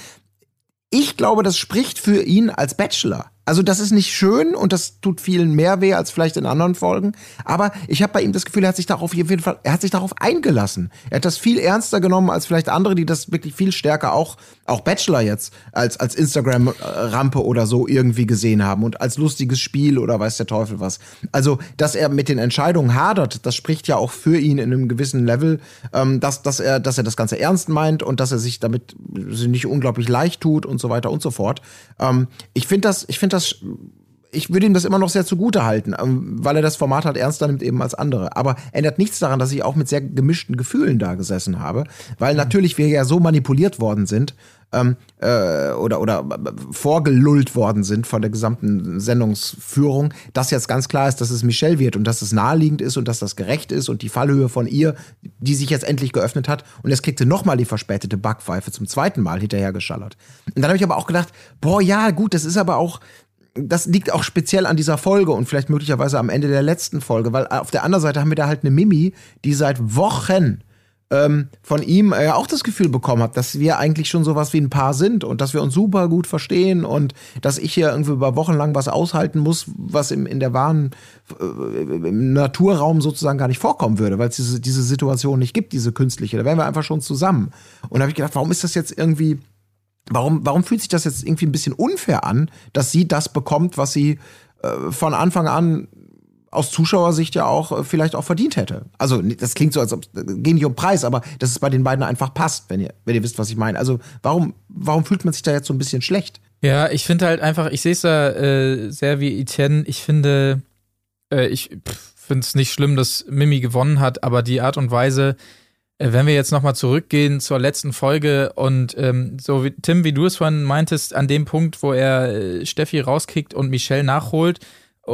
ich glaube, das spricht für ihn als Bachelor. Also das ist nicht schön und das tut vielen mehr weh als vielleicht in anderen Folgen. Aber ich habe bei ihm das Gefühl, er hat sich darauf auf jeden Fall, er hat sich darauf eingelassen. Er hat das viel ernster genommen als vielleicht andere, die das wirklich viel stärker auch, auch Bachelor jetzt als, als Instagram-Rampe oder so irgendwie gesehen haben und als lustiges Spiel oder weiß der Teufel was. Also, dass er mit den Entscheidungen hadert, das spricht ja auch für ihn in einem gewissen Level, ähm, dass, dass er, dass er das Ganze ernst meint und dass er sich damit nicht unglaublich leicht tut und so weiter und so fort. Ähm, ich finde das, ich finde finde das, ich würde ihm das immer noch sehr zugute halten, ähm, weil er das Format halt ernster nimmt eben als andere. Aber ändert nichts daran, dass ich auch mit sehr gemischten Gefühlen da gesessen habe, weil natürlich wir ja so manipuliert worden sind ähm, äh, oder, oder vorgelullt worden sind von der gesamten Sendungsführung, dass jetzt ganz klar ist, dass es Michelle wird und dass es naheliegend ist und dass das gerecht ist und die Fallhöhe von ihr, die sich jetzt endlich geöffnet hat. Und jetzt kriegt sie nochmal die verspätete Backpfeife zum zweiten Mal hinterhergeschallert. Und dann habe ich aber auch gedacht, boah, ja, gut, das ist aber auch das liegt auch speziell an dieser Folge und vielleicht möglicherweise am Ende der letzten Folge, weil auf der anderen Seite haben wir da halt eine Mimi, die seit Wochen ähm, von ihm äh, auch das Gefühl bekommen hat, dass wir eigentlich schon sowas wie ein Paar sind und dass wir uns super gut verstehen und dass ich hier irgendwie über Wochen lang was aushalten muss, was im, in der wahren äh, im Naturraum sozusagen gar nicht vorkommen würde, weil es diese, diese Situation nicht gibt, diese künstliche. Da wären wir einfach schon zusammen. Und da habe ich gedacht, warum ist das jetzt irgendwie Warum, warum fühlt sich das jetzt irgendwie ein bisschen unfair an, dass sie das bekommt, was sie äh, von Anfang an aus Zuschauersicht ja auch äh, vielleicht auch verdient hätte. Also das klingt so, als ob geht nicht um Preis, aber dass es bei den beiden einfach passt, wenn ihr, wenn ihr wisst, was ich meine. Also warum, warum fühlt man sich da jetzt so ein bisschen schlecht? Ja, ich finde halt einfach, ich sehe es da äh, sehr wie Etienne. Ich finde, äh, ich finde es nicht schlimm, dass Mimi gewonnen hat, aber die Art und Weise, äh, wenn wir jetzt nochmal zurückgehen zur letzten Folge und ähm, so wie Tim, wie du es vorhin meintest, an dem Punkt, wo er äh, Steffi rauskickt und Michelle nachholt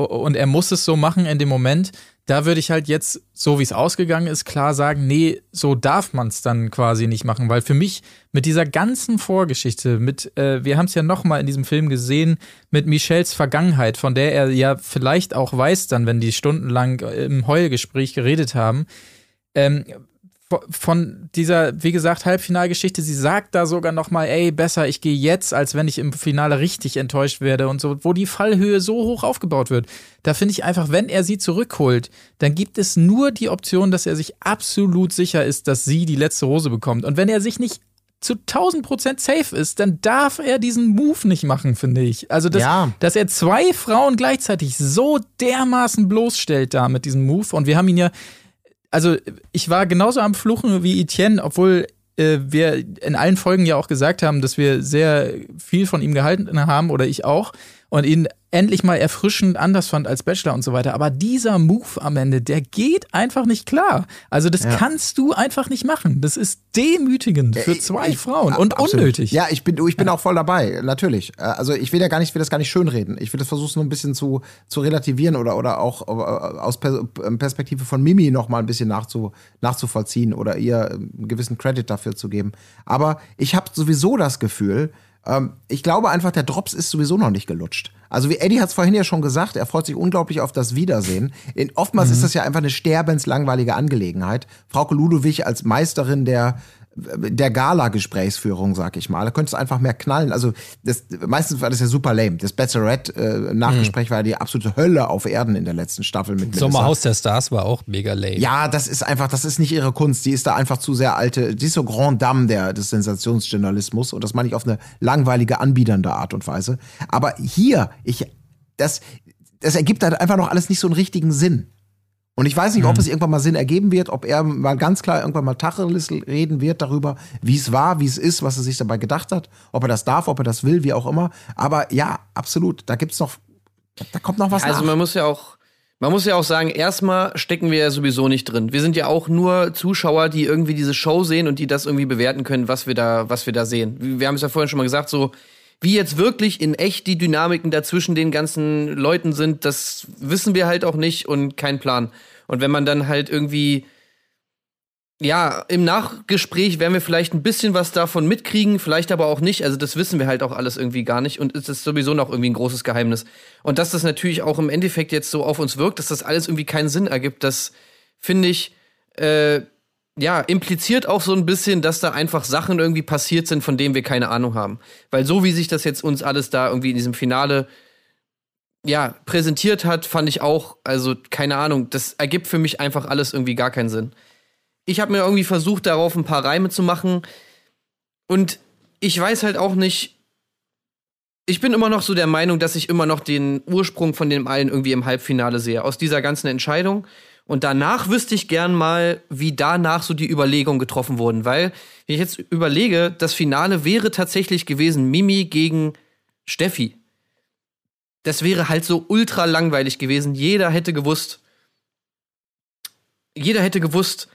und er muss es so machen in dem Moment, da würde ich halt jetzt, so wie es ausgegangen ist, klar sagen, nee, so darf man es dann quasi nicht machen, weil für mich mit dieser ganzen Vorgeschichte, mit, äh, wir haben es ja nochmal in diesem Film gesehen, mit Michelles Vergangenheit, von der er ja vielleicht auch weiß dann, wenn die stundenlang im Heulgespräch geredet haben, ähm, von dieser, wie gesagt, Halbfinalgeschichte, sie sagt da sogar noch mal, ey, besser, ich gehe jetzt, als wenn ich im Finale richtig enttäuscht werde und so, wo die Fallhöhe so hoch aufgebaut wird. Da finde ich einfach, wenn er sie zurückholt, dann gibt es nur die Option, dass er sich absolut sicher ist, dass sie die letzte Rose bekommt. Und wenn er sich nicht zu 1000 Prozent safe ist, dann darf er diesen Move nicht machen, finde ich. Also, dass, ja. dass er zwei Frauen gleichzeitig so dermaßen bloßstellt da mit diesem Move. Und wir haben ihn ja also ich war genauso am Fluchen wie Etienne, obwohl äh, wir in allen Folgen ja auch gesagt haben, dass wir sehr viel von ihm gehalten haben oder ich auch. Und ihn endlich mal erfrischend anders fand als Bachelor und so weiter. Aber dieser Move am Ende, der geht einfach nicht klar. Also das ja. kannst du einfach nicht machen. Das ist demütigend für zwei ich, Frauen ich, und absolut. unnötig. Ja, ich bin, ich bin ja. auch voll dabei, natürlich. Äh, also ich will ja gar nicht, ich will das gar nicht schönreden. Ich will das versuchen, nur ein bisschen zu, zu relativieren oder, oder auch äh, aus Perspektive von Mimi noch mal ein bisschen nachzu, nachzuvollziehen oder ihr einen gewissen Credit dafür zu geben. Aber ich habe sowieso das Gefühl, ähm, ich glaube einfach, der Drops ist sowieso noch nicht gelutscht. Also wie Eddie hat es vorhin ja schon gesagt, er freut sich unglaublich auf das Wiedersehen. In, oftmals mhm. ist das ja einfach eine sterbenslangweilige Angelegenheit. Frau Ludowig als Meisterin der der Gala-Gesprächsführung, sag ich mal. Da könnte es einfach mehr knallen. Also das, meistens war das ja super lame. Das Bachelorette-Nachgespräch äh, war die absolute Hölle auf Erden in der letzten Staffel mit Sommerhaus der Stars war auch mega lame. Ja, das ist einfach, das ist nicht ihre Kunst. Die ist da einfach zu sehr alte, die ist so Grand Dame der, des Sensationsjournalismus und das meine ich auf eine langweilige, anbiedernde Art und Weise. Aber hier, ich, das, das ergibt halt einfach noch alles nicht so einen richtigen Sinn. Und ich weiß nicht, ob mhm. es irgendwann mal Sinn ergeben wird, ob er mal ganz klar irgendwann mal Tacheles reden wird darüber, wie es war, wie es ist, was er sich dabei gedacht hat, ob er das darf, ob er das will, wie auch immer. Aber ja, absolut, da gibt's noch, da kommt noch was Also nach. man muss ja auch, man muss ja auch sagen, erstmal stecken wir ja sowieso nicht drin. Wir sind ja auch nur Zuschauer, die irgendwie diese Show sehen und die das irgendwie bewerten können, was wir da, was wir da sehen. Wir haben es ja vorhin schon mal gesagt, so, wie jetzt wirklich in echt die Dynamiken dazwischen den ganzen Leuten sind, das wissen wir halt auch nicht und kein Plan. Und wenn man dann halt irgendwie, ja, im Nachgespräch werden wir vielleicht ein bisschen was davon mitkriegen, vielleicht aber auch nicht. Also das wissen wir halt auch alles irgendwie gar nicht und es ist sowieso noch irgendwie ein großes Geheimnis. Und dass das natürlich auch im Endeffekt jetzt so auf uns wirkt, dass das alles irgendwie keinen Sinn ergibt, das finde ich, äh, ja, impliziert auch so ein bisschen, dass da einfach Sachen irgendwie passiert sind, von denen wir keine Ahnung haben. Weil so wie sich das jetzt uns alles da irgendwie in diesem Finale ja, präsentiert hat, fand ich auch, also keine Ahnung, das ergibt für mich einfach alles irgendwie gar keinen Sinn. Ich habe mir irgendwie versucht, darauf ein paar Reime zu machen und ich weiß halt auch nicht, ich bin immer noch so der Meinung, dass ich immer noch den Ursprung von dem allen irgendwie im Halbfinale sehe, aus dieser ganzen Entscheidung. Und danach wüsste ich gern mal, wie danach so die Überlegungen getroffen wurden. Weil, wenn ich jetzt überlege, das Finale wäre tatsächlich gewesen Mimi gegen Steffi. Das wäre halt so ultra langweilig gewesen. Jeder hätte gewusst, jeder hätte gewusst,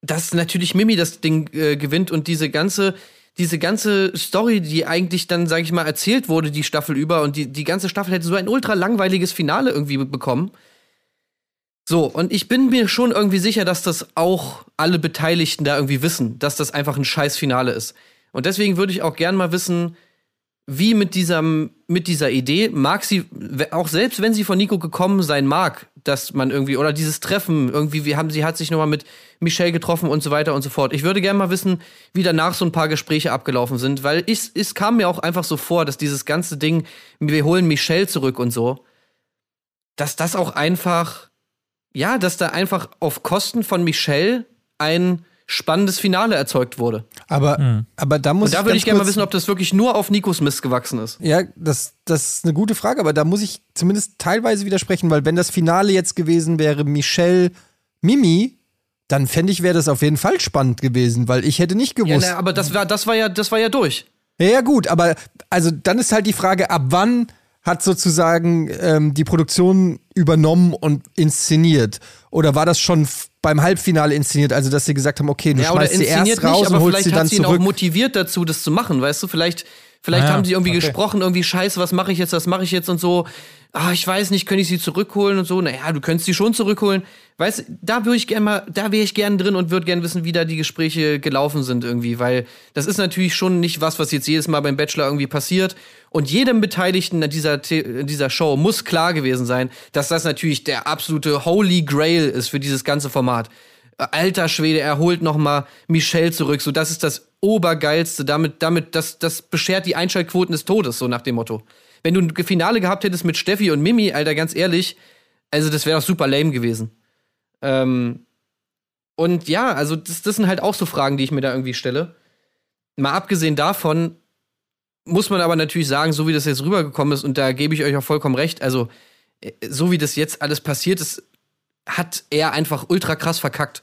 dass natürlich Mimi das Ding äh, gewinnt und diese ganze, diese ganze Story, die eigentlich dann, sag ich mal, erzählt wurde, die Staffel über und die, die ganze Staffel hätte so ein ultra langweiliges Finale irgendwie bekommen. So, und ich bin mir schon irgendwie sicher, dass das auch alle Beteiligten da irgendwie wissen, dass das einfach ein scheiß Finale ist. Und deswegen würde ich auch gern mal wissen, wie mit diesem, mit dieser Idee mag sie, auch selbst wenn sie von Nico gekommen sein mag, dass man irgendwie, oder dieses Treffen, irgendwie, wie haben sie hat sich nochmal mit Michelle getroffen und so weiter und so fort. Ich würde gerne mal wissen, wie danach so ein paar Gespräche abgelaufen sind, weil ich, es kam mir auch einfach so vor, dass dieses ganze Ding, wir holen Michelle zurück und so, dass das auch einfach ja, dass da einfach auf Kosten von Michelle ein spannendes Finale erzeugt wurde. Aber, mhm. aber da muss Und da würde ich gerne mal wissen, ob das wirklich nur auf Nikos Mist gewachsen ist. Ja, das, das ist eine gute Frage, aber da muss ich zumindest teilweise widersprechen, weil wenn das Finale jetzt gewesen wäre, Michelle Mimi, dann fände ich, wäre das auf jeden Fall spannend gewesen, weil ich hätte nicht gewusst. Ja, na, aber das war, das war ja, das war ja durch. Ja, ja, gut, aber also dann ist halt die Frage, ab wann hat sozusagen ähm, die Produktion übernommen und inszeniert? Oder war das schon beim Halbfinale inszeniert, also dass sie gesagt haben, okay, du ja, schmeißt sie erst raus nicht, und holst sie dann zurück? Vielleicht hat sie ihn auch motiviert dazu, das zu machen, weißt du? Vielleicht, vielleicht ah, haben sie irgendwie okay. gesprochen, irgendwie Scheiße, was mache ich jetzt, was mache ich jetzt und so ah, ich weiß nicht, könnte ich sie zurückholen und so. Naja, du könntest sie schon zurückholen. Weißt, da würde ich gerne mal, da wäre ich gern drin und würde gern wissen, wie da die Gespräche gelaufen sind irgendwie, weil das ist natürlich schon nicht was, was jetzt jedes Mal beim Bachelor irgendwie passiert. Und jedem Beteiligten an dieser, dieser Show muss klar gewesen sein, dass das natürlich der absolute Holy Grail ist für dieses ganze Format. Alter Schwede, er holt noch mal Michelle zurück. So, das ist das Obergeilste. Damit, damit, das, das beschert die Einschaltquoten des Todes, so nach dem Motto wenn du ein Finale gehabt hättest mit Steffi und Mimi, Alter, ganz ehrlich, also das wäre doch super lame gewesen. Ähm, und ja, also das, das sind halt auch so Fragen, die ich mir da irgendwie stelle. Mal abgesehen davon muss man aber natürlich sagen, so wie das jetzt rübergekommen ist, und da gebe ich euch auch vollkommen recht, also äh, so wie das jetzt alles passiert ist, hat er einfach ultra krass verkackt.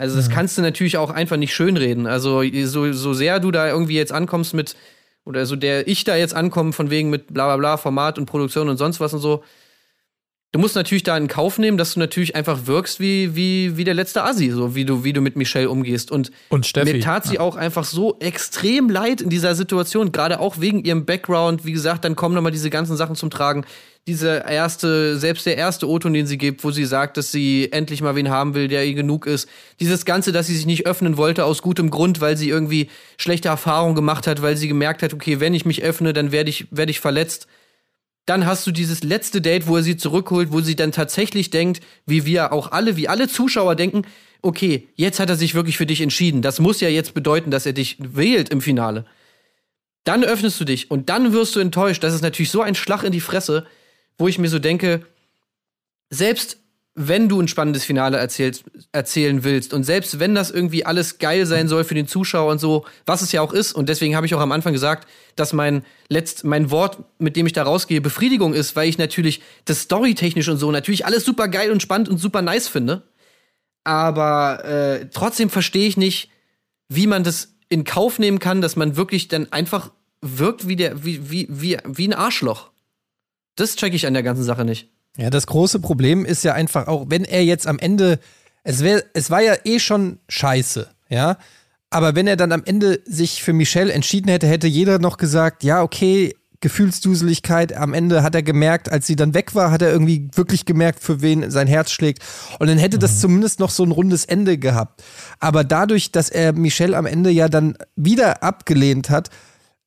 Also das mhm. kannst du natürlich auch einfach nicht schönreden. Also so, so sehr du da irgendwie jetzt ankommst mit, oder so der ich da jetzt ankomme, von wegen mit bla bla bla, Format und Produktion und sonst was und so. Du musst natürlich da in Kauf nehmen, dass du natürlich einfach wirkst wie, wie, wie der letzte Assi, so wie du, wie du mit Michelle umgehst. Und, und Steffi, mir tat sie ja. auch einfach so extrem leid in dieser Situation, gerade auch wegen ihrem Background. Wie gesagt, dann kommen nochmal diese ganzen Sachen zum Tragen. Diese erste, selbst der erste O-Ton, den sie gibt, wo sie sagt, dass sie endlich mal wen haben will, der ihr genug ist. Dieses Ganze, dass sie sich nicht öffnen wollte aus gutem Grund, weil sie irgendwie schlechte Erfahrungen gemacht hat, weil sie gemerkt hat, okay, wenn ich mich öffne, dann werde ich, werde ich verletzt dann hast du dieses letzte Date, wo er sie zurückholt, wo sie dann tatsächlich denkt, wie wir auch alle, wie alle Zuschauer denken, okay, jetzt hat er sich wirklich für dich entschieden. Das muss ja jetzt bedeuten, dass er dich wählt im Finale. Dann öffnest du dich und dann wirst du enttäuscht. Das ist natürlich so ein Schlag in die Fresse, wo ich mir so denke, selbst wenn du ein spannendes Finale erzählst, erzählen willst und selbst wenn das irgendwie alles geil sein soll für den Zuschauer und so, was es ja auch ist und deswegen habe ich auch am Anfang gesagt, dass mein letzt mein Wort, mit dem ich da rausgehe, Befriedigung ist, weil ich natürlich das storytechnisch und so natürlich alles super geil und spannend und super nice finde, aber äh, trotzdem verstehe ich nicht, wie man das in Kauf nehmen kann, dass man wirklich dann einfach wirkt wie der wie wie wie wie ein Arschloch. Das check ich an der ganzen Sache nicht. Ja, das große Problem ist ja einfach auch, wenn er jetzt am Ende, es, wär, es war ja eh schon scheiße, ja. Aber wenn er dann am Ende sich für Michelle entschieden hätte, hätte jeder noch gesagt, ja, okay, Gefühlsduseligkeit. Am Ende hat er gemerkt, als sie dann weg war, hat er irgendwie wirklich gemerkt, für wen sein Herz schlägt. Und dann hätte das mhm. zumindest noch so ein rundes Ende gehabt. Aber dadurch, dass er Michelle am Ende ja dann wieder abgelehnt hat,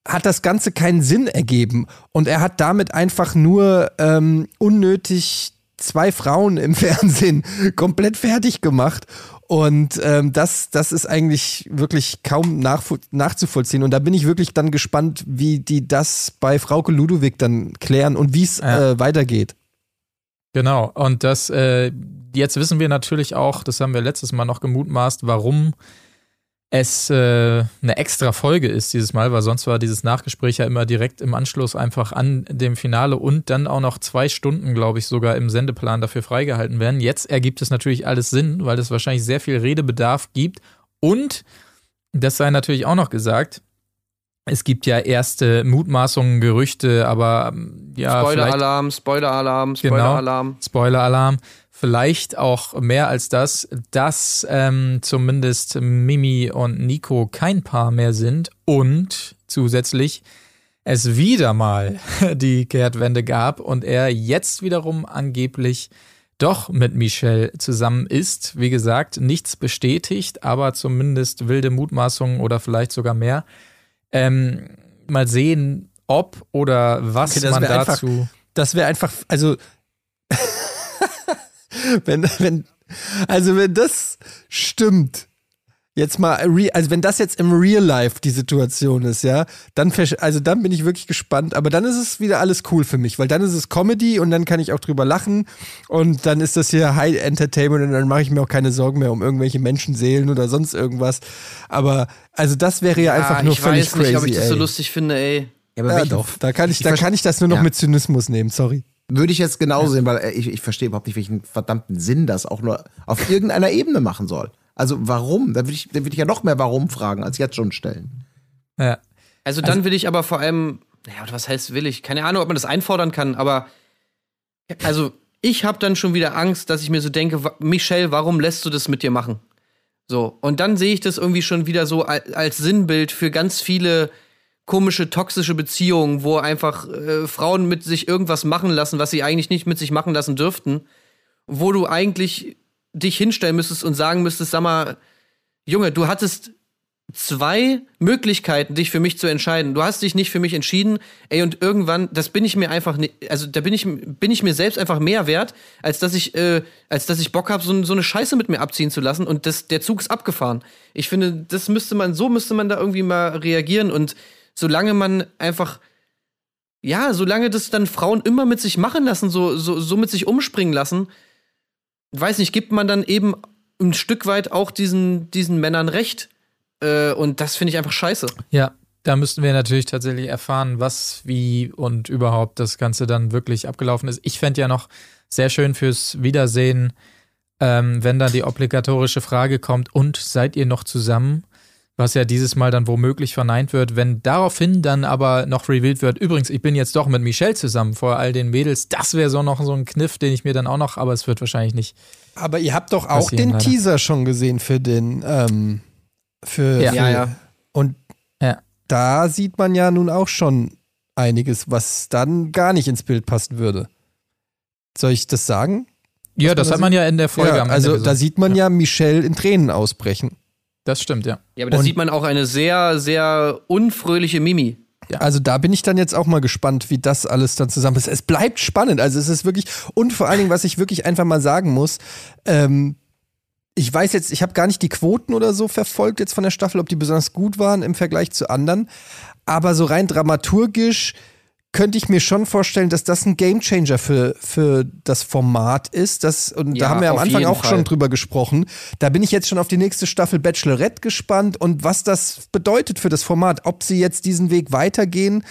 hat das Ganze keinen Sinn ergeben. Und er hat damit einfach nur ähm, unnötig zwei Frauen im Fernsehen komplett fertig gemacht. Und ähm, das, das ist eigentlich wirklich kaum nachzuvollziehen. Und da bin ich wirklich dann gespannt, wie die das bei Frauke Ludowig dann klären und wie es ja. äh, weitergeht. Genau. Und das, äh, jetzt wissen wir natürlich auch, das haben wir letztes Mal noch gemutmaßt, warum es äh, eine extra Folge ist dieses Mal, weil sonst war dieses Nachgespräch ja immer direkt im Anschluss einfach an dem Finale und dann auch noch zwei Stunden, glaube ich, sogar im Sendeplan dafür freigehalten werden. Jetzt ergibt es natürlich alles Sinn, weil es wahrscheinlich sehr viel Redebedarf gibt und das sei natürlich auch noch gesagt, es gibt ja erste Mutmaßungen, Gerüchte, aber ja. Spoiler-Alarm, Spoiler-Alarm, Spoiler-Alarm. Genau, Spoiler-Alarm vielleicht auch mehr als das, dass ähm, zumindest Mimi und Nico kein Paar mehr sind und zusätzlich es wieder mal die Kehrtwende gab und er jetzt wiederum angeblich doch mit Michelle zusammen ist. Wie gesagt, nichts bestätigt, aber zumindest wilde Mutmaßungen oder vielleicht sogar mehr. Ähm, mal sehen, ob oder was okay, man dazu. Einfach, das wäre einfach, also wenn, wenn, also wenn das stimmt, jetzt mal, also wenn das jetzt im Real Life die Situation ist, ja, dann, also dann bin ich wirklich gespannt, aber dann ist es wieder alles cool für mich, weil dann ist es Comedy und dann kann ich auch drüber lachen und dann ist das hier High Entertainment und dann mache ich mir auch keine Sorgen mehr um irgendwelche Menschenseelen oder sonst irgendwas. Aber also das wäre ja, ja einfach nur völlig crazy. Ich weiß nicht, ob ich das so lustig finde, ey. Ja, aber ja, doch, da kann ich, ich da kann ich das nur noch ja. mit Zynismus nehmen, sorry. Würde ich jetzt genauso ja. sehen, weil äh, ich, ich verstehe überhaupt nicht, welchen verdammten Sinn das auch nur auf irgendeiner Ebene machen soll. Also warum? Da würde ich, würd ich ja noch mehr Warum fragen, als jetzt schon stellen. Ja. Also dann also, will ich aber vor allem, naja, was heißt will ich? Keine Ahnung, ob man das einfordern kann, aber also ich habe dann schon wieder Angst, dass ich mir so denke, Michelle, warum lässt du das mit dir machen? So, und dann sehe ich das irgendwie schon wieder so als Sinnbild für ganz viele komische, toxische Beziehungen, wo einfach äh, Frauen mit sich irgendwas machen lassen, was sie eigentlich nicht mit sich machen lassen dürften, wo du eigentlich dich hinstellen müsstest und sagen müsstest, sag mal, Junge, du hattest zwei Möglichkeiten, dich für mich zu entscheiden. Du hast dich nicht für mich entschieden, ey, und irgendwann, das bin ich mir einfach nicht, also da bin ich, bin ich mir selbst einfach mehr wert, als dass ich, äh, als dass ich Bock habe, so, so eine Scheiße mit mir abziehen zu lassen und das, der Zug ist abgefahren. Ich finde, das müsste man, so müsste man da irgendwie mal reagieren und solange man einfach, ja, solange das dann Frauen immer mit sich machen lassen, so, so, so mit sich umspringen lassen, weiß nicht, gibt man dann eben ein Stück weit auch diesen, diesen Männern recht. Äh, und das finde ich einfach scheiße. Ja, da müssten wir natürlich tatsächlich erfahren, was, wie und überhaupt das Ganze dann wirklich abgelaufen ist. Ich fände ja noch sehr schön fürs Wiedersehen, ähm, wenn dann die obligatorische Frage kommt, und seid ihr noch zusammen? Was ja dieses Mal dann womöglich verneint wird. Wenn daraufhin dann aber noch revealed wird, übrigens, ich bin jetzt doch mit Michelle zusammen vor all den Mädels, das wäre so noch so ein Kniff, den ich mir dann auch noch, aber es wird wahrscheinlich nicht. Aber ihr habt doch auch den leider. Teaser schon gesehen für den, ähm, für, ja. für ja, ja. und ja. da sieht man ja nun auch schon einiges, was dann gar nicht ins Bild passen würde. Soll ich das sagen? Ja, das hat man ja in der Folge ja, am Ende Also gesagt. da sieht man ja. ja Michelle in Tränen ausbrechen. Das stimmt, ja. Ja, aber da sieht man auch eine sehr, sehr unfröhliche Mimi. Ja. Also da bin ich dann jetzt auch mal gespannt, wie das alles dann zusammen ist. Es bleibt spannend. Also es ist wirklich, und vor allen Dingen, was ich wirklich einfach mal sagen muss, ähm, ich weiß jetzt, ich habe gar nicht die Quoten oder so verfolgt jetzt von der Staffel, ob die besonders gut waren im Vergleich zu anderen. Aber so rein dramaturgisch könnte ich mir schon vorstellen, dass das ein Gamechanger für, für das Format ist. Das, und ja, da haben wir am Anfang auch Fall. schon drüber gesprochen. Da bin ich jetzt schon auf die nächste Staffel Bachelorette gespannt und was das bedeutet für das Format. Ob sie jetzt diesen Weg weitergehen,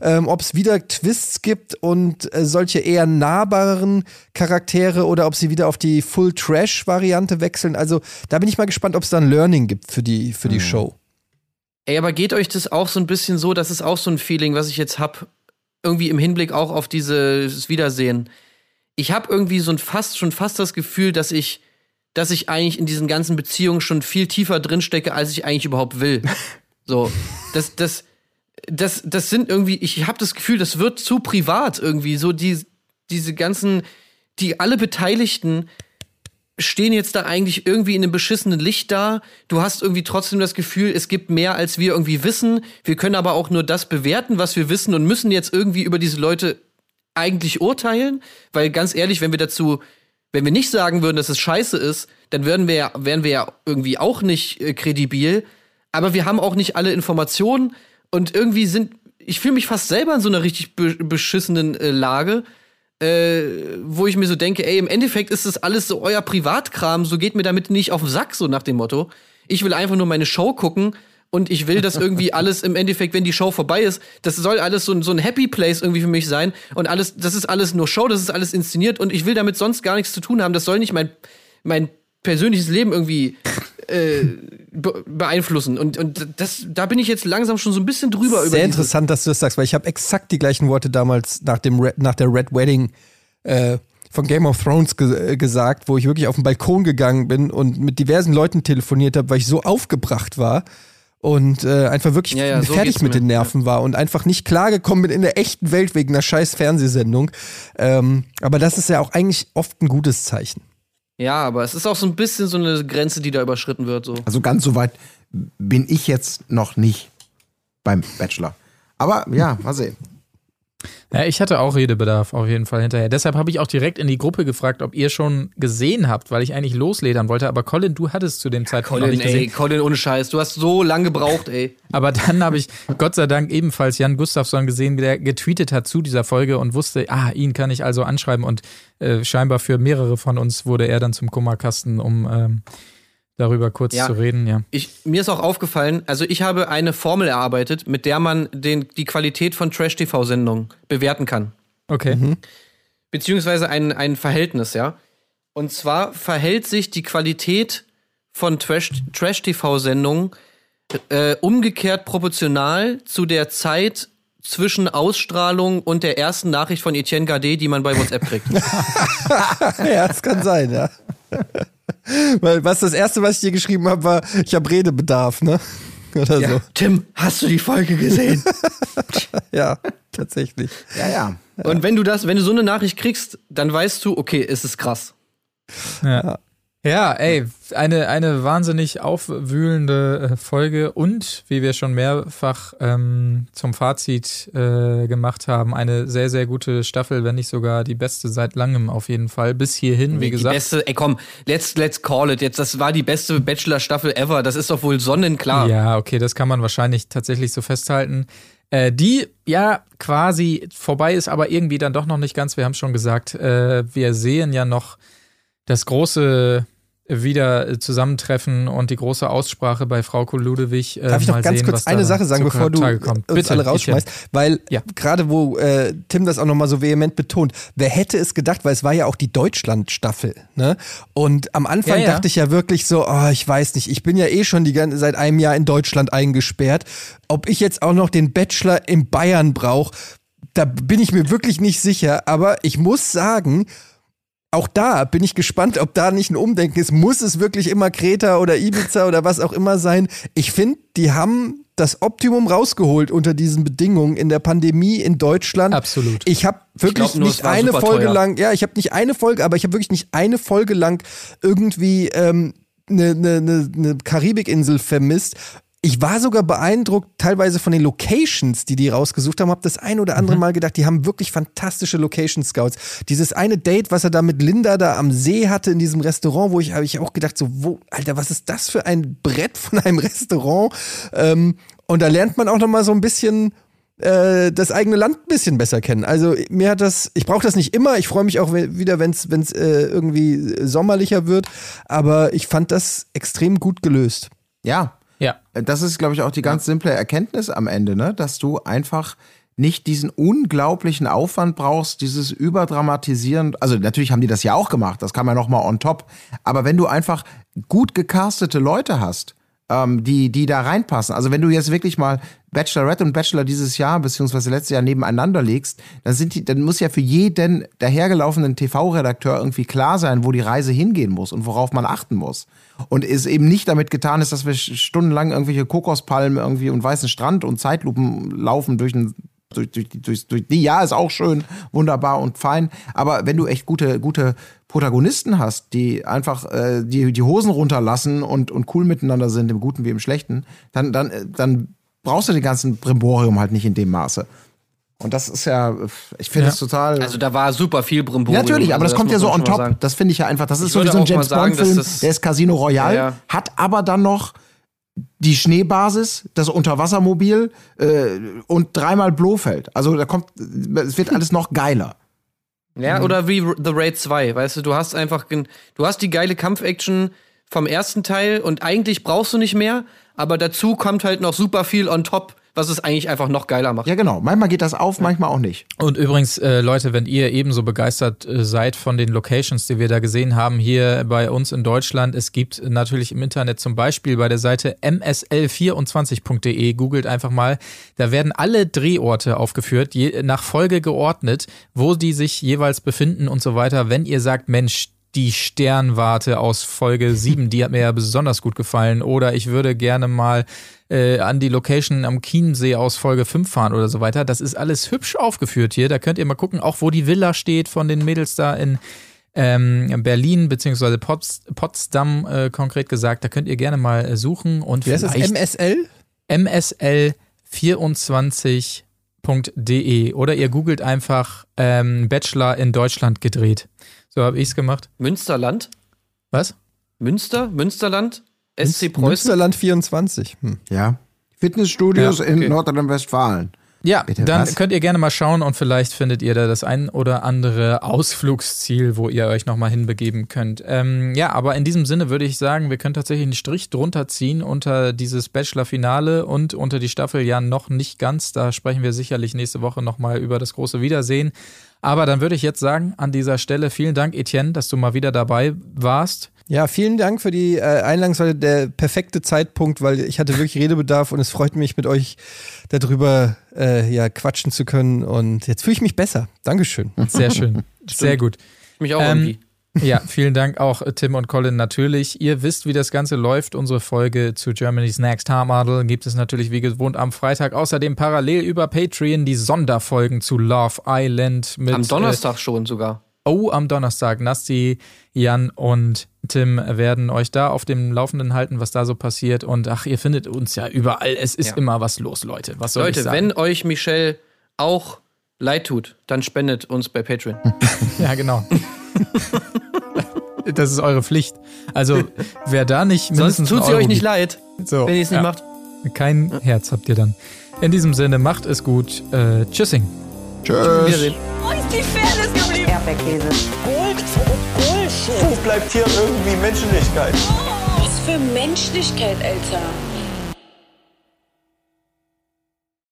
ähm, ob es wieder Twists gibt und äh, solche eher nahbaren Charaktere oder ob sie wieder auf die Full-Trash-Variante wechseln. Also da bin ich mal gespannt, ob es da ein Learning gibt für die, für die mhm. Show. Ey, aber geht euch das auch so ein bisschen so, das ist auch so ein Feeling, was ich jetzt hab, irgendwie im Hinblick auch auf dieses Wiedersehen. Ich habe irgendwie so ein fast schon fast das Gefühl, dass ich dass ich eigentlich in diesen ganzen Beziehungen schon viel tiefer drin stecke, als ich eigentlich überhaupt will. So, das das das das sind irgendwie ich habe das Gefühl, das wird zu privat irgendwie, so die diese ganzen die alle Beteiligten stehen jetzt da eigentlich irgendwie in einem beschissenen Licht da. Du hast irgendwie trotzdem das Gefühl, es gibt mehr, als wir irgendwie wissen. Wir können aber auch nur das bewerten, was wir wissen und müssen jetzt irgendwie über diese Leute eigentlich urteilen. Weil ganz ehrlich, wenn wir dazu, wenn wir nicht sagen würden, dass es scheiße ist, dann würden wir ja, wären wir ja irgendwie auch nicht äh, kredibil. Aber wir haben auch nicht alle Informationen und irgendwie sind, ich fühle mich fast selber in so einer richtig beschissenen äh, Lage äh, wo ich mir so denke, ey, im Endeffekt ist das alles so euer Privatkram, so geht mir damit nicht auf den Sack, so nach dem Motto. Ich will einfach nur meine Show gucken und ich will, dass irgendwie alles im Endeffekt, wenn die Show vorbei ist, das soll alles so, so ein Happy Place irgendwie für mich sein und alles, das ist alles nur Show, das ist alles inszeniert und ich will damit sonst gar nichts zu tun haben. Das soll nicht mein, mein persönliches Leben irgendwie äh, beeinflussen. Und, und das, da bin ich jetzt langsam schon so ein bisschen drüber. Sehr interessant, dass du das sagst, weil ich habe exakt die gleichen Worte damals nach, dem Red, nach der Red Wedding äh, von Game of Thrones ge äh, gesagt, wo ich wirklich auf den Balkon gegangen bin und mit diversen Leuten telefoniert habe, weil ich so aufgebracht war und äh, einfach wirklich ja, ja, so fertig mit den Nerven war und einfach nicht klargekommen bin in der echten Welt wegen einer scheiß Fernsehsendung. Ähm, aber das ist ja auch eigentlich oft ein gutes Zeichen. Ja, aber es ist auch so ein bisschen so eine Grenze, die da überschritten wird. So. Also ganz so weit bin ich jetzt noch nicht beim Bachelor. Aber ja, mal sehen. Ja, ich hatte auch Redebedarf auf jeden Fall hinterher. Deshalb habe ich auch direkt in die Gruppe gefragt, ob ihr schon gesehen habt, weil ich eigentlich losledern wollte. Aber Colin, du hattest zu dem Zeitpunkt Colin, noch nicht gesehen. Ey, Colin, ohne Scheiß. Du hast so lange gebraucht, ey. Aber dann habe ich Gott sei Dank ebenfalls Jan Gustafsson gesehen, der getweetet hat zu dieser Folge und wusste, ah, ihn kann ich also anschreiben. Und äh, scheinbar für mehrere von uns wurde er dann zum Kummerkasten, um ähm, darüber kurz ja. zu reden, ja. Ich, mir ist auch aufgefallen, also ich habe eine Formel erarbeitet, mit der man den, die Qualität von Trash-TV-Sendungen bewerten kann. Okay. Mhm. Beziehungsweise ein, ein Verhältnis, ja. Und zwar verhält sich die Qualität von Trash-TV-Sendungen äh, umgekehrt proportional zu der Zeit zwischen Ausstrahlung und der ersten Nachricht von Etienne Gardet, die man bei WhatsApp kriegt. ja, das kann sein, ja. Weil was das erste, was ich dir geschrieben habe, war, ich habe Redebedarf, ne? Oder ja. so. Tim, hast du die Folge gesehen? ja, tatsächlich. Ja, ja, ja. Und wenn du das, wenn du so eine Nachricht kriegst, dann weißt du, okay, es ist krass. Ja. Ja, ey, eine, eine wahnsinnig aufwühlende äh, Folge und, wie wir schon mehrfach ähm, zum Fazit äh, gemacht haben, eine sehr, sehr gute Staffel, wenn nicht sogar die beste seit langem auf jeden Fall. Bis hierhin, wie die gesagt. Die beste, ey komm, let's, let's call it. Jetzt, das war die beste Bachelor-Staffel ever. Das ist doch wohl sonnenklar. Ja, okay, das kann man wahrscheinlich tatsächlich so festhalten. Äh, die ja quasi vorbei ist, aber irgendwie dann doch noch nicht ganz. Wir haben schon gesagt, äh, wir sehen ja noch das große wieder äh, zusammentreffen und die große Aussprache bei Frau Ludewig. Äh, Darf ich noch ganz sehen, kurz eine Sache sagen, bevor du uns Bitte, alle rausschmeißt? Weil ja. gerade wo äh, Tim das auch nochmal so vehement betont, wer hätte es gedacht, weil es war ja auch die Deutschland-Staffel. Ne? Und am Anfang ja, ja. dachte ich ja wirklich so, oh, ich weiß nicht, ich bin ja eh schon die ganze, seit einem Jahr in Deutschland eingesperrt. Ob ich jetzt auch noch den Bachelor in Bayern brauche, da bin ich mir wirklich nicht sicher. Aber ich muss sagen, auch da bin ich gespannt, ob da nicht ein Umdenken ist. Muss es wirklich immer Kreta oder Ibiza oder was auch immer sein? Ich finde, die haben das Optimum rausgeholt unter diesen Bedingungen in der Pandemie in Deutschland. Absolut. Ich habe wirklich ich nur, nicht eine Folge teuer. lang, ja, ich habe nicht eine Folge, aber ich habe wirklich nicht eine Folge lang irgendwie ähm, eine, eine, eine Karibikinsel vermisst ich war sogar beeindruckt, teilweise von den Locations, die die rausgesucht haben. Hab das ein oder andere mhm. Mal gedacht, die haben wirklich fantastische Location Scouts. Dieses eine Date, was er da mit Linda da am See hatte in diesem Restaurant, wo ich habe ich auch gedacht, so, wo, Alter, was ist das für ein Brett von einem Restaurant? Ähm, und da lernt man auch noch mal so ein bisschen äh, das eigene Land ein bisschen besser kennen. Also mir hat das, ich brauche das nicht immer. Ich freue mich auch wieder, wenn es äh, irgendwie sommerlicher wird. Aber ich fand das extrem gut gelöst. Ja, ja. Das ist, glaube ich, auch die ganz simple Erkenntnis am Ende, ne? dass du einfach nicht diesen unglaublichen Aufwand brauchst, dieses Überdramatisieren. Also natürlich haben die das ja auch gemacht, das kam ja noch mal on top. Aber wenn du einfach gut gecastete Leute hast, ähm, die, die da reinpassen. Also wenn du jetzt wirklich mal Bachelorette und Bachelor dieses Jahr beziehungsweise letztes Jahr nebeneinander legst, dann sind die, dann muss ja für jeden dahergelaufenen TV-Redakteur irgendwie klar sein, wo die Reise hingehen muss und worauf man achten muss. Und es eben nicht damit getan ist, dass wir stundenlang irgendwelche Kokospalmen irgendwie und weißen Strand und Zeitlupen laufen durch ein durch, durch, durch, durch die, ja, ist auch schön, wunderbar und fein. Aber wenn du echt gute, gute Protagonisten hast, die einfach äh, die, die Hosen runterlassen und, und cool miteinander sind, im Guten wie im Schlechten, dann, dann, dann brauchst du den ganzen Brimborium halt nicht in dem Maße. Und das ist ja, ich finde es ja. total. Also da war super viel Brimborium. Ja, natürlich, aber also das, das kommt ja so on top. Das finde ich ja einfach. Das ist so wie so ein James Bond-Film, der ist Casino Royale, ja, ja. hat aber dann noch die Schneebasis, das Unterwassermobil äh, und dreimal Blofeld. Also da kommt, es wird alles noch geiler. Ja, mhm. oder wie The Raid 2, weißt du, du hast einfach, du hast die geile Kampfaction vom ersten Teil und eigentlich brauchst du nicht mehr, aber dazu kommt halt noch super viel on top was es eigentlich einfach noch geiler macht. Ja, genau. Manchmal geht das auf, manchmal auch nicht. Und übrigens, äh, Leute, wenn ihr ebenso begeistert äh, seid von den Locations, die wir da gesehen haben, hier bei uns in Deutschland, es gibt natürlich im Internet zum Beispiel bei der Seite msl24.de, googelt einfach mal, da werden alle Drehorte aufgeführt, je, nach Folge geordnet, wo die sich jeweils befinden und so weiter. Wenn ihr sagt, Mensch, die Sternwarte aus Folge 7, die hat mir ja besonders gut gefallen. Oder ich würde gerne mal äh, an die Location am Chiemsee aus Folge 5 fahren oder so weiter. Das ist alles hübsch aufgeführt hier. Da könnt ihr mal gucken, auch wo die Villa steht von den Mädels da in ähm, Berlin beziehungsweise Pots Potsdam äh, konkret gesagt. Da könnt ihr gerne mal äh, suchen und Wie heißt das? MSL? MSL 24.de oder ihr googelt einfach ähm, Bachelor in Deutschland gedreht. So habe ich es gemacht. Münsterland? Was? Münster? Münsterland? SC Preußen? Münsterland 24. Hm. Ja. Fitnessstudios ja, okay. in Nordrhein-Westfalen. Ja, Bitte, dann was? könnt ihr gerne mal schauen und vielleicht findet ihr da das ein oder andere Ausflugsziel, wo ihr euch nochmal hinbegeben könnt. Ähm, ja, aber in diesem Sinne würde ich sagen, wir können tatsächlich einen Strich drunter ziehen unter dieses Bachelor-Finale und unter die Staffel ja noch nicht ganz. Da sprechen wir sicherlich nächste Woche nochmal über das große Wiedersehen. Aber dann würde ich jetzt sagen, an dieser Stelle vielen Dank, Etienne, dass du mal wieder dabei warst. Ja, vielen Dank für die äh, Einladung. Es war der perfekte Zeitpunkt, weil ich hatte wirklich Redebedarf und es freut mich, mit euch darüber äh, ja, quatschen zu können. Und jetzt fühle ich mich besser. Dankeschön. Sehr schön. Sehr gut. Ich mich auch ähm, irgendwie. Ja, vielen Dank auch äh, Tim und Colin natürlich. Ihr wisst, wie das Ganze läuft. Unsere Folge zu Germany's Next Topmodel gibt es natürlich wie gewohnt am Freitag. Außerdem parallel über Patreon die Sonderfolgen zu Love Island mit. Am Donnerstag äh, schon sogar. Oh, am Donnerstag. Nasti, Jan und Tim werden euch da auf dem Laufenden halten, was da so passiert. Und ach, ihr findet uns ja überall. Es ist ja. immer was los, Leute. Was soll Leute, ich sagen? wenn euch Michelle auch leid tut, dann spendet uns bei Patreon. ja, genau. das ist eure Pflicht. Also, wer da nicht mindestens. Sonst tut sie euch nicht leid, so, wenn ihr es nicht ja. macht. Kein Herz habt ihr dann. In diesem Sinne, macht es gut. Äh, tschüssing. Tschüss. Wo ist die geblieben? Erdbeerkäse. Gold, Gold. Wo bleibt hier irgendwie Menschlichkeit? Was für Menschlichkeit, Alter.